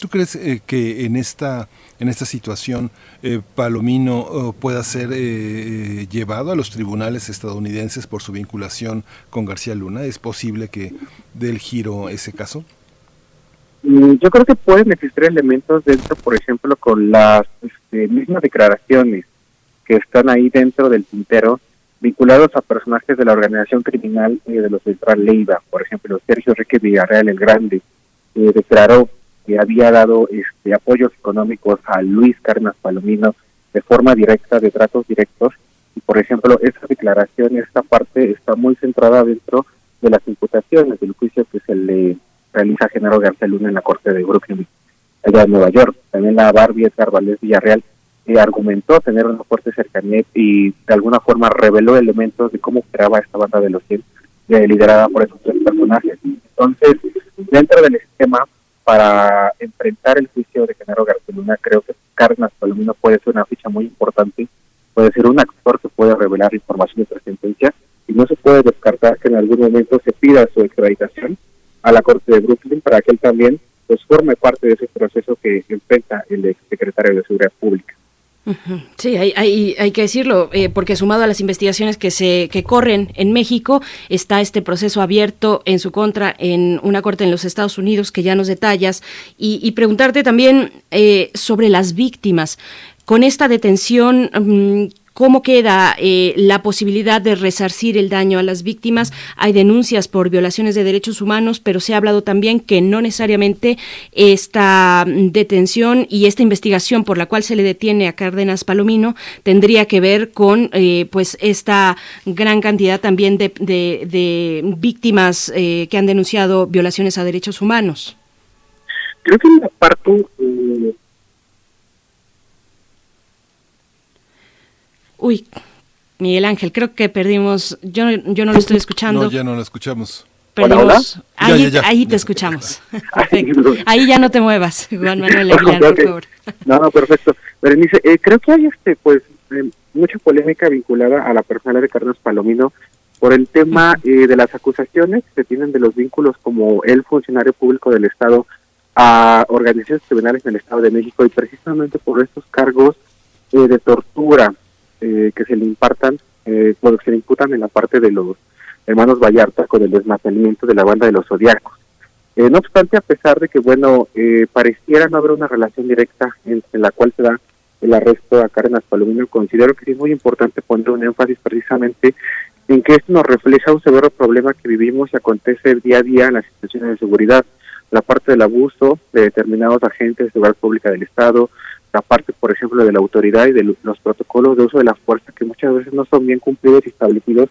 ¿Tú crees eh, que en esta, en esta situación eh, Palomino oh, pueda ser llevado a los tribunales estadounidenses por su vinculación con García Luna? ¿Es posible que dé el giro ese caso? Mm, yo creo que pueden existir elementos dentro, por ejemplo, con las este, mismas declaraciones que están ahí dentro del tintero, vinculados a personajes de la organización criminal y de los Central Leiva. Por ejemplo, Sergio Enrique Villarreal el Grande eh, declaró que había dado este, apoyos económicos a Luis Carnas Palomino de forma directa, de tratos directos. Y, por ejemplo, esa declaración, esta parte está muy centrada dentro de las imputaciones del juicio que se le realiza Genaro García Luna en la Corte de Brooklyn. allá en Nueva York. También la Barbie Edgar Villarreal eh, argumentó tener una fuerte cercanía y de alguna forma reveló elementos de cómo operaba esta banda de los 100, eh, liderada por esos tres personajes. Entonces, dentro del esquema, para enfrentar el juicio de Genaro García creo que Cárdenas Palomino puede ser una ficha muy importante, puede ser un actor que puede revelar información de sentencia y no se puede descartar que en algún momento se pida su extraditación a la Corte de Brooklyn para que él también pues forme parte de ese proceso que enfrenta el exsecretario de Seguridad Pública. Sí, hay, hay, hay, que decirlo, eh, porque sumado a las investigaciones que se que corren en México, está este proceso abierto en su contra en una corte en los Estados Unidos que ya nos detallas, y, preguntarte también eh, sobre las víctimas. Con esta detención, mm, ¿Cómo queda eh, la posibilidad de resarcir el daño a las víctimas? Hay denuncias por violaciones de derechos humanos, pero se ha hablado también que no necesariamente esta detención y esta investigación por la cual se le detiene a Cárdenas Palomino tendría que ver con eh, pues esta gran cantidad también de, víctimas eh, que han denunciado violaciones a derechos humanos. Creo que la parte Uy, Miguel Ángel, creo que perdimos. Yo, yo no lo estoy escuchando. No, ya no lo escuchamos. Perdimos. Ahí, ahí te escuchamos. [LAUGHS] Ahí ya no te muevas, Juan Manuel [LAUGHS] Aguilar, por favor. No, no, perfecto. Berenice, eh, creo que hay este, pues, eh, mucha polémica vinculada a la persona de Carlos Palomino por el tema eh, de las acusaciones que se tienen de los vínculos como el funcionario público del Estado a organizaciones criminales en el Estado de México y precisamente por estos cargos de tortura, eh, que se le impartan, eh, bueno, se le imputan en la parte de los hermanos Vallarta con el desmantelamiento de la banda de los zodiacos. Eh, no obstante, a pesar de que, bueno, eh, pareciera no haber una relación directa en, la cual se da el arresto a Cárdenas Palomino, considero que es muy importante poner un énfasis precisamente en que esto nos refleja un severo problema que vivimos y acontece día a día en las instituciones de seguridad. La parte del abuso de determinados agentes de seguridad pública del Estado, parte, por ejemplo, de la autoridad y de los protocolos de uso de la fuerza que muchas veces no son bien cumplidos y establecidos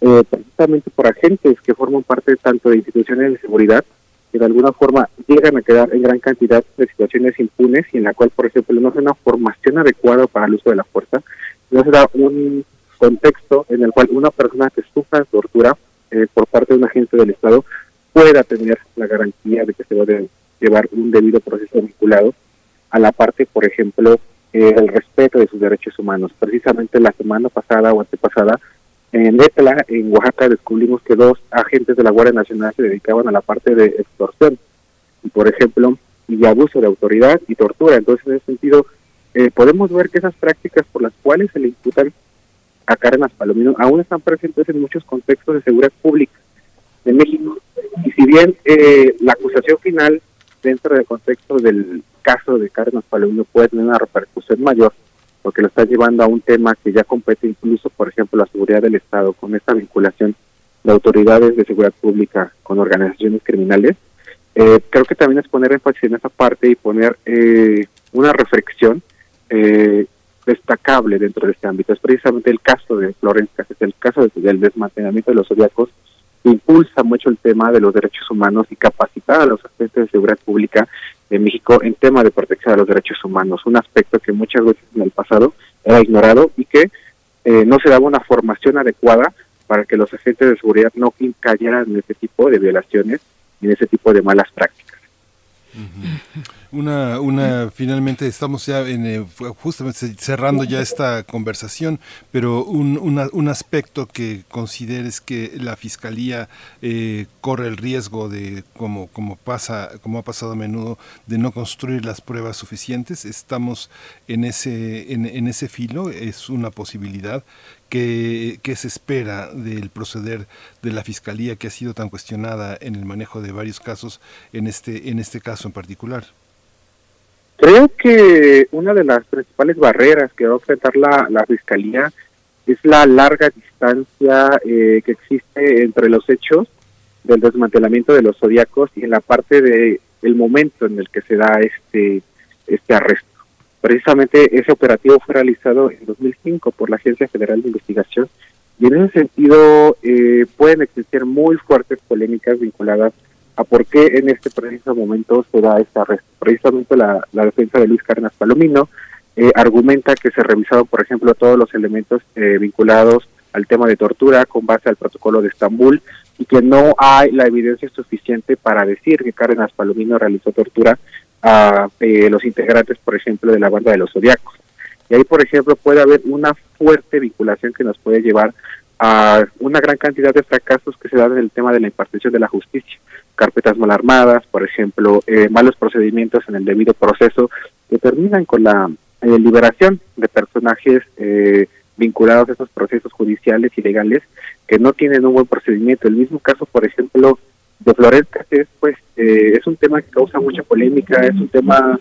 eh, precisamente por agentes que forman parte tanto de instituciones de seguridad que de alguna forma llegan a quedar en gran cantidad de situaciones impunes y en la cual, por ejemplo, no se una formación adecuada para el uso de la fuerza, no se da un contexto en el cual una persona que sufra tortura eh, por parte de un agente del Estado pueda tener la garantía de que se va a llevar un debido proceso vinculado a la parte, por ejemplo, eh, el respeto de sus derechos humanos. Precisamente la semana pasada o antepasada, en Etla, en Oaxaca, descubrimos que dos agentes de la Guardia Nacional se dedicaban a la parte de extorsión, y por ejemplo, y abuso de autoridad y tortura. Entonces, en ese sentido, eh, podemos ver que esas prácticas por las cuales se le imputan a Cárdenas Palomino aún están presentes en muchos contextos de seguridad pública de México. Y si bien eh, la acusación final dentro del contexto del caso de Cárdenas Palomino puede tener una repercusión mayor, porque lo está llevando a un tema que ya compete incluso, por ejemplo, la seguridad del Estado, con esta vinculación de autoridades de seguridad pública con organizaciones criminales. Eh, creo que también es poner énfasis en esa parte y poner eh, una reflexión eh, destacable dentro de este ámbito. Es precisamente el caso de Florencia, es el caso del desmantelamiento de los zodiacos impulsa mucho el tema de los derechos humanos y capacitar a los agentes de seguridad pública de México en tema de protección de los derechos humanos, un aspecto que muchas veces en el pasado era ignorado y que eh, no se daba una formación adecuada para que los agentes de seguridad no cayeran en ese tipo de violaciones y en ese tipo de malas prácticas. Una, una, finalmente estamos ya en, eh, justamente cerrando ya esta conversación, pero un, un aspecto que consideres que la fiscalía eh, corre el riesgo de, como, como pasa, como ha pasado a menudo, de no construir las pruebas suficientes. Estamos en ese, en, en ese filo, es una posibilidad ¿Qué, se espera del proceder de la fiscalía que ha sido tan cuestionada en el manejo de varios casos en este en este caso en particular? Creo que una de las principales barreras que va a enfrentar la, la Fiscalía es la larga distancia eh, que existe entre los hechos del desmantelamiento de los zodiacos y en la parte de el momento en el que se da este este arresto. Precisamente ese operativo fue realizado en 2005 por la Agencia Federal de Investigación y en ese sentido eh, pueden existir muy fuertes polémicas vinculadas a por qué en este preciso momento se da esta arresto. Precisamente la, defensa de Luis Cárdenas Palomino eh, argumenta que se revisaron, por ejemplo, todos los elementos eh, vinculados al tema de tortura con base al protocolo de Estambul y que no hay la evidencia suficiente para decir que Cárdenas Palomino realizó tortura a eh, los integrantes, por ejemplo, de la banda de los Zodiacos. Y ahí, por ejemplo, puede haber una fuerte vinculación que nos puede llevar a una gran cantidad de fracasos que se dan en el tema de la impartición de la justicia. Carpetas mal armadas, por ejemplo, eh, malos procedimientos en el debido proceso que terminan con la eh, liberación de personajes eh, vinculados a esos procesos judiciales y legales que no tienen un buen procedimiento. El mismo caso, por ejemplo, de Flores Catés, pues es un tema que causa mucha polémica, es un tema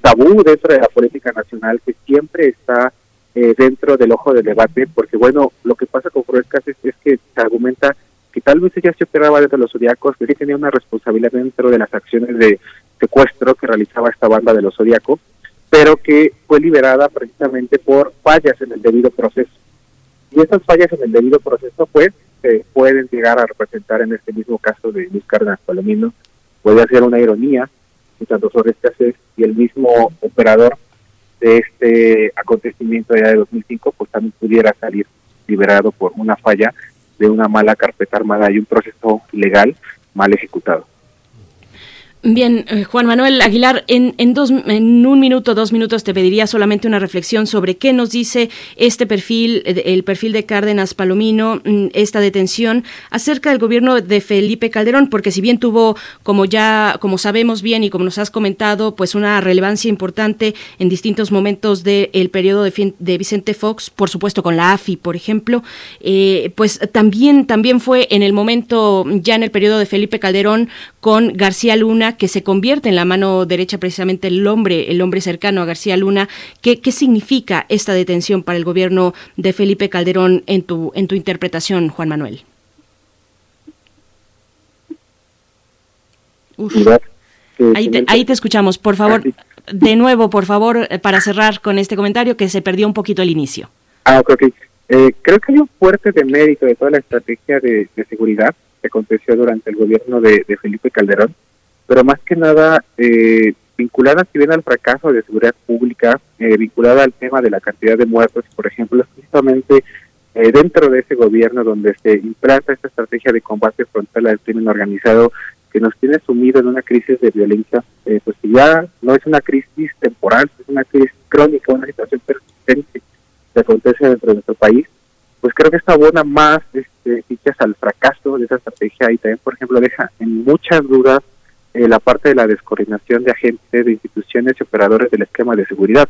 tabú dentro de la política nacional que siempre está eh, dentro del ojo del debate, porque bueno, lo que pasa con Flores es, es que se argumenta que tal vez ella se operaba dentro de los zodiacos, que sí tenía una responsabilidad dentro de las acciones de secuestro que realizaba esta banda de los zodiacos, pero que fue liberada precisamente por fallas en el debido proceso. Y esas fallas en el debido proceso, pues, se pueden llegar a representar en este mismo caso de Luis Cárdenas Palomino. Puede ser una ironía que tanto y el mismo operador de este acontecimiento ya de 2005, pues también pudiera salir liberado por una falla de una mala carpeta armada y un proceso legal mal ejecutado. Bien, eh, Juan Manuel Aguilar, en, en, dos, en un minuto, dos minutos, te pediría solamente una reflexión sobre qué nos dice este perfil, eh, el perfil de Cárdenas Palomino, mm, esta detención, acerca del gobierno de Felipe Calderón, porque si bien tuvo, como ya, como sabemos bien y como nos has comentado, pues una relevancia importante en distintos momentos del periodo de, de, Vicente Fox, por supuesto con la AFI, por ejemplo, eh, pues también, también fue en el momento, ya en el periodo de Felipe Calderón, con García Luna, que se convierte en la mano derecha precisamente el hombre, el hombre cercano a García Luna. ¿Qué, qué significa esta detención para el gobierno de Felipe Calderón en tu, en tu interpretación, Juan Manuel? Ahí, te, ahí te escuchamos. Por favor, de nuevo, por favor, para cerrar con este comentario que se perdió un poquito el inicio. Ah, ok. Eh, creo que hay un fuerte de mérito de toda la estrategia de, de seguridad que aconteció durante el gobierno de, de Felipe Calderón, pero más que nada eh, vinculada si bien al fracaso de seguridad pública, eh, vinculada al tema de la cantidad de muertos, por ejemplo, justamente eh, dentro de ese gobierno donde se implanta esta estrategia de combate frontal al crimen organizado que nos tiene sumido en una crisis de violencia, eh, pues que ya no es una crisis temporal, es una crisis crónica, una situación persistente que acontece dentro de nuestro país, pues creo que esta abona más este, fichas al fracaso de esa estrategia y también, por ejemplo, deja en muchas dudas eh, la parte de la descoordinación de agentes, de instituciones y operadores del esquema de seguridad.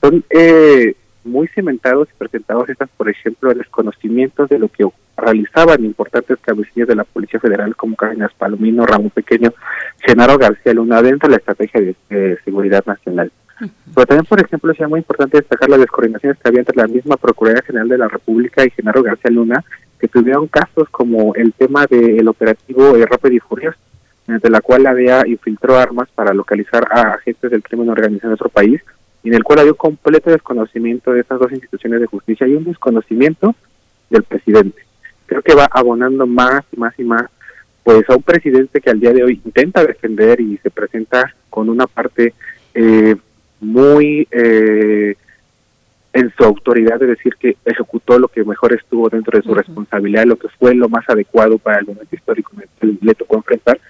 Son eh, muy cimentados y presentados estas, por ejemplo, desconocimientos de lo que realizaban importantes cabecillas de la Policía Federal como Cárdenas Palomino, Ramón Pequeño, Genaro García Luna dentro de la estrategia de seguridad nacional. Pero también, por ejemplo, es muy importante destacar las descoordinaciones que había entre la misma Procuraduría General de la República y Genaro García Luna, que tuvieron casos como el tema del operativo eh, Rápido y Furioso, de la cual la DEA infiltró armas para localizar a agentes del crimen organizado en otro país, y en el cual había un completo desconocimiento de estas dos instituciones de justicia y un desconocimiento del presidente. Creo que va abonando más y más y más pues a un presidente que al día de hoy intenta defender y se presenta con una parte eh, muy eh, en su autoridad de decir que ejecutó lo que mejor estuvo dentro de su responsabilidad, lo que fue lo más adecuado para el momento histórico que le tocó enfrentar,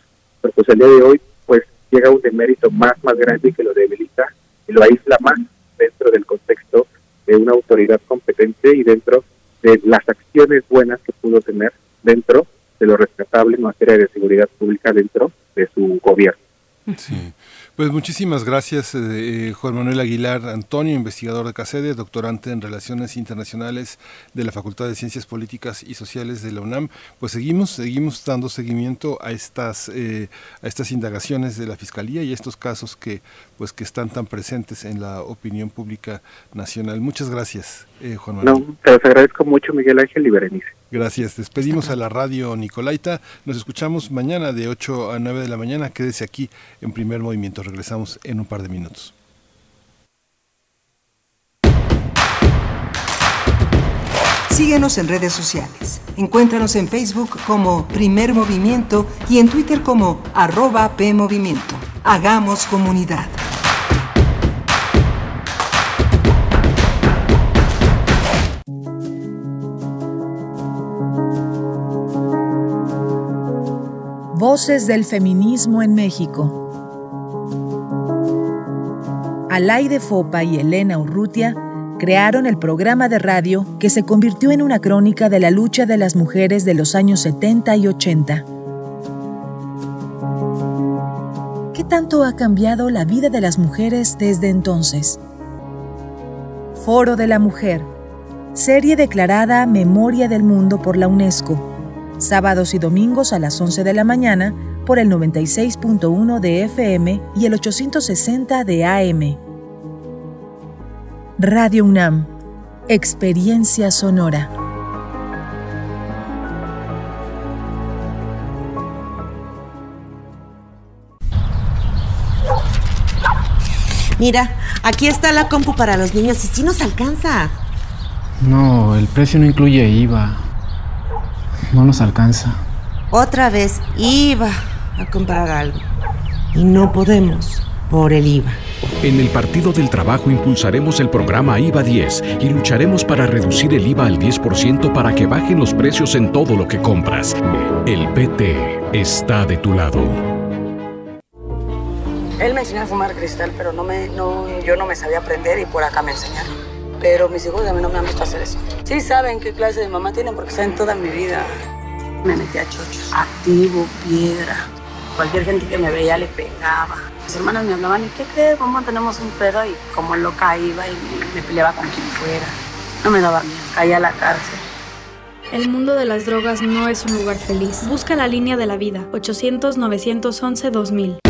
pero pues el día de hoy pues llega un demérito más más grande que lo debilita y lo aísla más dentro del contexto de una autoridad competente y dentro de las acciones buenas que pudo tener dentro de lo rescatable en materia de seguridad pública dentro de su gobierno. Sí. Pues muchísimas gracias, eh, Juan Manuel Aguilar Antonio, investigador de CACEDE, doctorante en Relaciones Internacionales de la Facultad de Ciencias Políticas y Sociales de la UNAM. Pues seguimos, seguimos dando seguimiento a estas, eh, a estas indagaciones de la Fiscalía y a estos casos que, pues, que están tan presentes en la opinión pública nacional. Muchas gracias, eh, Juan Manuel. No, te agradezco mucho, Miguel Ángel y Berenice. Gracias. Despedimos a la radio Nicolaita. Nos escuchamos mañana de 8 a 9 de la mañana. Quédese aquí en primer movimiento. Regresamos en un par de minutos. Síguenos en redes sociales. Encuéntranos en Facebook como Primer Movimiento y en Twitter como arroba PMovimiento. Hagamos comunidad. Voces del feminismo en México. Alaide Fopa y Elena Urrutia crearon el programa de radio que se convirtió en una crónica de la lucha de las mujeres de los años 70 y 80. ¿Qué tanto ha cambiado la vida de las mujeres desde entonces? Foro de la Mujer, serie declarada Memoria del Mundo por la UNESCO, sábados y domingos a las 11 de la mañana por el 96.1 de FM y el 860 de AM. Radio UNAM, Experiencia Sonora. Mira, aquí está la compu para los niños y sí nos alcanza. No, el precio no incluye IVA. No nos alcanza. Otra vez IVA a comprar algo. Y no podemos por el IVA. En el Partido del Trabajo impulsaremos el programa IVA 10 y lucharemos para reducir el IVA al 10% para que bajen los precios en todo lo que compras. El PT está de tu lado. Él me enseñó a fumar cristal, pero no me, no, yo no me sabía aprender y por acá me enseñaron. Pero mis hijos a mí no me han visto hacer eso. Sí saben qué clase de mamá tienen porque saben toda mi vida. Me metí a chochos, activo, piedra. Cualquier gente que me veía le pegaba. Mis hermanas me hablaban, ¿y qué crees? ¿Cómo tenemos un pedo? Y como loca iba y me, peleaba con quien fuera. No me daba miedo, caía a la cárcel. El mundo de las drogas no es un lugar feliz. Busca la línea de la vida, 800-911-2000.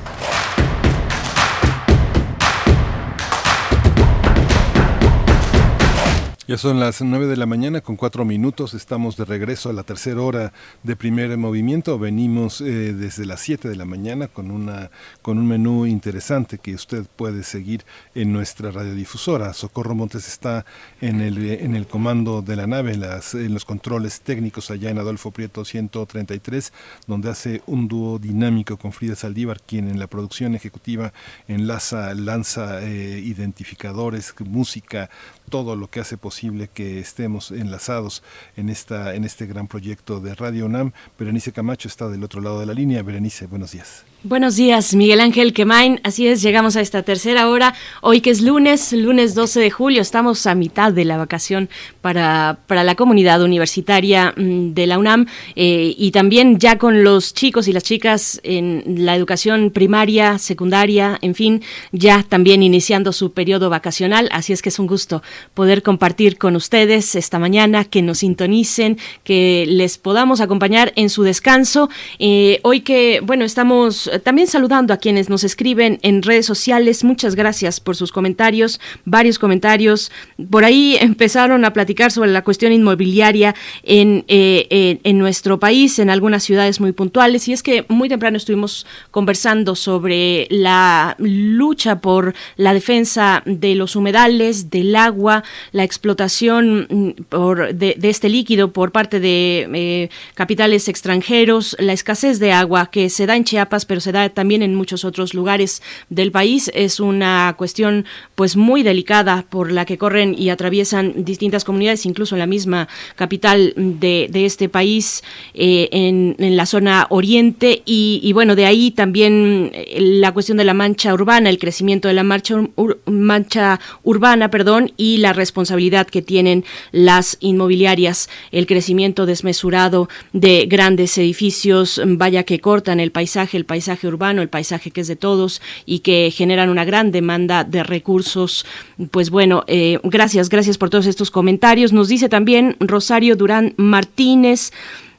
Ya son las nueve de la mañana con cuatro minutos. Estamos de regreso a la tercera hora de primer movimiento. Venimos eh, desde las siete de la mañana con una con un menú interesante que usted puede seguir en nuestra radiodifusora. Socorro Montes está en el en el comando de la nave, en, las, en los controles técnicos allá en Adolfo Prieto 133, donde hace un dúo dinámico con Frida Saldívar, quien en la producción ejecutiva enlaza, lanza eh, identificadores, música, todo lo que hace posible que estemos enlazados en esta en este gran proyecto de Radio UNAM. Berenice Camacho está del otro lado de la línea. Berenice, buenos días. Buenos días, Miguel Ángel Quemain. Así es, llegamos a esta tercera hora. Hoy que es lunes, lunes 12 de julio, estamos a mitad de la vacación para, para la comunidad universitaria mm, de la UNAM eh, y también ya con los chicos y las chicas en la educación primaria, secundaria, en fin, ya también iniciando su periodo vacacional. Así es que es un gusto poder compartir con ustedes esta mañana, que nos sintonicen, que les podamos acompañar en su descanso. Eh, hoy que, bueno, estamos también saludando a quienes nos escriben en redes sociales. Muchas gracias por sus comentarios, varios comentarios. Por ahí empezaron a platicar sobre la cuestión inmobiliaria en, eh, en, nuestro país, en algunas ciudades muy puntuales. Y es que muy temprano estuvimos conversando sobre la lucha por la defensa de los humedales, del agua, la explotación mm, por, de, este líquido por parte de eh, capitales extranjeros, la escasez de agua que se da en Chiapas, pero se da también en muchos otros lugares del país. Es una cuestión pues muy delicada por la que corren y atraviesan distintas comunidades, incluso en la misma capital de, este país, eh, en, la zona oriente. Y, bueno, de ahí también eh, la cuestión de la mancha urbana, el crecimiento de la mancha, mancha urbana, perdón, y la responsabilidad que tienen las inmobiliarias, el crecimiento desmesurado de grandes edificios, vaya que cortan el paisaje, el paisaje urbano, el paisaje que es de todos y que generan una gran demanda de recursos. Pues bueno, eh, gracias, gracias por todos estos comentarios. Nos dice también Rosario Durán Martínez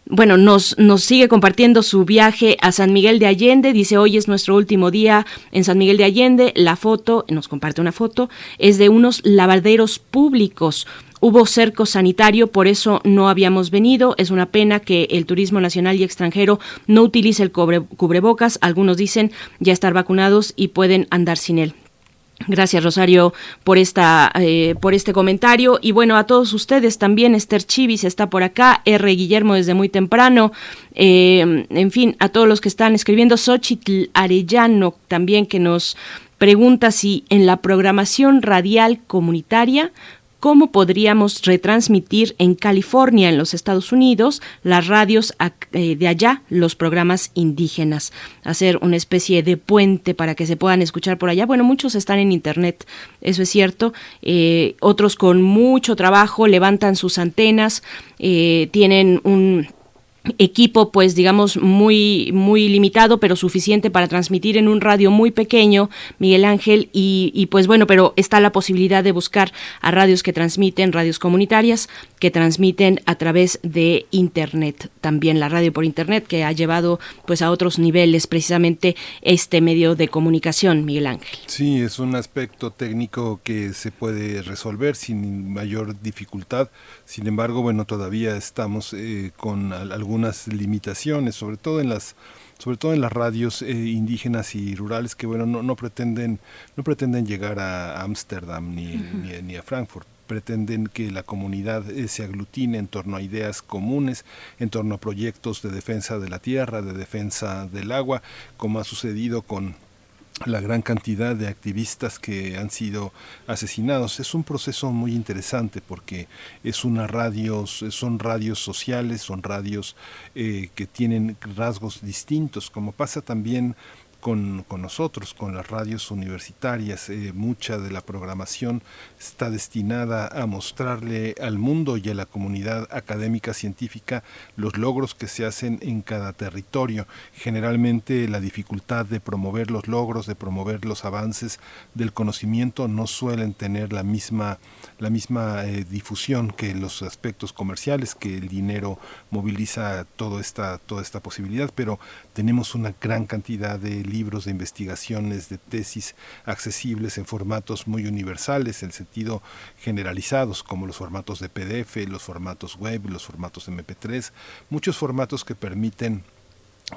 bueno, nos, nos sigue compartiendo su viaje a San Miguel de Allende. Dice, hoy es nuestro último día en San Miguel de Allende. La foto, nos comparte una foto, es de unos lavaderos públicos hubo cerco sanitario, por eso no habíamos venido. Es una pena que el turismo nacional y extranjero no utilice el cubrebocas. Algunos dicen ya estar vacunados y pueden andar sin él. Gracias Rosario por esta eh, por este comentario y bueno a todos ustedes también Esther Chivis está por acá R Guillermo desde muy temprano eh, en fin a todos los que están escribiendo Xochitl Arellano también que nos pregunta si en la programación radial comunitaria cómo podríamos retransmitir en California, en los Estados Unidos, las radios eh, de allá, los programas indígenas, hacer una especie de puente para que se puedan escuchar por allá. Bueno, muchos están en Internet, eso es cierto, eh, otros con mucho trabajo levantan sus antenas, eh, tienen un equipo pues digamos muy muy limitado pero suficiente para transmitir en un radio muy pequeño Miguel Ángel y, pues bueno pero está la posibilidad de buscar a radios que transmiten radios comunitarias que transmiten a través de internet también la radio por internet que ha llevado pues a otros niveles precisamente este medio de comunicación Miguel Ángel. Sí es un aspecto técnico que se puede resolver sin mayor dificultad. Sin embargo bueno todavía estamos eh, con algunas limitaciones, sobre todo en las sobre todo en las radios eh, indígenas y rurales que bueno no, no pretenden no pretenden llegar a Ámsterdam ni, ni, a Frankfurt pretenden que la comunidad eh, se aglutine en torno a ideas comunes, en torno a proyectos de defensa de la tierra, de defensa del agua, como ha sucedido con la gran cantidad de activistas que han sido asesinados. Es un proceso muy interesante porque es una radios, son radios sociales, son radios eh, que tienen rasgos distintos, como pasa también con, nosotros, con las radios universitarias. Eh, mucha de la programación está destinada a mostrarle al mundo y a la comunidad académica científica los logros que se hacen en cada territorio. Generalmente la dificultad de promover los logros, de promover los avances del conocimiento no suelen tener la misma, la misma eh, difusión que los aspectos comerciales, que el dinero moviliza toda esta, toda esta posibilidad, pero tenemos una gran cantidad de libros de investigaciones, de tesis accesibles en formatos muy universales, en sentido generalizados, como los formatos de PDF, los formatos web, los formatos MP3, muchos formatos que permiten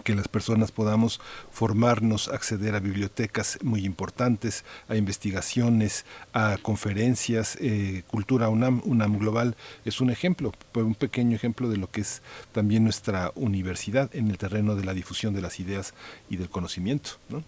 que las personas podamos formarnos, acceder a bibliotecas muy importantes, a investigaciones, a conferencias, eh, Cultura UNAM, UNAM Global es un ejemplo, un pequeño ejemplo de lo que es también nuestra universidad en el terreno de la difusión de las ideas y del conocimiento. ¿no?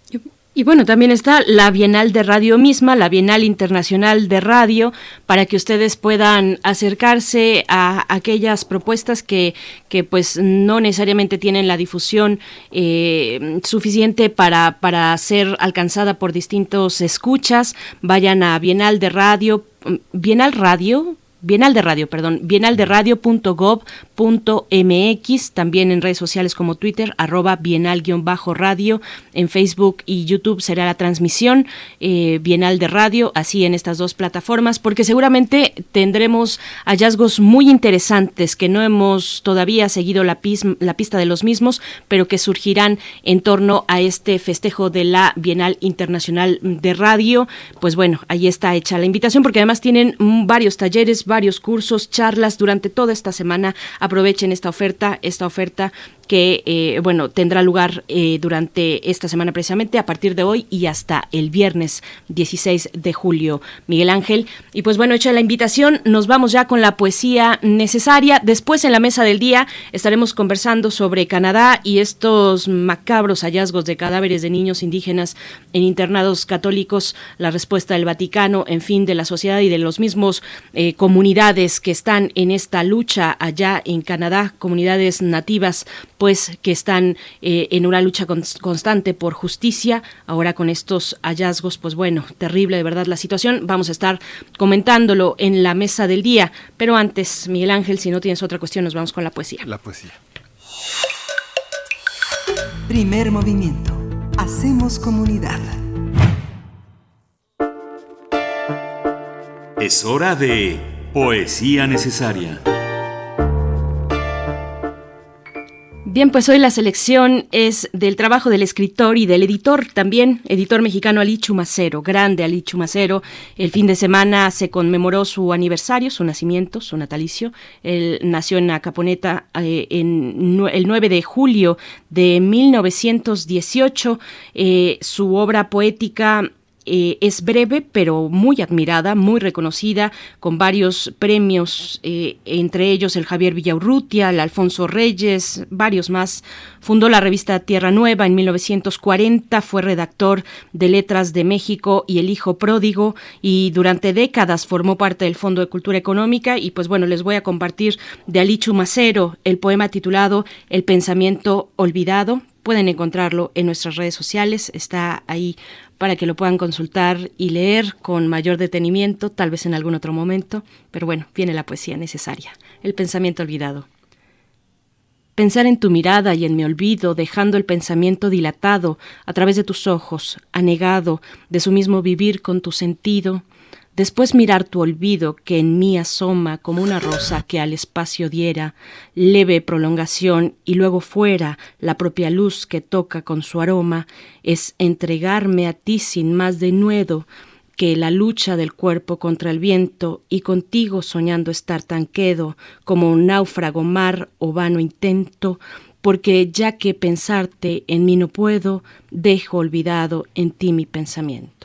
Y bueno, también está la Bienal de Radio misma, la Bienal Internacional de Radio, para que ustedes puedan acercarse a aquellas propuestas que, que pues no necesariamente tienen la difusión eh, suficiente para, para ser alcanzada por distintos escuchas. Vayan a Bienal de Radio, Bienal Radio, Bienal de Radio, perdón, bienalderadio.gov.mx, también en redes sociales como Twitter, arroba bienal-radio, en Facebook y YouTube será la transmisión eh, Bienal de Radio, así en estas dos plataformas, porque seguramente tendremos hallazgos muy interesantes que no hemos todavía seguido la, la pista de los mismos, pero que surgirán en torno a este festejo de la Bienal Internacional de Radio. Pues bueno, ahí está hecha la invitación, porque además tienen varios talleres, varios cursos, charlas durante toda esta semana. Aprovechen esta oferta, esta oferta que eh, bueno tendrá lugar eh, durante esta semana precisamente a partir de hoy y hasta el viernes 16 de julio. Miguel Ángel y pues bueno hecha la invitación nos vamos ya con la poesía necesaria. Después en la mesa del día estaremos conversando sobre Canadá y estos macabros hallazgos de cadáveres de niños indígenas en internados católicos la respuesta del Vaticano en fin de la sociedad y de los mismos eh, comunidades que están en esta lucha allá en Canadá comunidades nativas pues que están eh, en una lucha constante por justicia. Ahora con estos hallazgos, pues bueno, terrible de verdad la situación. Vamos a estar comentándolo en la mesa del día. Pero antes, Miguel Ángel, si no tienes otra cuestión, nos vamos con la poesía. La poesía. Primer movimiento. Hacemos comunidad. Es hora de poesía necesaria. Bien, pues hoy la selección es del trabajo del escritor y del editor también, editor mexicano Ali Chumacero, grande Ali Chumacero. El fin de semana se conmemoró su aniversario, su nacimiento, su natalicio. Él nació en Acaponeta eh, en, el 9 de julio de 1918. Eh, su obra poética eh, es breve, pero muy admirada, muy reconocida, con varios premios, eh, entre ellos el Javier Villaurrutia, el Alfonso Reyes, varios más. Fundó la revista Tierra Nueva en 1940, fue redactor de Letras de México y El Hijo Pródigo, y durante décadas formó parte del Fondo de Cultura Económica. Y pues bueno, les voy a compartir de Alichu Macero el poema titulado El pensamiento olvidado. Pueden encontrarlo en nuestras redes sociales, está ahí para que lo puedan consultar y leer con mayor detenimiento, tal vez en algún otro momento, pero bueno, viene la poesía necesaria, el pensamiento olvidado. Pensar en tu mirada y en mi olvido, dejando el pensamiento dilatado a través de tus ojos, anegado de su mismo vivir con tu sentido, Después mirar tu olvido que en mí asoma como una rosa que al espacio diera leve prolongación y luego fuera la propia luz que toca con su aroma, es entregarme a ti sin más denuedo que la lucha del cuerpo contra el viento y contigo soñando estar tan quedo como un náufrago mar o vano intento, porque ya que pensarte en mí no puedo, dejo olvidado en ti mi pensamiento.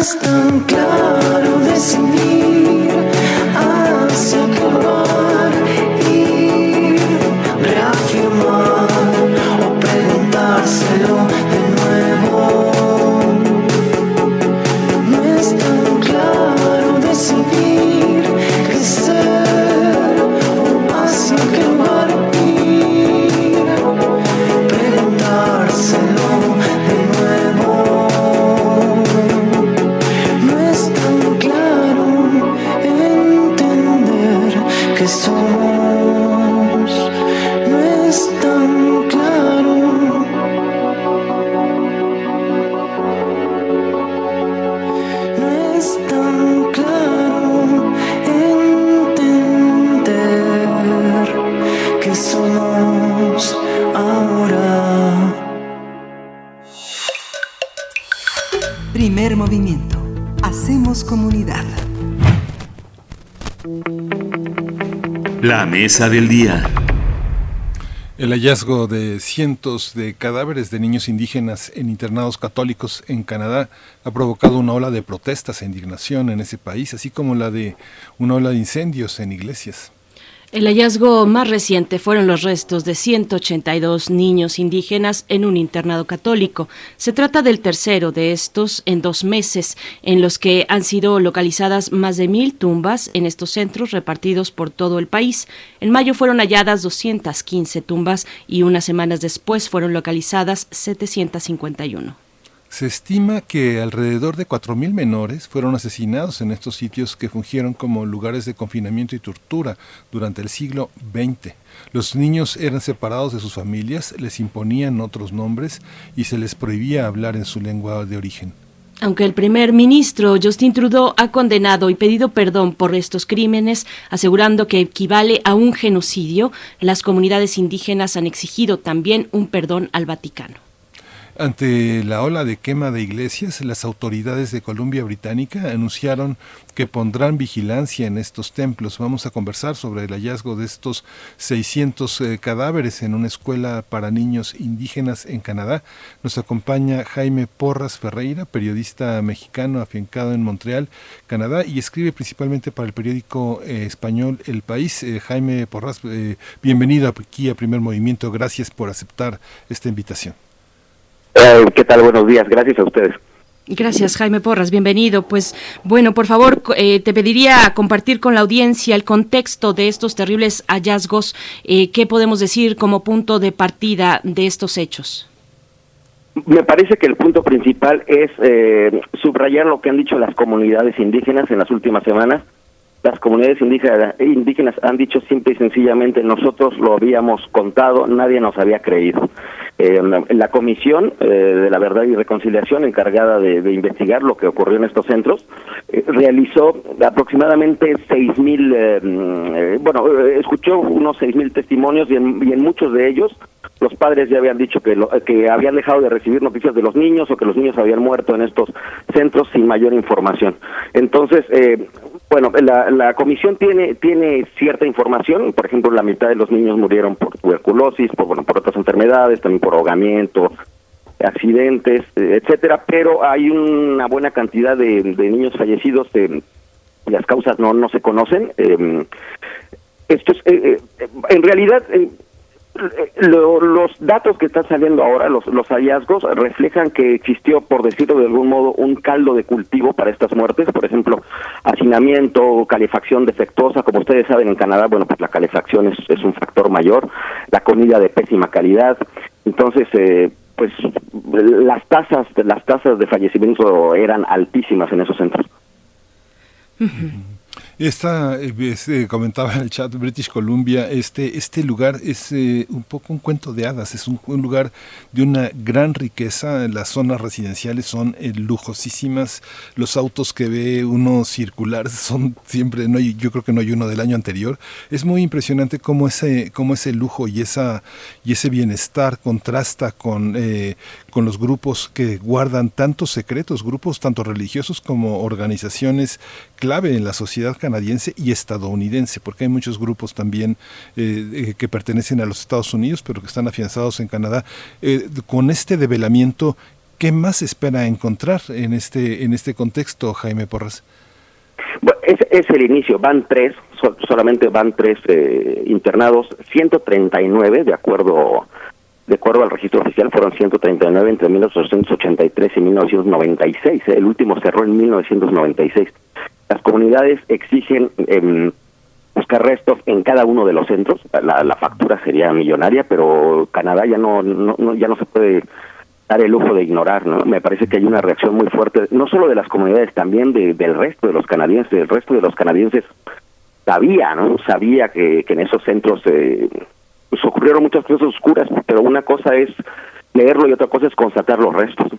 Es tan claro decidir día. El hallazgo de cientos de cadáveres de niños indígenas en internados católicos en Canadá ha provocado una ola de protestas e indignación en ese país, así como la de una ola de incendios en iglesias. El hallazgo más reciente fueron los restos de 182 niños indígenas en un internado católico. Se trata del tercero de estos en dos meses, en los que han sido localizadas más de mil tumbas en estos centros repartidos por todo el país. En mayo fueron halladas 215 tumbas y unas semanas después fueron localizadas 751. Se estima que alrededor de 4.000 menores fueron asesinados en estos sitios que fungieron como lugares de confinamiento y tortura durante el siglo XX. Los niños eran separados de sus familias, les imponían otros nombres y se les prohibía hablar en su lengua de origen. Aunque el primer ministro Justin Trudeau ha condenado y pedido perdón por estos crímenes, asegurando que equivale a un genocidio, las comunidades indígenas han exigido también un perdón al Vaticano. Ante la ola de quema de iglesias, las autoridades de Columbia Británica anunciaron que pondrán vigilancia en estos templos. Vamos a conversar sobre el hallazgo de estos 600 eh, cadáveres en una escuela para niños indígenas en Canadá. Nos acompaña Jaime Porras Ferreira, periodista mexicano afincado en Montreal, Canadá, y escribe principalmente para el periódico eh, español El País. Eh, Jaime Porras, bienvenido aquí a Primer Movimiento. Gracias por aceptar esta invitación. Eh, ¿Qué tal? Buenos días. Gracias a ustedes. Gracias, Jaime Porras. Bienvenido. Pues bueno, por favor, eh, te pediría compartir con la audiencia el contexto de estos terribles hallazgos. Eh, ¿Qué podemos decir como punto de partida de estos hechos? Me parece que el punto principal es eh, subrayar lo que han dicho las comunidades indígenas en las últimas semanas. Las comunidades indígenas, indígenas han dicho simple y sencillamente nosotros lo habíamos contado, nadie nos había creído. Eh, la comisión eh, de la verdad y reconciliación encargada de, investigar lo que ocurrió en estos centros eh, realizó aproximadamente seis mil, eh, mm, bueno, eh, escuchó unos seis mil testimonios y en, muchos de ellos los padres ya habían dicho que, lo- que habían dejado de recibir noticias de los niños o que los niños habían muerto en estos centros sin mayor información. Entonces, bueno, la, la comisión tiene tiene cierta información, por ejemplo, la mitad de los niños murieron por tuberculosis, por, bueno, por otras enfermedades, también por ahogamiento, accidentes, eh, etcétera, pero hay una buena cantidad de, de niños fallecidos, eh, las causas no no se conocen. eh, esto es, eh, en realidad, lo- los datos que están saliendo ahora, los, los hallazgos, reflejan que existió, por decirlo de algún modo, un caldo de cultivo para estas muertes, por ejemplo, hacinamiento, calefacción defectuosa, como ustedes saben en Canadá, bueno, pues la calefacción es, es un factor mayor, la comida de pésima calidad, entonces, eh, pues las tasas, las tasas de fallecimiento eran altísimas en esos centros. Esta, es, eh, comentaba en el chat British Columbia, este, este lugar es eh, un poco un cuento de hadas, es un, lugar de una gran riqueza, las zonas residenciales son lujosísimas, los autos que ve uno circular [LAUGHS] son siempre, no hay, yo creo que no hay uno del año anterior, es muy impresionante cómo ese, cómo ese lujo y, esa, y ese bienestar contrasta con, eh, con los grupos que guardan tantos secretos, grupos tanto religiosos como organizaciones clave en la sociedad canadiense y estadounidense, porque hay muchos grupos también eh, que pertenecen a los Estados Unidos, pero que están afianzados en Canadá. con este develamiento, ¿qué más espera encontrar en este, en este contexto, Jaime Porras? es, es, el inicio, van tres, solamente van tres eh, internados, 139 de acuerdo de acuerdo al registro oficial fueron 139 entre 1883 y 1996, el último cerró en 1996. Las comunidades exigen eh, buscar restos en cada uno de los centros, la, la factura sería millonaria, pero Canadá ya no, ya no se puede dar el lujo de ignorar, ¿no? Me parece que hay una reacción muy fuerte, no solo de las comunidades, también de, del resto de los canadienses, del resto de los canadienses sabía, ¿no? Sabía que, que en esos centros eh, pues, ocurrieron muchas cosas oscuras, pero una cosa es leerlo y otra cosa es constatar los restos.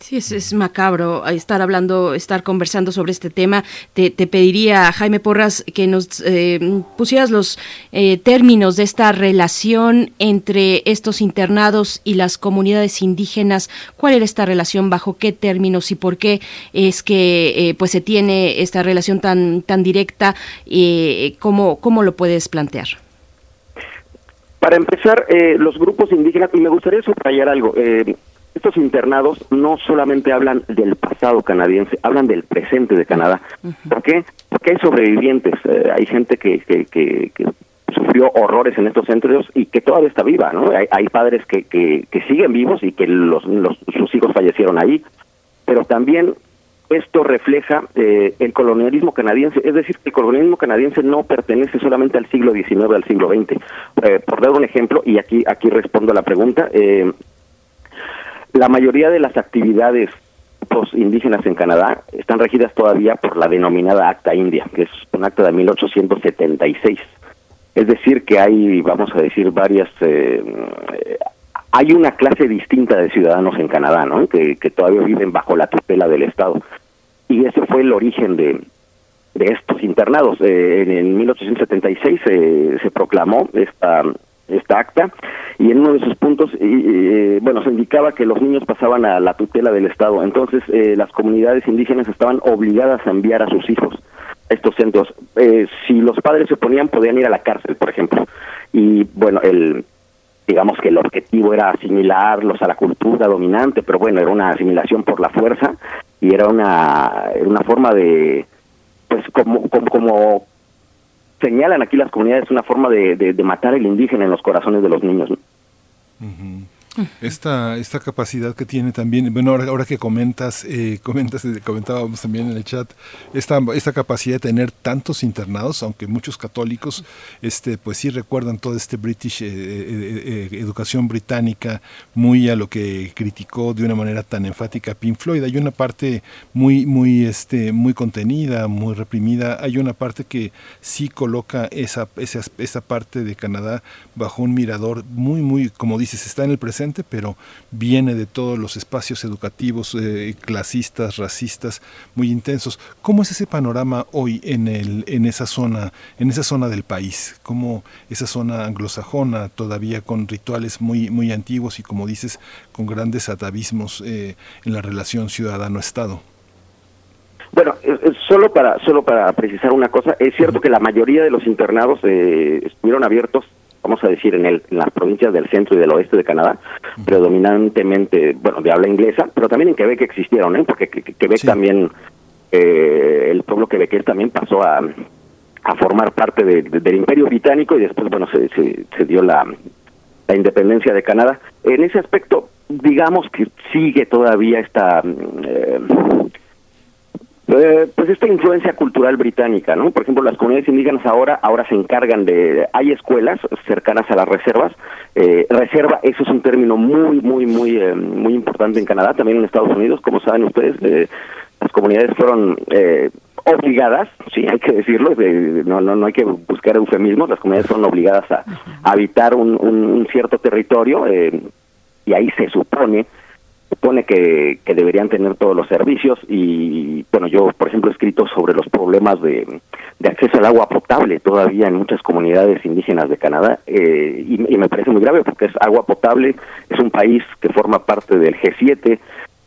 Sí, es, es, macabro estar hablando, estar conversando sobre este tema. Te, pediría, Jaime Porras, que nos eh, pusieras los eh, términos de esta relación entre estos internados y las comunidades indígenas. ¿Cuál era esta relación? ¿Bajo qué términos y por qué es que eh, pues se tiene esta relación tan tan directa? ¿cómo, ¿Cómo lo puedes plantear? Para empezar, los grupos indígenas, y me gustaría subrayar algo estos internados no solamente hablan del pasado canadiense, hablan del presente de Canadá. ¿Por qué? Porque hay sobrevivientes, eh, hay gente que, que, que, sufrió horrores en estos centros y que todavía está viva, ¿no? Hay, padres que, que, siguen vivos y que los, sus hijos fallecieron ahí, pero también esto refleja eh, el colonialismo canadiense, es decir, el colonialismo canadiense no pertenece solamente al siglo XIX, al siglo XX. Eh, por dar un ejemplo, y aquí aquí respondo a la pregunta, eh, la mayoría de las actividades indígenas en Canadá están regidas todavía por la denominada Acta India, que es un acta de 1876. Es decir, que hay, vamos a decir, varias... Eh, hay una clase distinta de ciudadanos en Canadá, ¿no? Que, todavía viven bajo la tutela del Estado. Y ese fue el origen de, de estos internados. Eh, en, 1876 se proclamó esta esta acta y en uno de sus puntos bueno se indicaba que los niños pasaban a la tutela del estado. Entonces eh, las comunidades indígenas estaban obligadas a enviar a sus hijos a estos centros. Eh, si los padres se oponían podían ir a la cárcel por ejemplo. Y bueno el digamos que el objetivo era asimilarlos a la cultura dominante pero bueno era una asimilación por la fuerza y era una una forma de pues como como, como señalan aquí las comunidades una forma de, de, matar el indígena en los corazones de los niños. Esta, esta capacidad que tiene también, bueno, ahora, ahora que comentas, eh, comentas, eh, comentábamos también en el chat, esta, esta capacidad de tener tantos internados, aunque muchos católicos, este, pues sí recuerdan toda este British, eh, educación británica, muy a lo que criticó de una manera tan enfática Pink Floyd. Hay una parte muy, muy, este, muy contenida, muy reprimida. Hay una parte que sí coloca esa, esa, esa parte de Canadá bajo un mirador muy, muy, como dices, está en el presente pero viene de todos los espacios educativos eh, clasistas, racistas, muy intensos. ¿Cómo es ese panorama hoy en, el, en, esa zona, en esa zona del país? ¿Cómo esa zona anglosajona, todavía con rituales muy, muy antiguos y, como dices, con grandes atavismos eh, en la relación ciudadano-estado? Bueno, eh, solo para solo para precisar una cosa, es cierto que la mayoría de los internados estuvieron abiertos vamos a decir, en, el, en las provincias del centro y del oeste de Canadá, predominantemente, bueno, de habla inglesa, pero también en Quebec existieron, ¿eh? porque Quebec también, eh, el pueblo quebequés también pasó a, a formar parte del imperio británico y después, bueno, se, se, dio la, la independencia de Canadá. En ese aspecto, digamos que sigue todavía esta... Eh, eh, pues esta influencia cultural británica, ¿no? Por ejemplo, las comunidades indígenas ahora ahora se encargan de hay escuelas cercanas a las reservas. Eh, reserva, eso es un término muy muy muy eh, muy importante en Canadá, también en Estados Unidos, como saben ustedes, las comunidades fueron obligadas, sí, hay que decirlo, no, no, no hay que buscar eufemismos, las comunidades fueron obligadas a, habitar un, un, cierto territorio y ahí se supone supone que, que deberían tener todos los servicios y bueno, yo por ejemplo he escrito sobre los problemas de, de acceso al agua potable todavía en muchas comunidades indígenas de Canadá eh, y, me parece muy grave porque es agua potable, es un país que forma parte del G7, es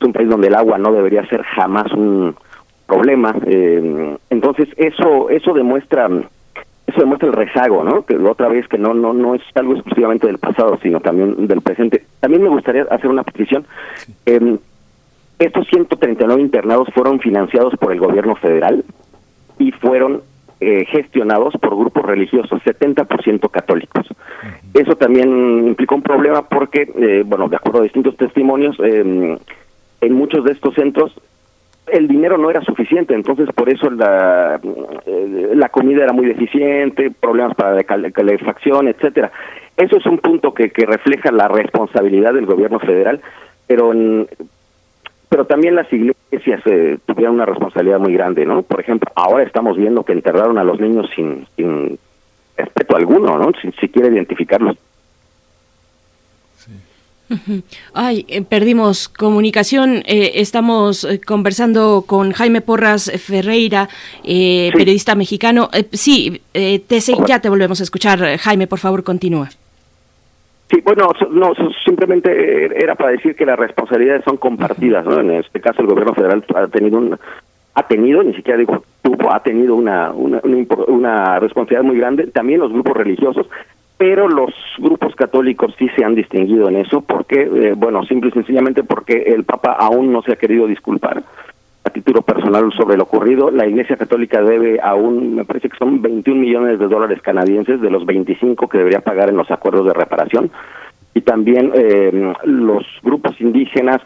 un país donde el agua no debería ser jamás un problema, eh, entonces eso eso demuestra eso demuestra el rezago, ¿no? Que otra vez que no no no es algo exclusivamente del pasado, sino también del presente. También me gustaría hacer una petición. Eh, estos 139 internados fueron financiados por el gobierno federal y fueron eh, gestionados por grupos religiosos, 70% católicos. Eso también implicó un problema porque, eh, bueno, de acuerdo a distintos testimonios, eh, en muchos de estos centros el dinero no era suficiente, entonces por eso la, eh, la comida era muy deficiente, problemas para la cal- calefacción, etcétera. Eso es un punto que, que refleja la responsabilidad del gobierno federal, pero en- pero también las iglesias eh, tuvieron una responsabilidad muy grande, ¿no? Por ejemplo, ahora estamos viendo que enterraron a los niños sin, sin respeto alguno, ¿no? Sin siquiera identificarlos. Ay, eh, perdimos comunicación. Eh, estamos eh, conversando con Jaime Porras Ferreira, eh, periodista mexicano. Eh, sí, eh, te, ya te volvemos a escuchar. Eh, Jaime, por favor, continúa. Sí, bueno, no, simplemente eh, era para decir que las responsabilidades son compartidas, ¿no? En este caso el gobierno federal ha tenido un ha tenido, ni siquiera digo tuvo, ha tenido una, una, una responsabilidad muy grande, también los grupos religiosos, pero los grupos católicos sí se han distinguido en eso, porque, eh, bueno, simple y sencillamente porque el Papa aún no se ha querido disculpar a título personal sobre lo ocurrido. La Iglesia Católica debe aún, me parece que son 21 millones de dólares canadienses de los 25 que debería pagar en los acuerdos de reparación. Y también eh, los grupos indígenas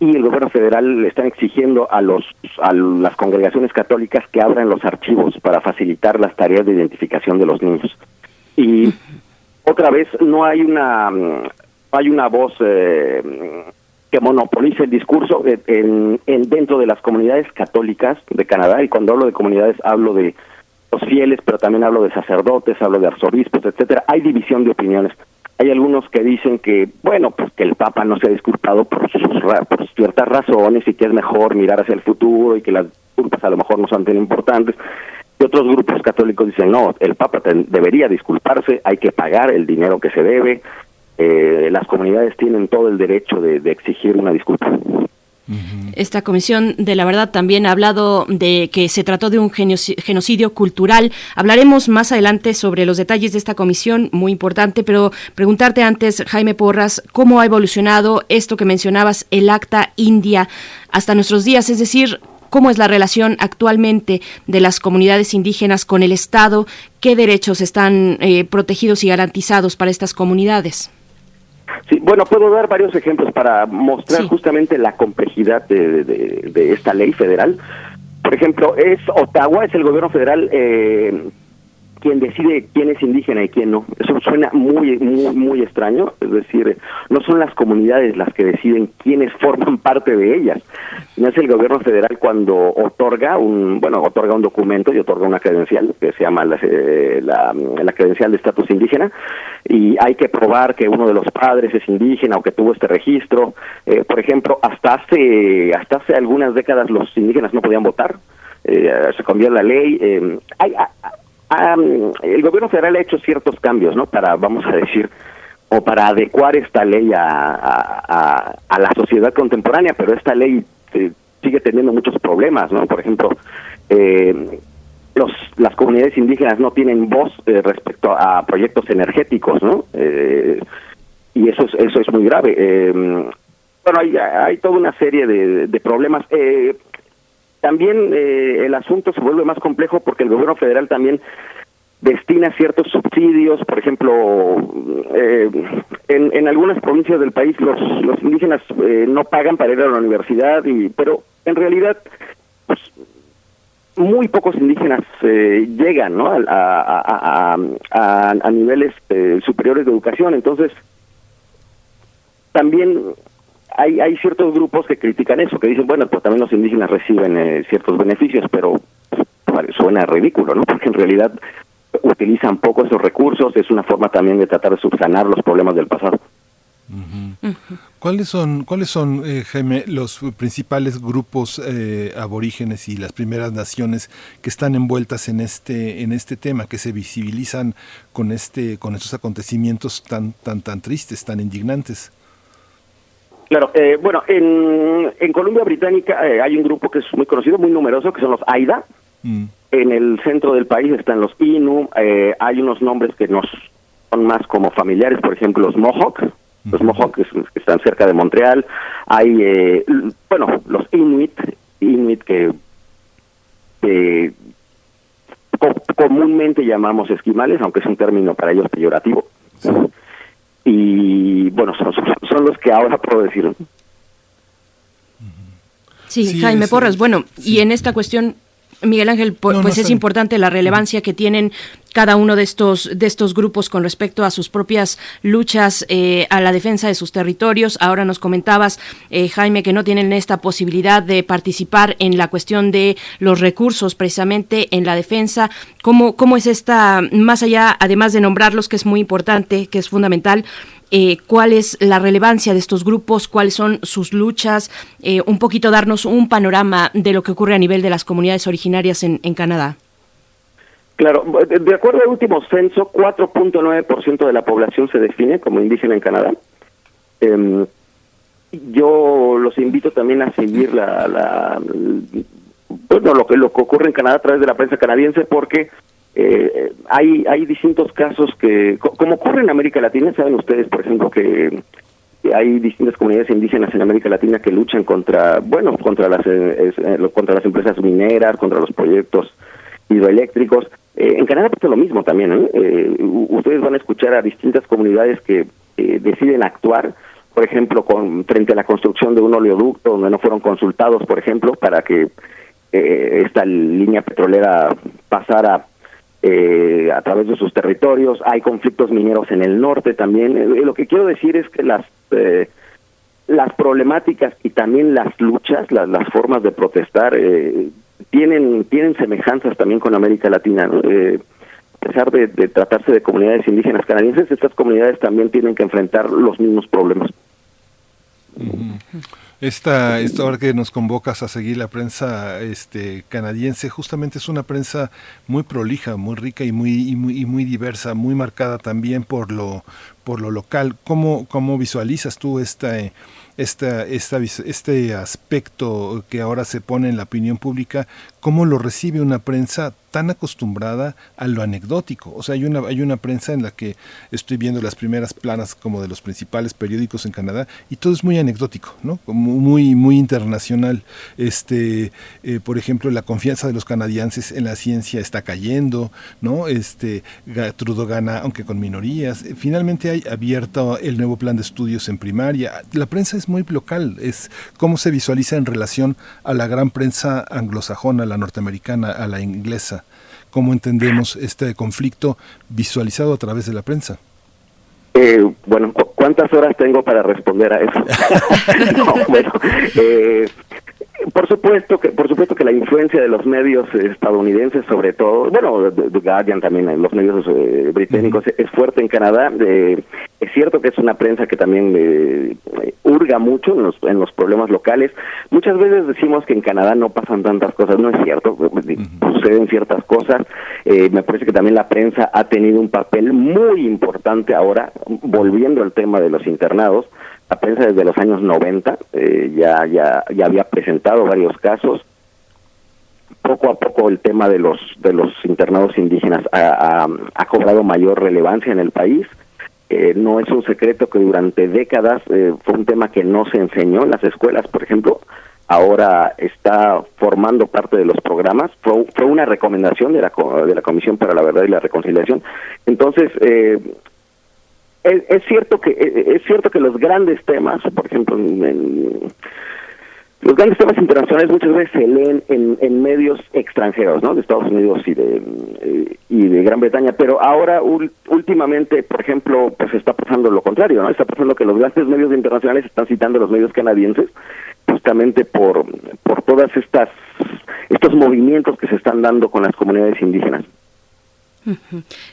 y el gobierno federal le están exigiendo a los a las congregaciones católicas que abran los archivos para facilitar las tareas de identificación de los niños. Y otra vez no hay una mm, hay una voz eh, que monopolice el discurso en, en dentro de las comunidades católicas de Canadá y cuando hablo de comunidades hablo de los fieles, pero también hablo de sacerdotes, hablo de arzobispos, etcétera. Hay división de opiniones. Hay algunos que dicen que, bueno, pues que el Papa no se ha disculpado por, sus por ciertas razones y que es mejor mirar hacia el futuro y que las disculpas a lo mejor no son tan importantes. Y otros grupos católicos dicen, no, el Papa debería disculparse, hay que pagar el dinero que se debe, eh, las comunidades tienen todo el derecho de, de exigir una disculpa. Esta comisión de la verdad también ha hablado de que se trató de un genoci- genocidio cultural. Hablaremos más adelante sobre los detalles de esta comisión, muy importante, pero preguntarte antes, Jaime Porras, cómo ha evolucionado esto que mencionabas, el acta india, hasta nuestros días, es decir, cómo es la relación actualmente de las comunidades indígenas con el Estado, qué derechos están eh, protegidos y garantizados para estas comunidades. Sí, bueno, puedo dar varios ejemplos para mostrar justamente la complejidad de, de- de esta ley federal. Por ejemplo, es Ottawa, es el gobierno federal eh, quien decide quién es indígena y quién no. Eso suena muy, muy, muy extraño. Es decir, no son las comunidades las que deciden quiénes forman [LAUGHS] parte de ellas. No es el gobierno federal cuando otorga un, bueno, otorga un documento y otorga una credencial que se llama la, eh, la, la credencial de estatus indígena y hay que probar que uno de los padres es indígena o que tuvo este registro. Eh, por ejemplo, hasta hace, hasta hace algunas décadas los indígenas no podían votar. Eh, se cambió la ley. eh, hay, um, el gobierno federal ha hecho ciertos cambios, ¿no? Para, vamos a decir, o para adecuar esta ley a, a, a- la sociedad contemporánea, pero esta ley eh, sigue teniendo muchos problemas, ¿no? Por ejemplo, eh, los, las comunidades indígenas no tienen voz eh, respecto a proyectos energéticos, ¿no? Eh, y eso es, eso es muy grave. Bueno, hay, hay toda una serie de, de problemas. Eh, también eh, el asunto se vuelve más complejo porque el gobierno federal también destina ciertos subsidios, por ejemplo, eh, en, en algunas provincias del país los, los indígenas eh, no pagan para ir a la universidad, y pero en realidad pues, muy pocos indígenas eh, llegan ¿no? a, a, a, niveles eh, superiores de educación, entonces también hay, hay ciertos grupos que critican eso, que dicen, bueno, pues también los indígenas reciben eh, ciertos beneficios, pero pues, suena ridículo, ¿no? [LAUGHS] Porque en realidad utilizan poco esos recursos, es una forma también de tratar de subsanar los problemas del pasado. ¿Cuáles son, cuáles son eh, Jaime, los principales grupos eh, aborígenes y las primeras naciones que están envueltas en este, en este tema, que se visibilizan con este, con estos acontecimientos tan, tan, tan tristes, tan indignantes? Claro, eh, bueno, en, en Colombia Británica hay un grupo que es muy conocido, muy numeroso, que son los AIDA. Mm. En el centro del país están los Inu, hay unos nombres que nos son más como familiares, por ejemplo, los Mohawk los Mohawks que están cerca de Montreal, hay, eh, bueno, los Inuit, Inuit que comúnmente llamamos esquimales, aunque es un término para ellos peyorativo. Y bueno, son, son, los que ahora puedo decir. Sí, Jaime Porras. Bueno, y en esta cuestión Miguel Ángel, pues es importante la relevancia que tienen cada uno de estos de estos grupos con respecto a sus propias luchas eh, a la defensa de sus territorios. Ahora nos comentabas, eh, Jaime, que no tienen esta posibilidad de participar en la cuestión de los recursos, precisamente en la defensa. ¿Cómo, cómo es esta, más allá, además de nombrarlos, que es muy importante, que es fundamental? Eh, cuál es la relevancia de estos grupos, cuáles son sus luchas, eh, un poquito darnos un panorama de lo que ocurre a nivel de las comunidades originarias en, Canadá. Claro, de acuerdo al último censo, 4.9% de la población se define como indígena en Canadá. Em, yo los invito también a seguir la, la, bueno, lo que lo que ocurre en Canadá a través de la prensa canadiense porque eh, hay, hay distintos casos que, como ocurre en América Latina, saben ustedes, por ejemplo, que hay distintas comunidades indígenas en América Latina que luchan contra, bueno, contra las eh, eh, contra las empresas mineras, contra los proyectos hidroeléctricos. En Canadá pasa lo mismo también. ustedes van a escuchar a distintas comunidades que deciden actuar, por ejemplo, con frente a la construcción de un oleoducto donde no fueron consultados, por ejemplo, para que esta línea petrolera pasara eh, a través de sus territorios, hay conflictos mineros en el norte también. Eh, lo que quiero decir es que las eh, las problemáticas y también las luchas, las, las formas de protestar eh, tienen tienen semejanzas también con América Latina. a pesar de, tratarse de comunidades indígenas canadienses, estas comunidades también tienen que enfrentar los mismos problemas. Esta, esta hora que nos convocas a seguir la prensa este, canadiense, justamente es una prensa muy prolija, muy rica y muy, y muy, y muy diversa, muy marcada también por lo, por lo local. ¿Cómo, cómo visualizas tú esta, esta, esta, este aspecto que ahora se pone en la opinión pública? ¿Cómo lo recibe una prensa tan acostumbrada a lo anecdótico. O sea, hay una, hay una prensa en la que estoy viendo las primeras planas como de los principales periódicos en Canadá y todo es muy anecdótico, ¿no? muy, muy internacional. Este, eh, por ejemplo, la confianza de los canadienses en la ciencia está cayendo, ¿no? Este, Trudeau gana, aunque con minorías. Finalmente hay abierto el nuevo plan de estudios en primaria. La prensa es muy local, es cómo se visualiza en relación a la gran prensa anglosajona, la norteamericana, a la inglesa cómo entendemos este conflicto visualizado a través de la prensa. Eh, bueno, ¿cuántas horas tengo para responder a eso? [LAUGHS] [LAUGHS] bueno, eh, por supuesto que por supuesto que la influencia de los medios estadounidenses sobre todo bueno The Guardian también los medios eh, británicos es fuerte en Canadá eh, es cierto que es una prensa que también eh, hurga mucho en los, en los problemas locales. Muchas veces decimos que en Canadá no pasan tantas cosas no es cierto suceden ciertas cosas. Me parece que también la prensa ha tenido un papel muy importante ahora volviendo al tema de los internados la prensa desde los años 90 eh, ya, ya, ya había presentado varios casos. Poco a poco el tema de los, de los internados indígenas ha, ha, cobrado mayor relevancia en el país. Eh, no es un secreto que durante décadas eh, fue un tema que no se enseñó en las escuelas, por ejemplo. Ahora está formando parte de los programas. Fue, fue una recomendación de la, de la Comisión para la Verdad y la Reconciliación. Entonces, eh, es, cierto que es cierto que los grandes temas, por ejemplo, los grandes temas internacionales muchas veces se leen en, medios extranjeros, ¿no? De Estados Unidos y de eh, y de Gran Bretaña, pero ahora últimamente, por ejemplo, pues está pasando lo contrario. Está pasando que los grandes medios internacionales están citando a los medios canadienses justamente por por todas estas estos movimientos que se están dando con las comunidades indígenas.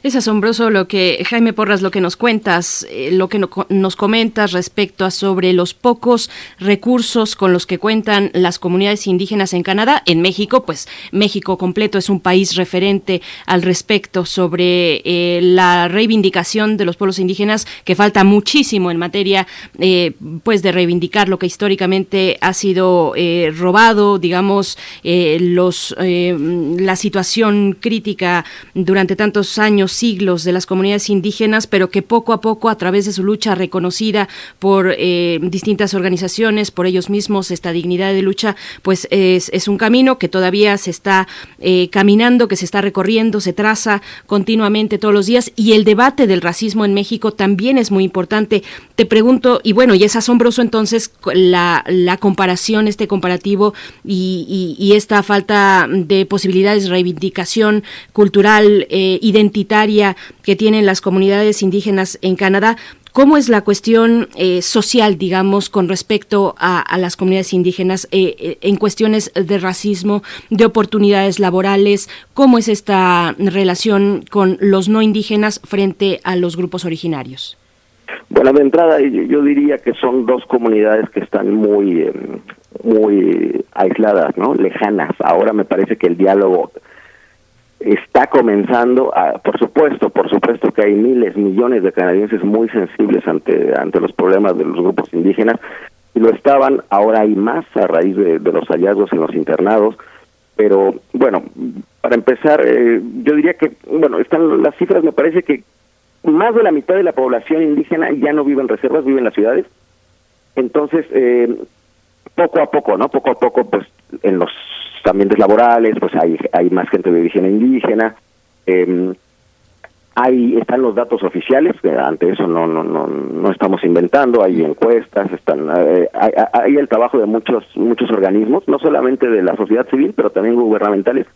Es asombroso lo que, Jaime Porras, lo que nos cuentas, eh, lo que nos comentas respecto a sobre los pocos recursos con los que cuentan las comunidades indígenas en Canadá. En México, pues México completo es un país referente al respecto sobre eh, la reivindicación de los pueblos indígenas, que falta muchísimo en materia eh, pues de reivindicar lo que históricamente ha sido robado, digamos, los la situación crítica durante tantos años, siglos de las comunidades indígenas, pero que poco a poco, a través de su lucha reconocida por eh, distintas organizaciones, por ellos mismos, esta dignidad de lucha, pues es, un camino que todavía se está eh, caminando, que se está recorriendo, se traza continuamente todos los días y el debate del racismo en México también es muy importante. Te pregunto, y bueno, y es asombroso entonces la, comparación, este comparativo y, esta falta de posibilidades de reivindicación cultural, eh, identitaria que tienen las comunidades indígenas en Canadá. ¿Cómo es la cuestión eh, social, digamos, con respecto a, las comunidades indígenas eh, eh, en cuestiones de racismo, de oportunidades laborales? ¿Cómo es esta relación con los no indígenas frente a los grupos originarios? Bueno, de entrada yo diría que son dos comunidades que están muy, muy aisladas, ¿no? Lejanas. Ahora me parece que el diálogo está comenzando, por supuesto, por supuesto que hay miles, millones de canadienses muy sensibles ante, ante los problemas de los grupos indígenas, y lo estaban, ahora hay más a raíz de, los hallazgos en los internados, pero bueno, para empezar, eh, yo diría que, bueno, están las cifras, me parece que más de la mitad de la población indígena ya no vive en reservas, vive en las ciudades, entonces, eh, poco a poco, ¿no? Poco a poco, pues en los ambientes laborales, pues hay, hay más gente de origen indígena. Eh, ahí están los datos oficiales, que ante eso no, no, no, no estamos inventando, hay encuestas, están, eh, hay, hay, el trabajo de muchos, muchos organismos, no solamente de la sociedad civil, pero también gubernamentales,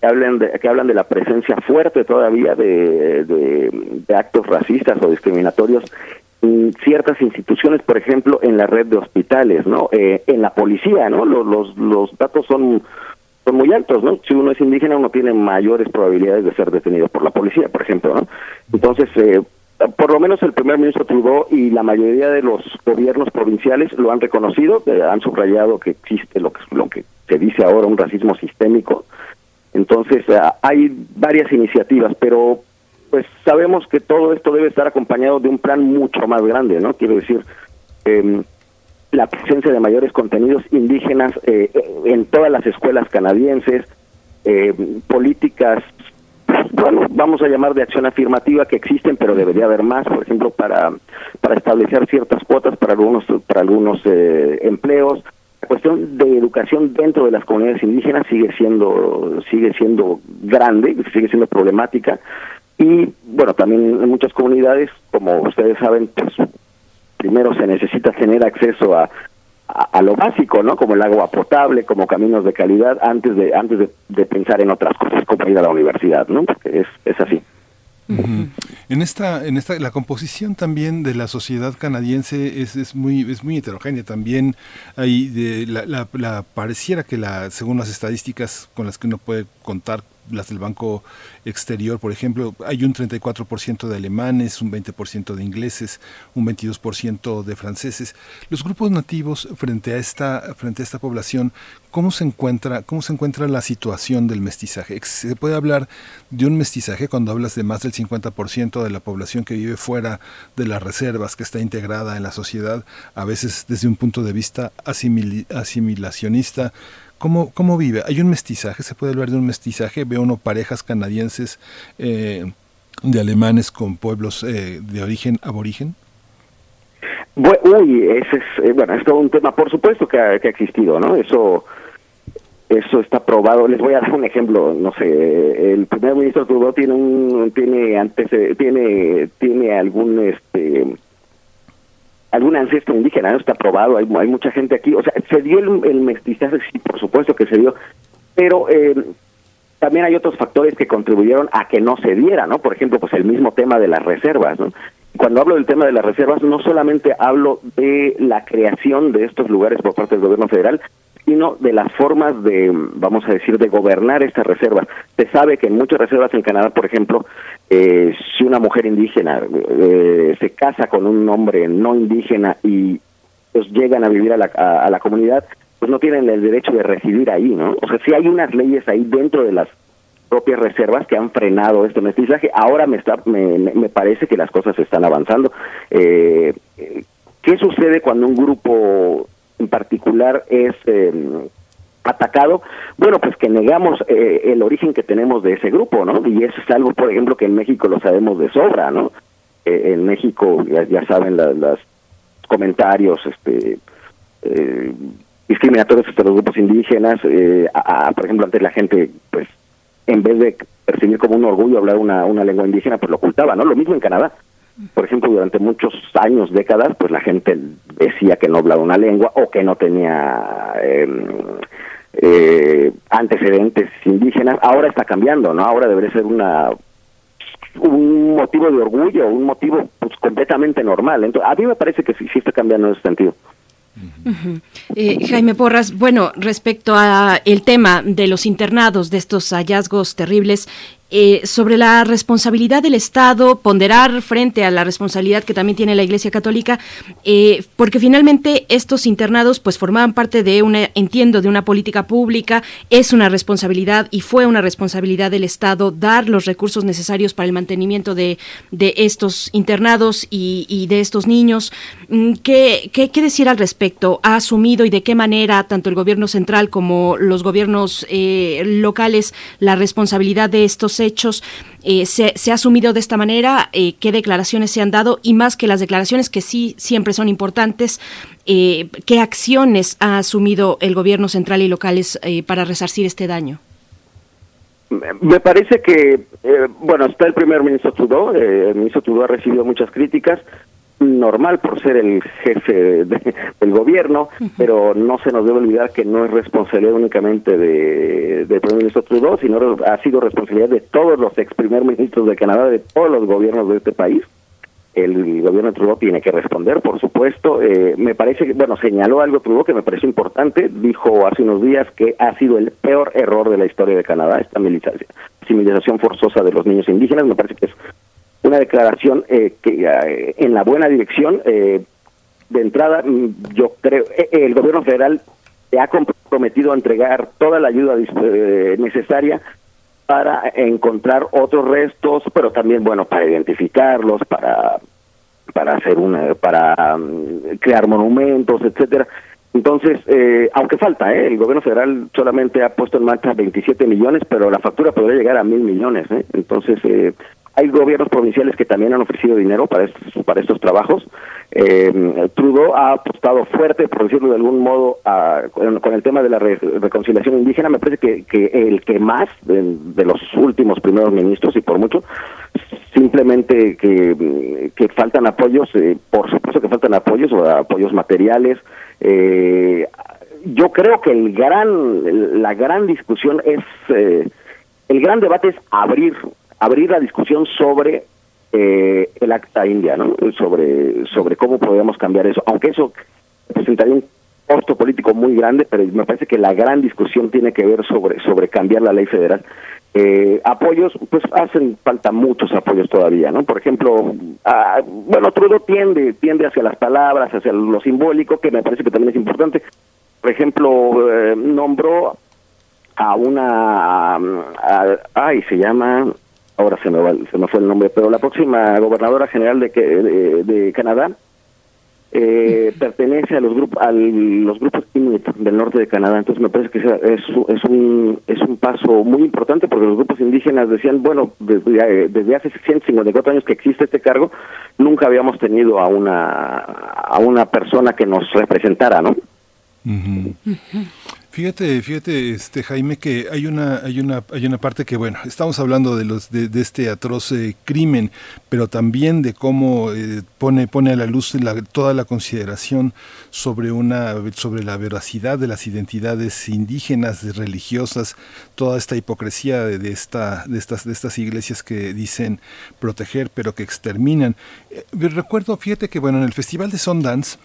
que hablan de, que hablan de la presencia fuerte todavía de, de actos racistas o discriminatorios ciertas instituciones, por ejemplo, en la red de hospitales, ¿no? Eh, en la policía, ¿no? Los, los, los datos son, son muy altos, ¿no? Si uno es indígena, uno tiene mayores probabilidades de ser detenido por la policía, por ejemplo, ¿no? Entonces, eh, por lo menos el primer ministro Trudeau y la mayoría de los gobiernos provinciales lo han reconocido, eh, han subrayado que existe lo que, lo que se dice ahora un racismo sistémico. Entonces, hay varias iniciativas, pero pues sabemos que todo esto debe estar acompañado de un plan mucho más grande, ¿no? Quiero decir, eh, la presencia de mayores contenidos indígenas eh, en todas las escuelas canadienses, eh, políticas, bueno, vamos a llamar de acción afirmativa que existen, pero debería haber más, por ejemplo, para para establecer ciertas cuotas para algunos para algunos eh, empleos. La cuestión de educación dentro de las comunidades indígenas sigue siendo sigue siendo grande, sigue siendo problemática y bueno, también en muchas comunidades, como ustedes saben, pues primero se necesita tener acceso a, a, lo básico, ¿no? Como el agua potable, como caminos de calidad, antes de antes de, pensar en otras cosas como ir a la universidad, ¿no? Porque es, es así. En esta, en esta, la composición también de la sociedad canadiense es, es muy, es muy heterogénea. También hay de la, la, la, pareciera que la, según las estadísticas con las que uno puede contar las del Banco Exterior, por ejemplo, hay un 34% de alemanes, un 20% de ingleses, un 22% de franceses. Los grupos nativos frente a esta frente a esta población, ¿cómo se encuentra cómo se encuentra la situación del mestizaje? ¿Se puede hablar de un mestizaje cuando hablas de más del 50% de la población que vive fuera de las reservas, que está integrada en la sociedad, a veces desde un punto de vista asimilacionista? ¿Cómo, ¿Cómo vive? ¿Hay un mestizaje? ¿Se puede hablar de un mestizaje? Veo uno parejas canadienses eh, de alemanes con pueblos eh, de origen aborigen. Uy, ese es, eh, bueno, es todo un tema, por supuesto que ha, existido, ¿no? Eso eso está probado. Les voy a dar un ejemplo, no sé, el primer ministro Trudeau tiene un tiene antes tiene tiene algún este algún ancestro indígena, ¿no? está probado, hay, mucha gente aquí, o sea, se dio el, mestizaje, sí, por supuesto que se dio, pero eh, también hay otros factores que contribuyeron a que no se diera, ¿no? Por ejemplo, pues el mismo tema de las reservas, ¿no? Cuando hablo del tema de las reservas, no solamente hablo de la creación de estos lugares por parte del gobierno federal, sino de las formas de, vamos a decir, de gobernar estas reservas. Se sabe que en muchas reservas en Canadá, por ejemplo, eh, si una mujer indígena eh, se casa con un hombre no indígena y pues llegan a vivir a la, a la comunidad, pues no tienen el derecho de residir ahí, ¿no? O sea, sí hay unas leyes ahí dentro de las propias reservas que han frenado este mestizaje. Ahora me está, me, me parece que las cosas están avanzando. Eh, ¿Qué sucede cuando un grupo en particular es eh, atacado? Bueno, pues que negamos eh, el origen que tenemos de ese grupo, ¿no? Y eso es algo, por ejemplo, que en México lo sabemos de sobra, ¿no? Eh, en México, ya, ya saben, los comentarios, este eh, discriminatorios entre los grupos indígenas, eh, a, a, por ejemplo, antes la gente, pues, en vez de percibir como un orgullo hablar una, una lengua indígena, pues lo ocultaba, ¿no? Lo mismo en Canadá. Por ejemplo, durante muchos años, décadas, pues la gente decía que no hablaba una lengua o que no tenía eh, eh, antecedentes indígenas. Ahora está cambiando, ¿no? Ahora debería ser una un motivo de orgullo, un motivo pues, completamente normal. Entonces, a mí me parece que sí, sí está cambiando en ese sentido. Eh, Jaime Porras, bueno, respecto a el tema de los internados, de estos hallazgos terribles, eh, sobre la responsabilidad del Estado, ponderar frente a la responsabilidad que también tiene la Iglesia Católica, eh, porque finalmente estos internados pues formaban parte de una, entiendo, de una política pública, es una responsabilidad y fue una responsabilidad del Estado dar los recursos necesarios para el mantenimiento de, de estos internados y, de estos niños. Mm, ¿Qué, ¿Qué, qué, decir al respecto? ¿Ha asumido y de qué manera tanto el gobierno central como los gobiernos eh, locales la responsabilidad de estos hechos eh, se, ha asumido de esta manera, eh, qué declaraciones se han dado y más que las declaraciones que sí siempre son importantes, eh, qué acciones ha asumido el gobierno central y locales para resarcir este daño. Me parece que, bueno, está el primer ministro Trudeau, el ministro Trudeau ha recibido muchas críticas, normal por ser el jefe de, del gobierno, uh -huh. pero no se nos debe olvidar que no es responsabilidad únicamente de, del primer ministro Trudeau, sino ha sido responsabilidad de todos los ex primer ministros de Canadá, de todos los gobiernos de este país. El gobierno de Trudeau tiene que responder, por supuesto. Eh, me parece que, bueno, señaló algo Trudeau que me pareció importante. Dijo hace unos días que ha sido el peor error de la historia de Canadá, esta militarización forzosa de los niños indígenas. Me parece que es una declaración eh, que eh, en la buena dirección. Eh, de entrada, yo creo, el gobierno federal ha comprometido a entregar toda la ayuda necesaria para encontrar otros restos, pero también, bueno, para identificarlos, para para hacer una, para um, crear monumentos, etcétera. Entonces, eh, aunque falta, ¿eh? el gobierno federal solamente ha puesto en marcha 27 millones, pero la factura podría llegar a mil millones. ¿eh? Entonces, eh, hay gobiernos provinciales que también han ofrecido dinero para estos, para estos trabajos. Eh, Trudeau ha apostado fuerte, por decirlo de algún modo, a, con, el tema de la re, reconciliación indígena. Me parece que, que el que más de, de, los últimos primeros ministros, y por mucho, simplemente que, que faltan apoyos, eh, por supuesto que faltan apoyos, o apoyos materiales. Eh, yo creo que el gran, la gran discusión es, eh, el gran debate es abrir abrir la discusión sobre eh, el acta india, ¿no? Sobre, sobre cómo podemos cambiar eso, aunque eso presentaría un costo político muy grande, pero me parece que la gran discusión tiene que ver sobre, sobre cambiar la ley federal. Eh, apoyos, pues hacen falta muchos apoyos todavía, ¿no? Por ejemplo, a, bueno, Trudeau tiende, tiende hacia las palabras, hacia lo simbólico, que me parece que también es importante. Por ejemplo, eh, nombró a una, a, ay, se llama, ahora se me, va, se me fue el nombre, pero la próxima gobernadora general de, de, de Canadá eh, [LAUGHS] pertenece a los grupos a los grupos Inuit del norte de Canadá. Entonces me parece que es, es un es un paso muy importante porque los grupos indígenas decían, bueno, desde, desde hace 154 años que existe este cargo, nunca habíamos tenido a una a una persona que nos representara, ¿no? Uh -huh. Fíjate, fíjate, este Jaime, que hay una, hay una, hay una parte que, bueno, estamos hablando de los, de, este atroz eh, crimen, pero también de cómo eh, pone, pone a la luz toda la consideración sobre una, sobre la veracidad de las identidades indígenas, religiosas, toda esta hipocresía de, de esta, de estas, de estas iglesias que dicen proteger, pero que exterminan. Eh, recuerdo, fíjate que, bueno, en el Festival de Sundance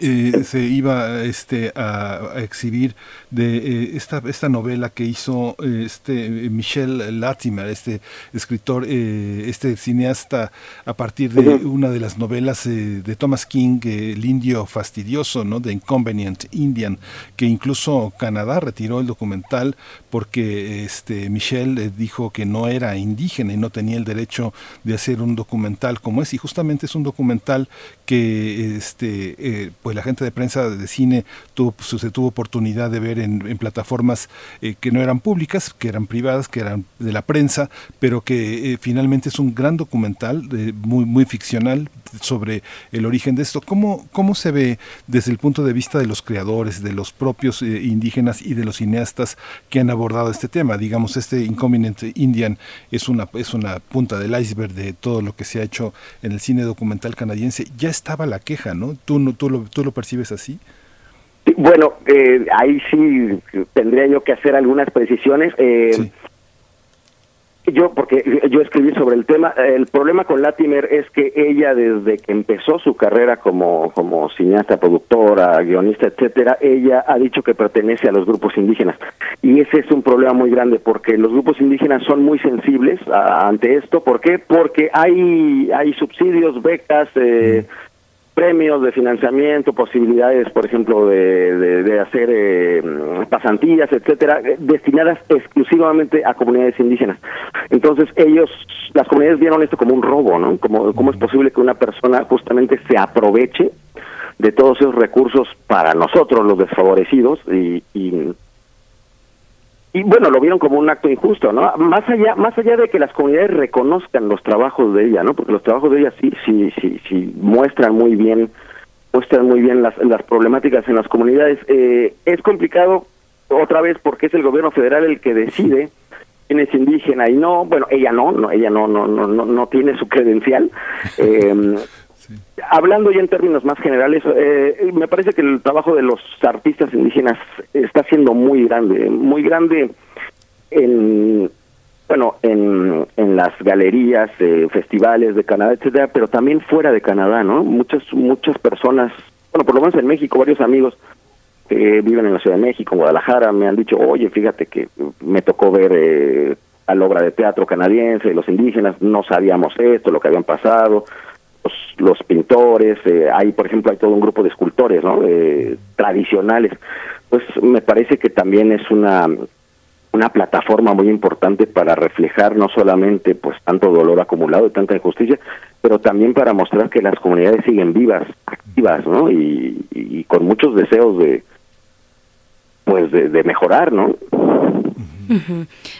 eh, se iba este, a, exhibir de eh, esta, esta novela que hizo este Michel Latimer, este escritor, este cineasta, a partir de una de las novelas de Thomas King, El indio fastidioso, ¿no? de Inconvenient Indian, que incluso Canadá retiró el documental porque este, Michel dijo que no era indígena y no tenía el derecho de hacer un documental como es, y justamente es un documental que este, pues la gente de prensa de cine tuvo, pues, se tuvo oportunidad de ver en, plataformas eh, que no eran públicas, que eran privadas, que eran de la prensa, pero que eh, finalmente es un gran documental muy, muy ficcional sobre el origen de esto. ¿Cómo, ¿Cómo se ve desde el punto de vista de los creadores, de los propios eh, indígenas y de los cineastas que han abordado este tema? Digamos, este Inconvenient Indian es una, es una punta del iceberg de todo lo que se ha hecho en el cine documental canadiense. Ya estaba la queja, ¿no? Tú, no, tú, lo, tú lo percibes así? Bueno, eh, ahí sí tendría yo que hacer algunas precisiones. Eh, yo, porque yo escribí sobre el tema, el problema con Latimer es que ella desde que empezó su carrera como, como cineasta, productora, guionista, etcétera, ella ha dicho que pertenece a los grupos indígenas. Y ese es un problema muy grande porque los grupos indígenas son muy sensibles ante esto. ¿Por qué? Porque hay, hay subsidios, becas, eh, premios de financiamiento, posibilidades, por ejemplo, de, de, hacer eh, pasantías, etcétera, eh, destinadas exclusivamente a comunidades indígenas. Entonces ellos, las comunidades vieron esto como un robo, ¿no? Como cómo es posible que una persona justamente se aproveche de todos esos recursos para nosotros, los desfavorecidos, y, y y bueno lo vieron como un acto injusto no más allá más allá de que las comunidades reconozcan los trabajos de ella no porque los trabajos de ella sí sí sí sí muestran muy bien muestran muy bien las las problemáticas en las comunidades. Eh, es complicado otra vez porque es el gobierno federal el que decide quién es indígena y no. Bueno ella no no ella no no no no, no tiene su credencial. [LAUGHS] Eh, Hablando ya en términos más generales, eh, me parece que el trabajo de los artistas indígenas está siendo muy grande, muy grande en bueno en, en las galerías, eh, festivales de Canadá, etcétera, pero también fuera de Canadá, ¿no? Muchas muchas personas, bueno, por lo menos en México, varios amigos que viven en la Ciudad de México, en Guadalajara, me han dicho, oye, fíjate que me tocó ver eh, a la obra de teatro canadiense, los indígenas, no sabíamos esto, lo que habían pasado, los, pintores, eh, hay, por ejemplo, hay todo un grupo de escultores, ¿no? Eh, tradicionales. Pues me parece que también es una una plataforma muy importante para reflejar no solamente pues tanto dolor acumulado y tanta injusticia, pero también para mostrar que las comunidades siguen vivas, activas, ¿no? Y, con muchos deseos de pues de mejorar, ¿no?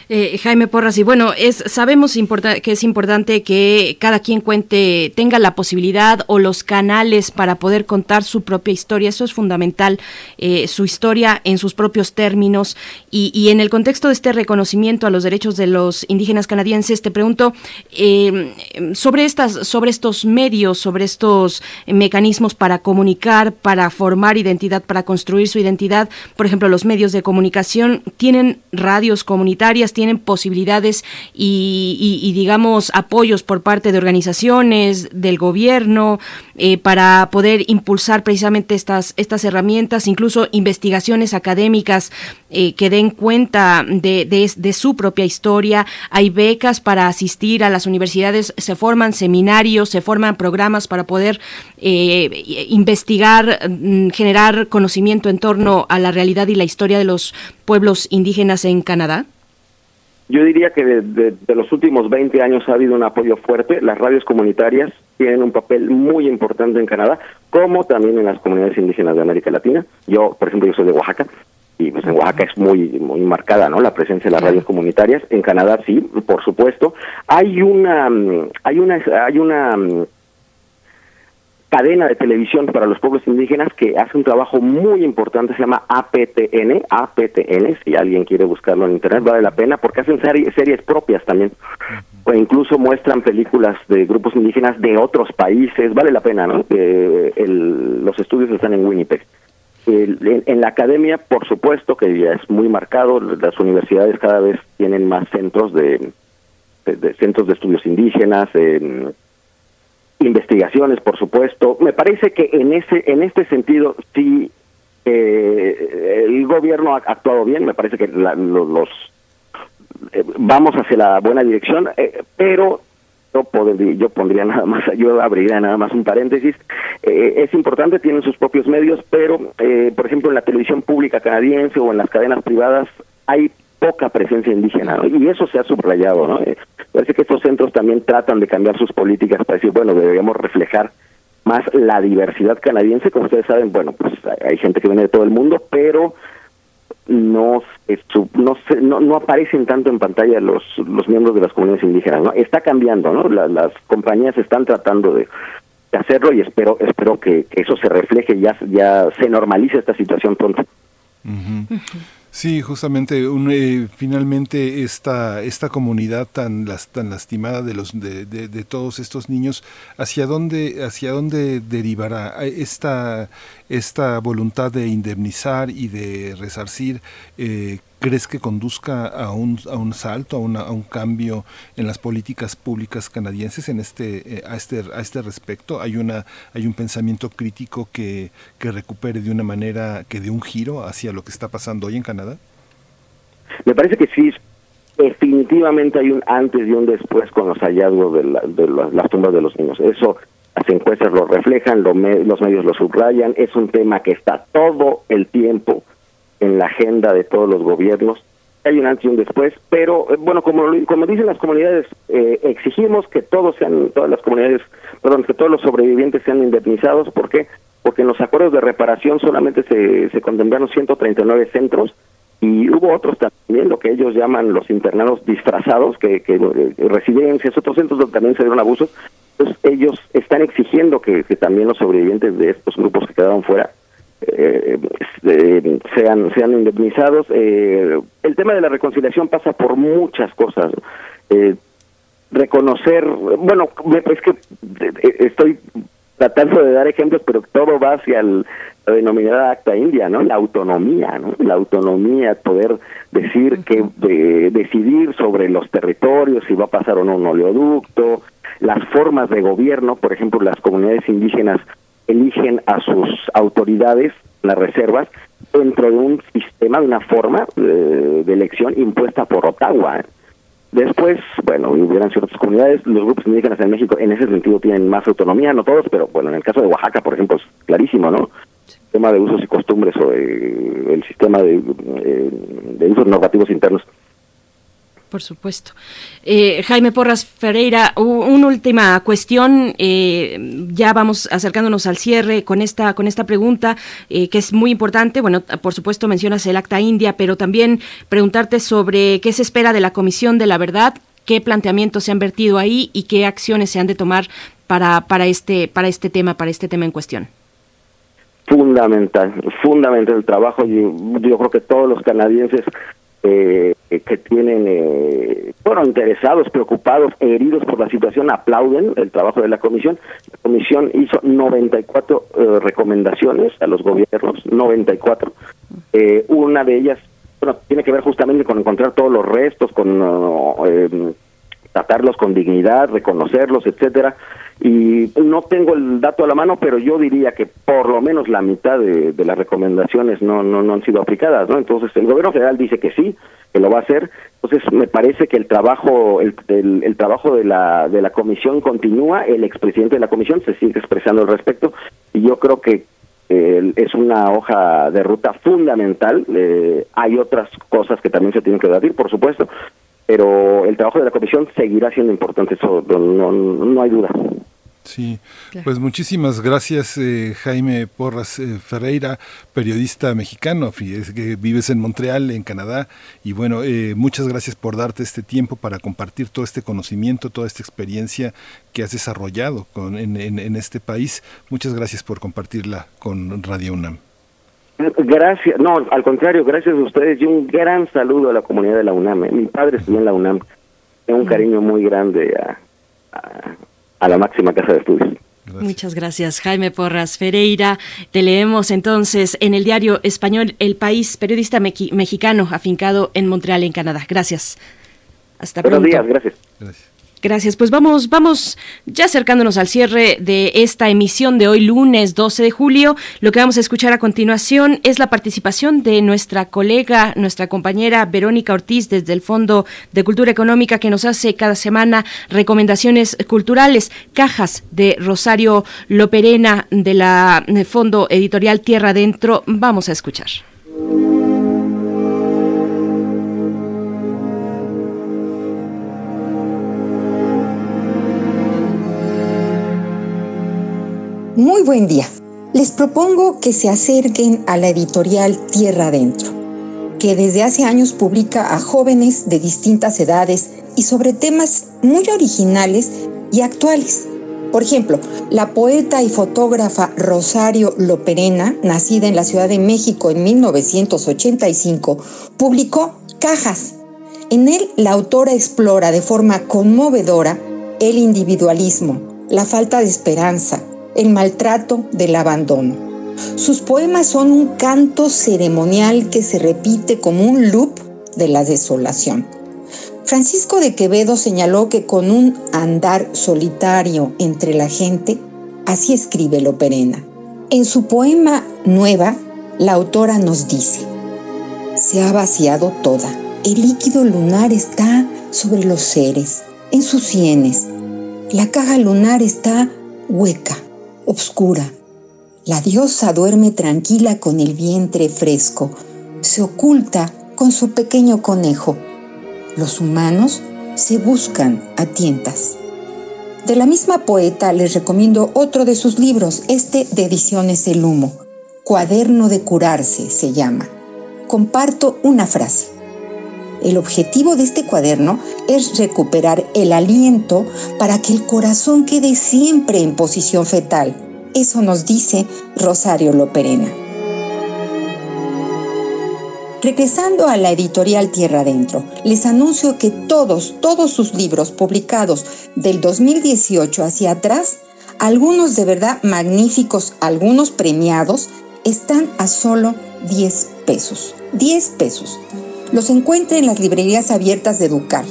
Eh, Jaime Porras, y bueno, es, sabemos que es importante que cada quien cuente, tenga la posibilidad o los canales para poder contar su propia historia. Eso es fundamental, eh, su historia en sus propios términos. Y, en el contexto de este reconocimiento a los derechos de los indígenas canadienses, te pregunto eh, sobre, estas, sobre estos medios, sobre estos mecanismos para comunicar, para formar identidad, para construir su identidad. Por ejemplo, los medios de comunicación tienen radios comunitarias tienen posibilidades y, digamos, apoyos por parte de organizaciones, del gobierno, eh, para poder impulsar precisamente estas, estas herramientas, incluso investigaciones académicas eh, que den cuenta de, su propia historia. Hay becas para asistir a las universidades, se forman seminarios, se forman programas para poder eh, investigar, mm, generar conocimiento en torno a la realidad y la historia de los pueblos indígenas en Canadá? Yo diría que de, los últimos 20 años ha habido un apoyo fuerte. Las radios comunitarias tienen un papel muy importante en Canadá, como también en las comunidades indígenas de América Latina. Yo, por ejemplo, yo soy de Oaxaca y pues en Oaxaca es muy muy marcada, ¿no? La presencia de las radios comunitarias. En Canadá sí, por supuesto. Hay una hay una hay una cadena de televisión para los pueblos indígenas que hace un trabajo muy importante, se llama APTN, APTN, si alguien quiere buscarlo en internet, vale la pena, porque hacen series propias también, o incluso muestran películas de grupos indígenas de otros países, vale la pena, ¿no? los estudios están en Winnipeg. en, la academia, por supuesto, que ya es muy marcado, las universidades cada vez tienen más centros de, centros de estudios indígenas, investigaciones, por supuesto. Me parece que en ese en este sentido sí eh, el gobierno ha actuado bien. Me parece que la, los eh, vamos hacia la buena dirección, eh, pero yo, podría, yo pondría nada más, [LAUGHS] yo abriría nada más un paréntesis. Eh, es importante, tienen sus propios medios, pero, por ejemplo, en la televisión pública canadiense o en las cadenas privadas hay poca presencia indígena, y eso se ha subrayado, ¿no? parece que estos centros también tratan de cambiar sus políticas para decir, bueno, deberíamos reflejar más la diversidad canadiense, como ustedes saben, bueno, pues hay gente que viene de todo el mundo, pero no no, no, no aparecen tanto en pantalla los los miembros de las comunidades indígenas no está cambiando no las compañías están tratando de, hacerlo y espero espero que, eso se refleje ya ya se normalice esta situación pronto Sí, justamente, eh, finalmente esta, esta comunidad tan, las, tan lastimada de, los, de, de, todos estos niños, ¿hacia dónde, hacia dónde derivará esta, esta voluntad de indemnizar y de resarcir? Eh, ¿Crees que conduzca a un, a un salto, a, a, un cambio en las políticas públicas canadienses en este, eh, a, este, a este respecto? ¿Hay, una, ¿Hay un pensamiento crítico que, que recupere de una manera, que dé un giro hacia lo que está pasando hoy en Canadá? Me parece que sí, definitivamente hay un antes y un después con los hallazgos de, de las tumbas de los niños. Eso las encuestas lo reflejan, los medios lo subrayan, es un tema que está todo el tiempo en la agenda de todos los gobiernos. Hay un antes y un después, pero eh, bueno, como, como dicen las comunidades, eh, exigimos que todos sean, todas las comunidades, perdón, que todos los sobrevivientes sean indemnizados. ¿Por qué? Porque en los acuerdos de reparación solamente se, se condenaron 139 centros y hubo otros también, lo que ellos llaman los internados disfrazados, que, que eh, residencias, otros centros donde también se dieron abusos. Entonces ellos están exigiendo que también los sobrevivientes de estos grupos que quedaron fuera eh, eh, sean sean indemnizados. Eh, el tema de la reconciliación pasa por muchas cosas. Eh, reconocer, bueno, es que estoy tratando de dar ejemplos, pero todo va hacia el, la denominada acta india, ¿no? La autonomía, ¿no? La autonomía, poder decir que decidir sobre los territorios, si va a pasar o no un oleoducto, las formas de gobierno, por ejemplo, las comunidades indígenas eligen a sus autoridades, las reservas, dentro de un sistema, de una forma de, elección impuesta por Ottawa. ¿eh? Después, bueno, hubieran ciertas comunidades, los grupos indígenas en México en ese sentido tienen más autonomía, no todos, pero bueno, en el caso de Oaxaca, por ejemplo, es clarísimo, ¿no? El tema de usos y costumbres o el sistema eh, de usos normativos internos por supuesto. Eh, Jaime Porras Ferreira, una última cuestión. Eh, ya vamos acercándonos al cierre con esta con esta pregunta eh, que es muy importante. Bueno, por supuesto mencionas el Acta India, pero también preguntarte sobre qué se espera de la Comisión de la Verdad, qué planteamientos se han vertido ahí y qué acciones se han de tomar para para este para este tema para este tema en cuestión fundamental, fundamental el trabajo. Yo, yo creo que todos los canadienses eh, que tienen, eh, bueno, interesados, preocupados, heridos por la situación, aplauden el trabajo de la comisión. La comisión hizo 94 eh, recomendaciones a los gobiernos, 94. Eh, una de ellas, bueno, tiene que ver justamente con encontrar todos los restos, con eh, tratarlos con dignidad, reconocerlos, etcétera y no tengo el dato a la mano, pero yo diría que por lo menos la mitad de, las recomendaciones no, no, no han sido aplicadas, ¿no? Entonces el gobierno federal dice que sí, que lo va a hacer. Entonces me parece que el trabajo, el, el, trabajo de la, de la comisión continúa, el expresidente de la comisión se sigue expresando al respecto y yo creo que eh, es una hoja de ruta fundamental. Eh, hay otras cosas que también se tienen que debatir, por supuesto, pero el trabajo de la comisión seguirá siendo importante, eso no, no, hay duda. Sí, pues muchísimas gracias eh, Jaime Porras eh, Ferreira, periodista mexicano, que vives en Montreal, en Canadá, y bueno, eh, muchas gracias por darte este tiempo para compartir todo este conocimiento, toda esta experiencia que has desarrollado con, en, en, en este país. Muchas gracias por compartirla con Radio UNAM. Gracias, no, al contrario, gracias a ustedes y un gran saludo a la comunidad de la UNAM. Mi padre estudió en la UNAM. Tengo un cariño muy grande a, a, la máxima casa de estudios. Muchas gracias, Jaime Porras Ferreira. Te leemos entonces en el diario español El País, periodista mexicano afincado en Montreal, en Canadá. Gracias. Hasta Buenos días, gracias. Gracias. Gracias. Pues vamos, vamos ya acercándonos al cierre de esta emisión de hoy, lunes 12 de julio. Lo que vamos a escuchar a continuación es la participación de nuestra colega, nuestra compañera Verónica Ortiz desde el Fondo de Cultura Económica que nos hace cada semana recomendaciones culturales, cajas de Rosario Loperena de la Fondo Editorial Tierra Adentro. Vamos a escuchar. Muy buen día. Les propongo que se acerquen a la editorial Tierra Adentro, que desde hace años publica a jóvenes de distintas edades y sobre temas muy originales y actuales. Por ejemplo, la poeta y fotógrafa Rosario Loperena, nacida en la Ciudad de México en 1985, publicó Cajas. En él, la autora explora de forma conmovedora el individualismo, la falta de esperanza, el maltrato del abandono. Sus poemas son un canto ceremonial que se repite como un loop de la desolación. Francisco de Quevedo señaló que con un andar solitario entre la gente, así escribe Loperena. En su poema Nueva, la autora nos dice, se ha vaciado toda, el líquido lunar está sobre los seres, en sus sienes, la caja lunar está hueca, obscura. La diosa duerme tranquila con el vientre fresco, se oculta con su pequeño conejo. Los humanos se buscan a tientas. De la misma poeta les recomiendo otro de sus libros, este de Ediciones El Humo. Cuaderno de curarse se llama. Comparto una frase. El objetivo de este cuaderno es recuperar el aliento para que el corazón quede siempre en posición fetal. Eso nos dice Rosario Loperena. Regresando a la editorial Tierra Adentro, les anuncio que todos, todos sus libros publicados del 2018 hacia atrás, algunos de verdad magníficos, algunos premiados, están a solo 10 pesos. 10 pesos. Los encuentra en las librerías abiertas de Ducal.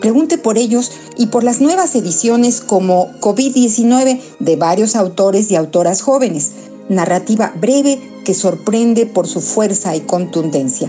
Pregunte por ellos y por las nuevas ediciones como COVID-19 de varios autores y autoras jóvenes. Narrativa breve que sorprende por su fuerza y contundencia.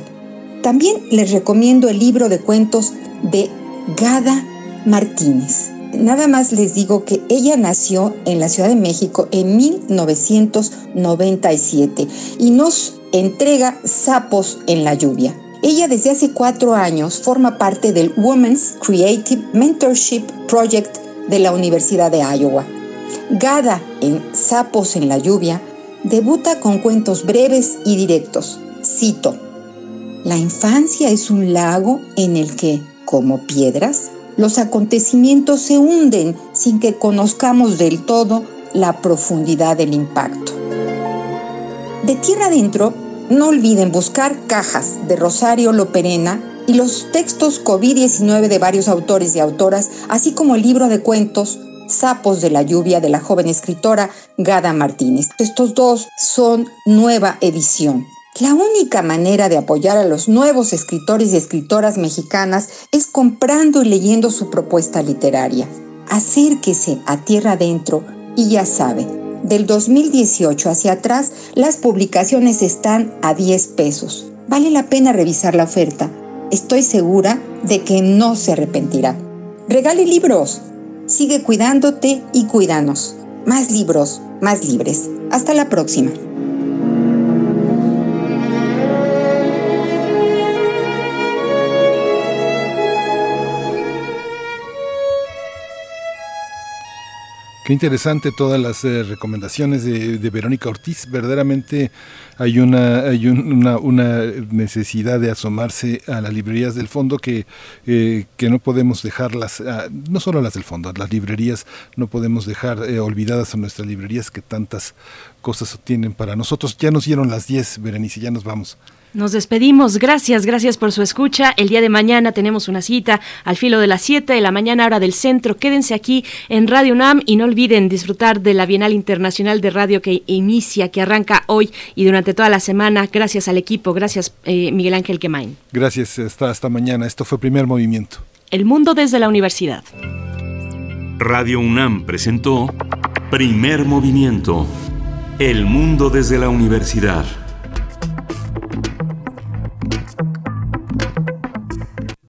También les recomiendo el libro de cuentos de Gada Martínez. Nada más les digo que ella nació en la Ciudad de México en 1997 y nos entrega Sapos en la lluvia. Ella desde hace cuatro años forma parte del Women's Creative Mentorship Project de la Universidad de Iowa. Gada en Sapos en la lluvia debuta con cuentos breves y directos. Cito, La infancia es un lago en el que, como piedras, los acontecimientos se hunden sin que conozcamos del todo la profundidad del impacto. De tierra adentro, no olviden buscar cajas de Rosario Loperena y los textos COVID-19 de varios autores y autoras, así como el libro de cuentos Sapos de la lluvia de la joven escritora Gada Martínez. Estos dos son nueva edición. La única manera de apoyar a los nuevos escritores y escritoras mexicanas es comprando y leyendo su propuesta literaria. Acérquese a Tierra Adentro y ya sabe, del 2018 hacia atrás, las publicaciones están a 10 pesos. Vale la pena revisar la oferta. Estoy segura de que no se arrepentirá. Regale libros. Sigue cuidándote y cuídanos. Más libros, más libres. Hasta la próxima. Qué interesante todas las eh, recomendaciones de, Verónica Ortiz. Verdaderamente hay una hay un, una, una, necesidad de asomarse a las librerías del fondo que, eh, que no podemos dejarlas, uh, no solo las del fondo, las librerías no podemos dejar eh, olvidadas a nuestras librerías que tantas cosas tienen para nosotros. Ya nos dieron las 10, Berenice, ya nos vamos. Nos despedimos. Gracias, gracias por su escucha. El día de mañana tenemos una cita al filo de las 7 de la mañana, hora del centro. Quédense aquí en Radio UNAM y no olviden disfrutar de la Bienal Internacional de Radio que inicia, que arranca hoy y durante toda la semana. Gracias al equipo. Gracias, eh, Miguel Ángel Quemain. Gracias. Hasta, hasta mañana. Esto fue Primer Movimiento. El mundo desde la universidad. Radio UNAM presentó Primer Movimiento. El mundo desde la universidad.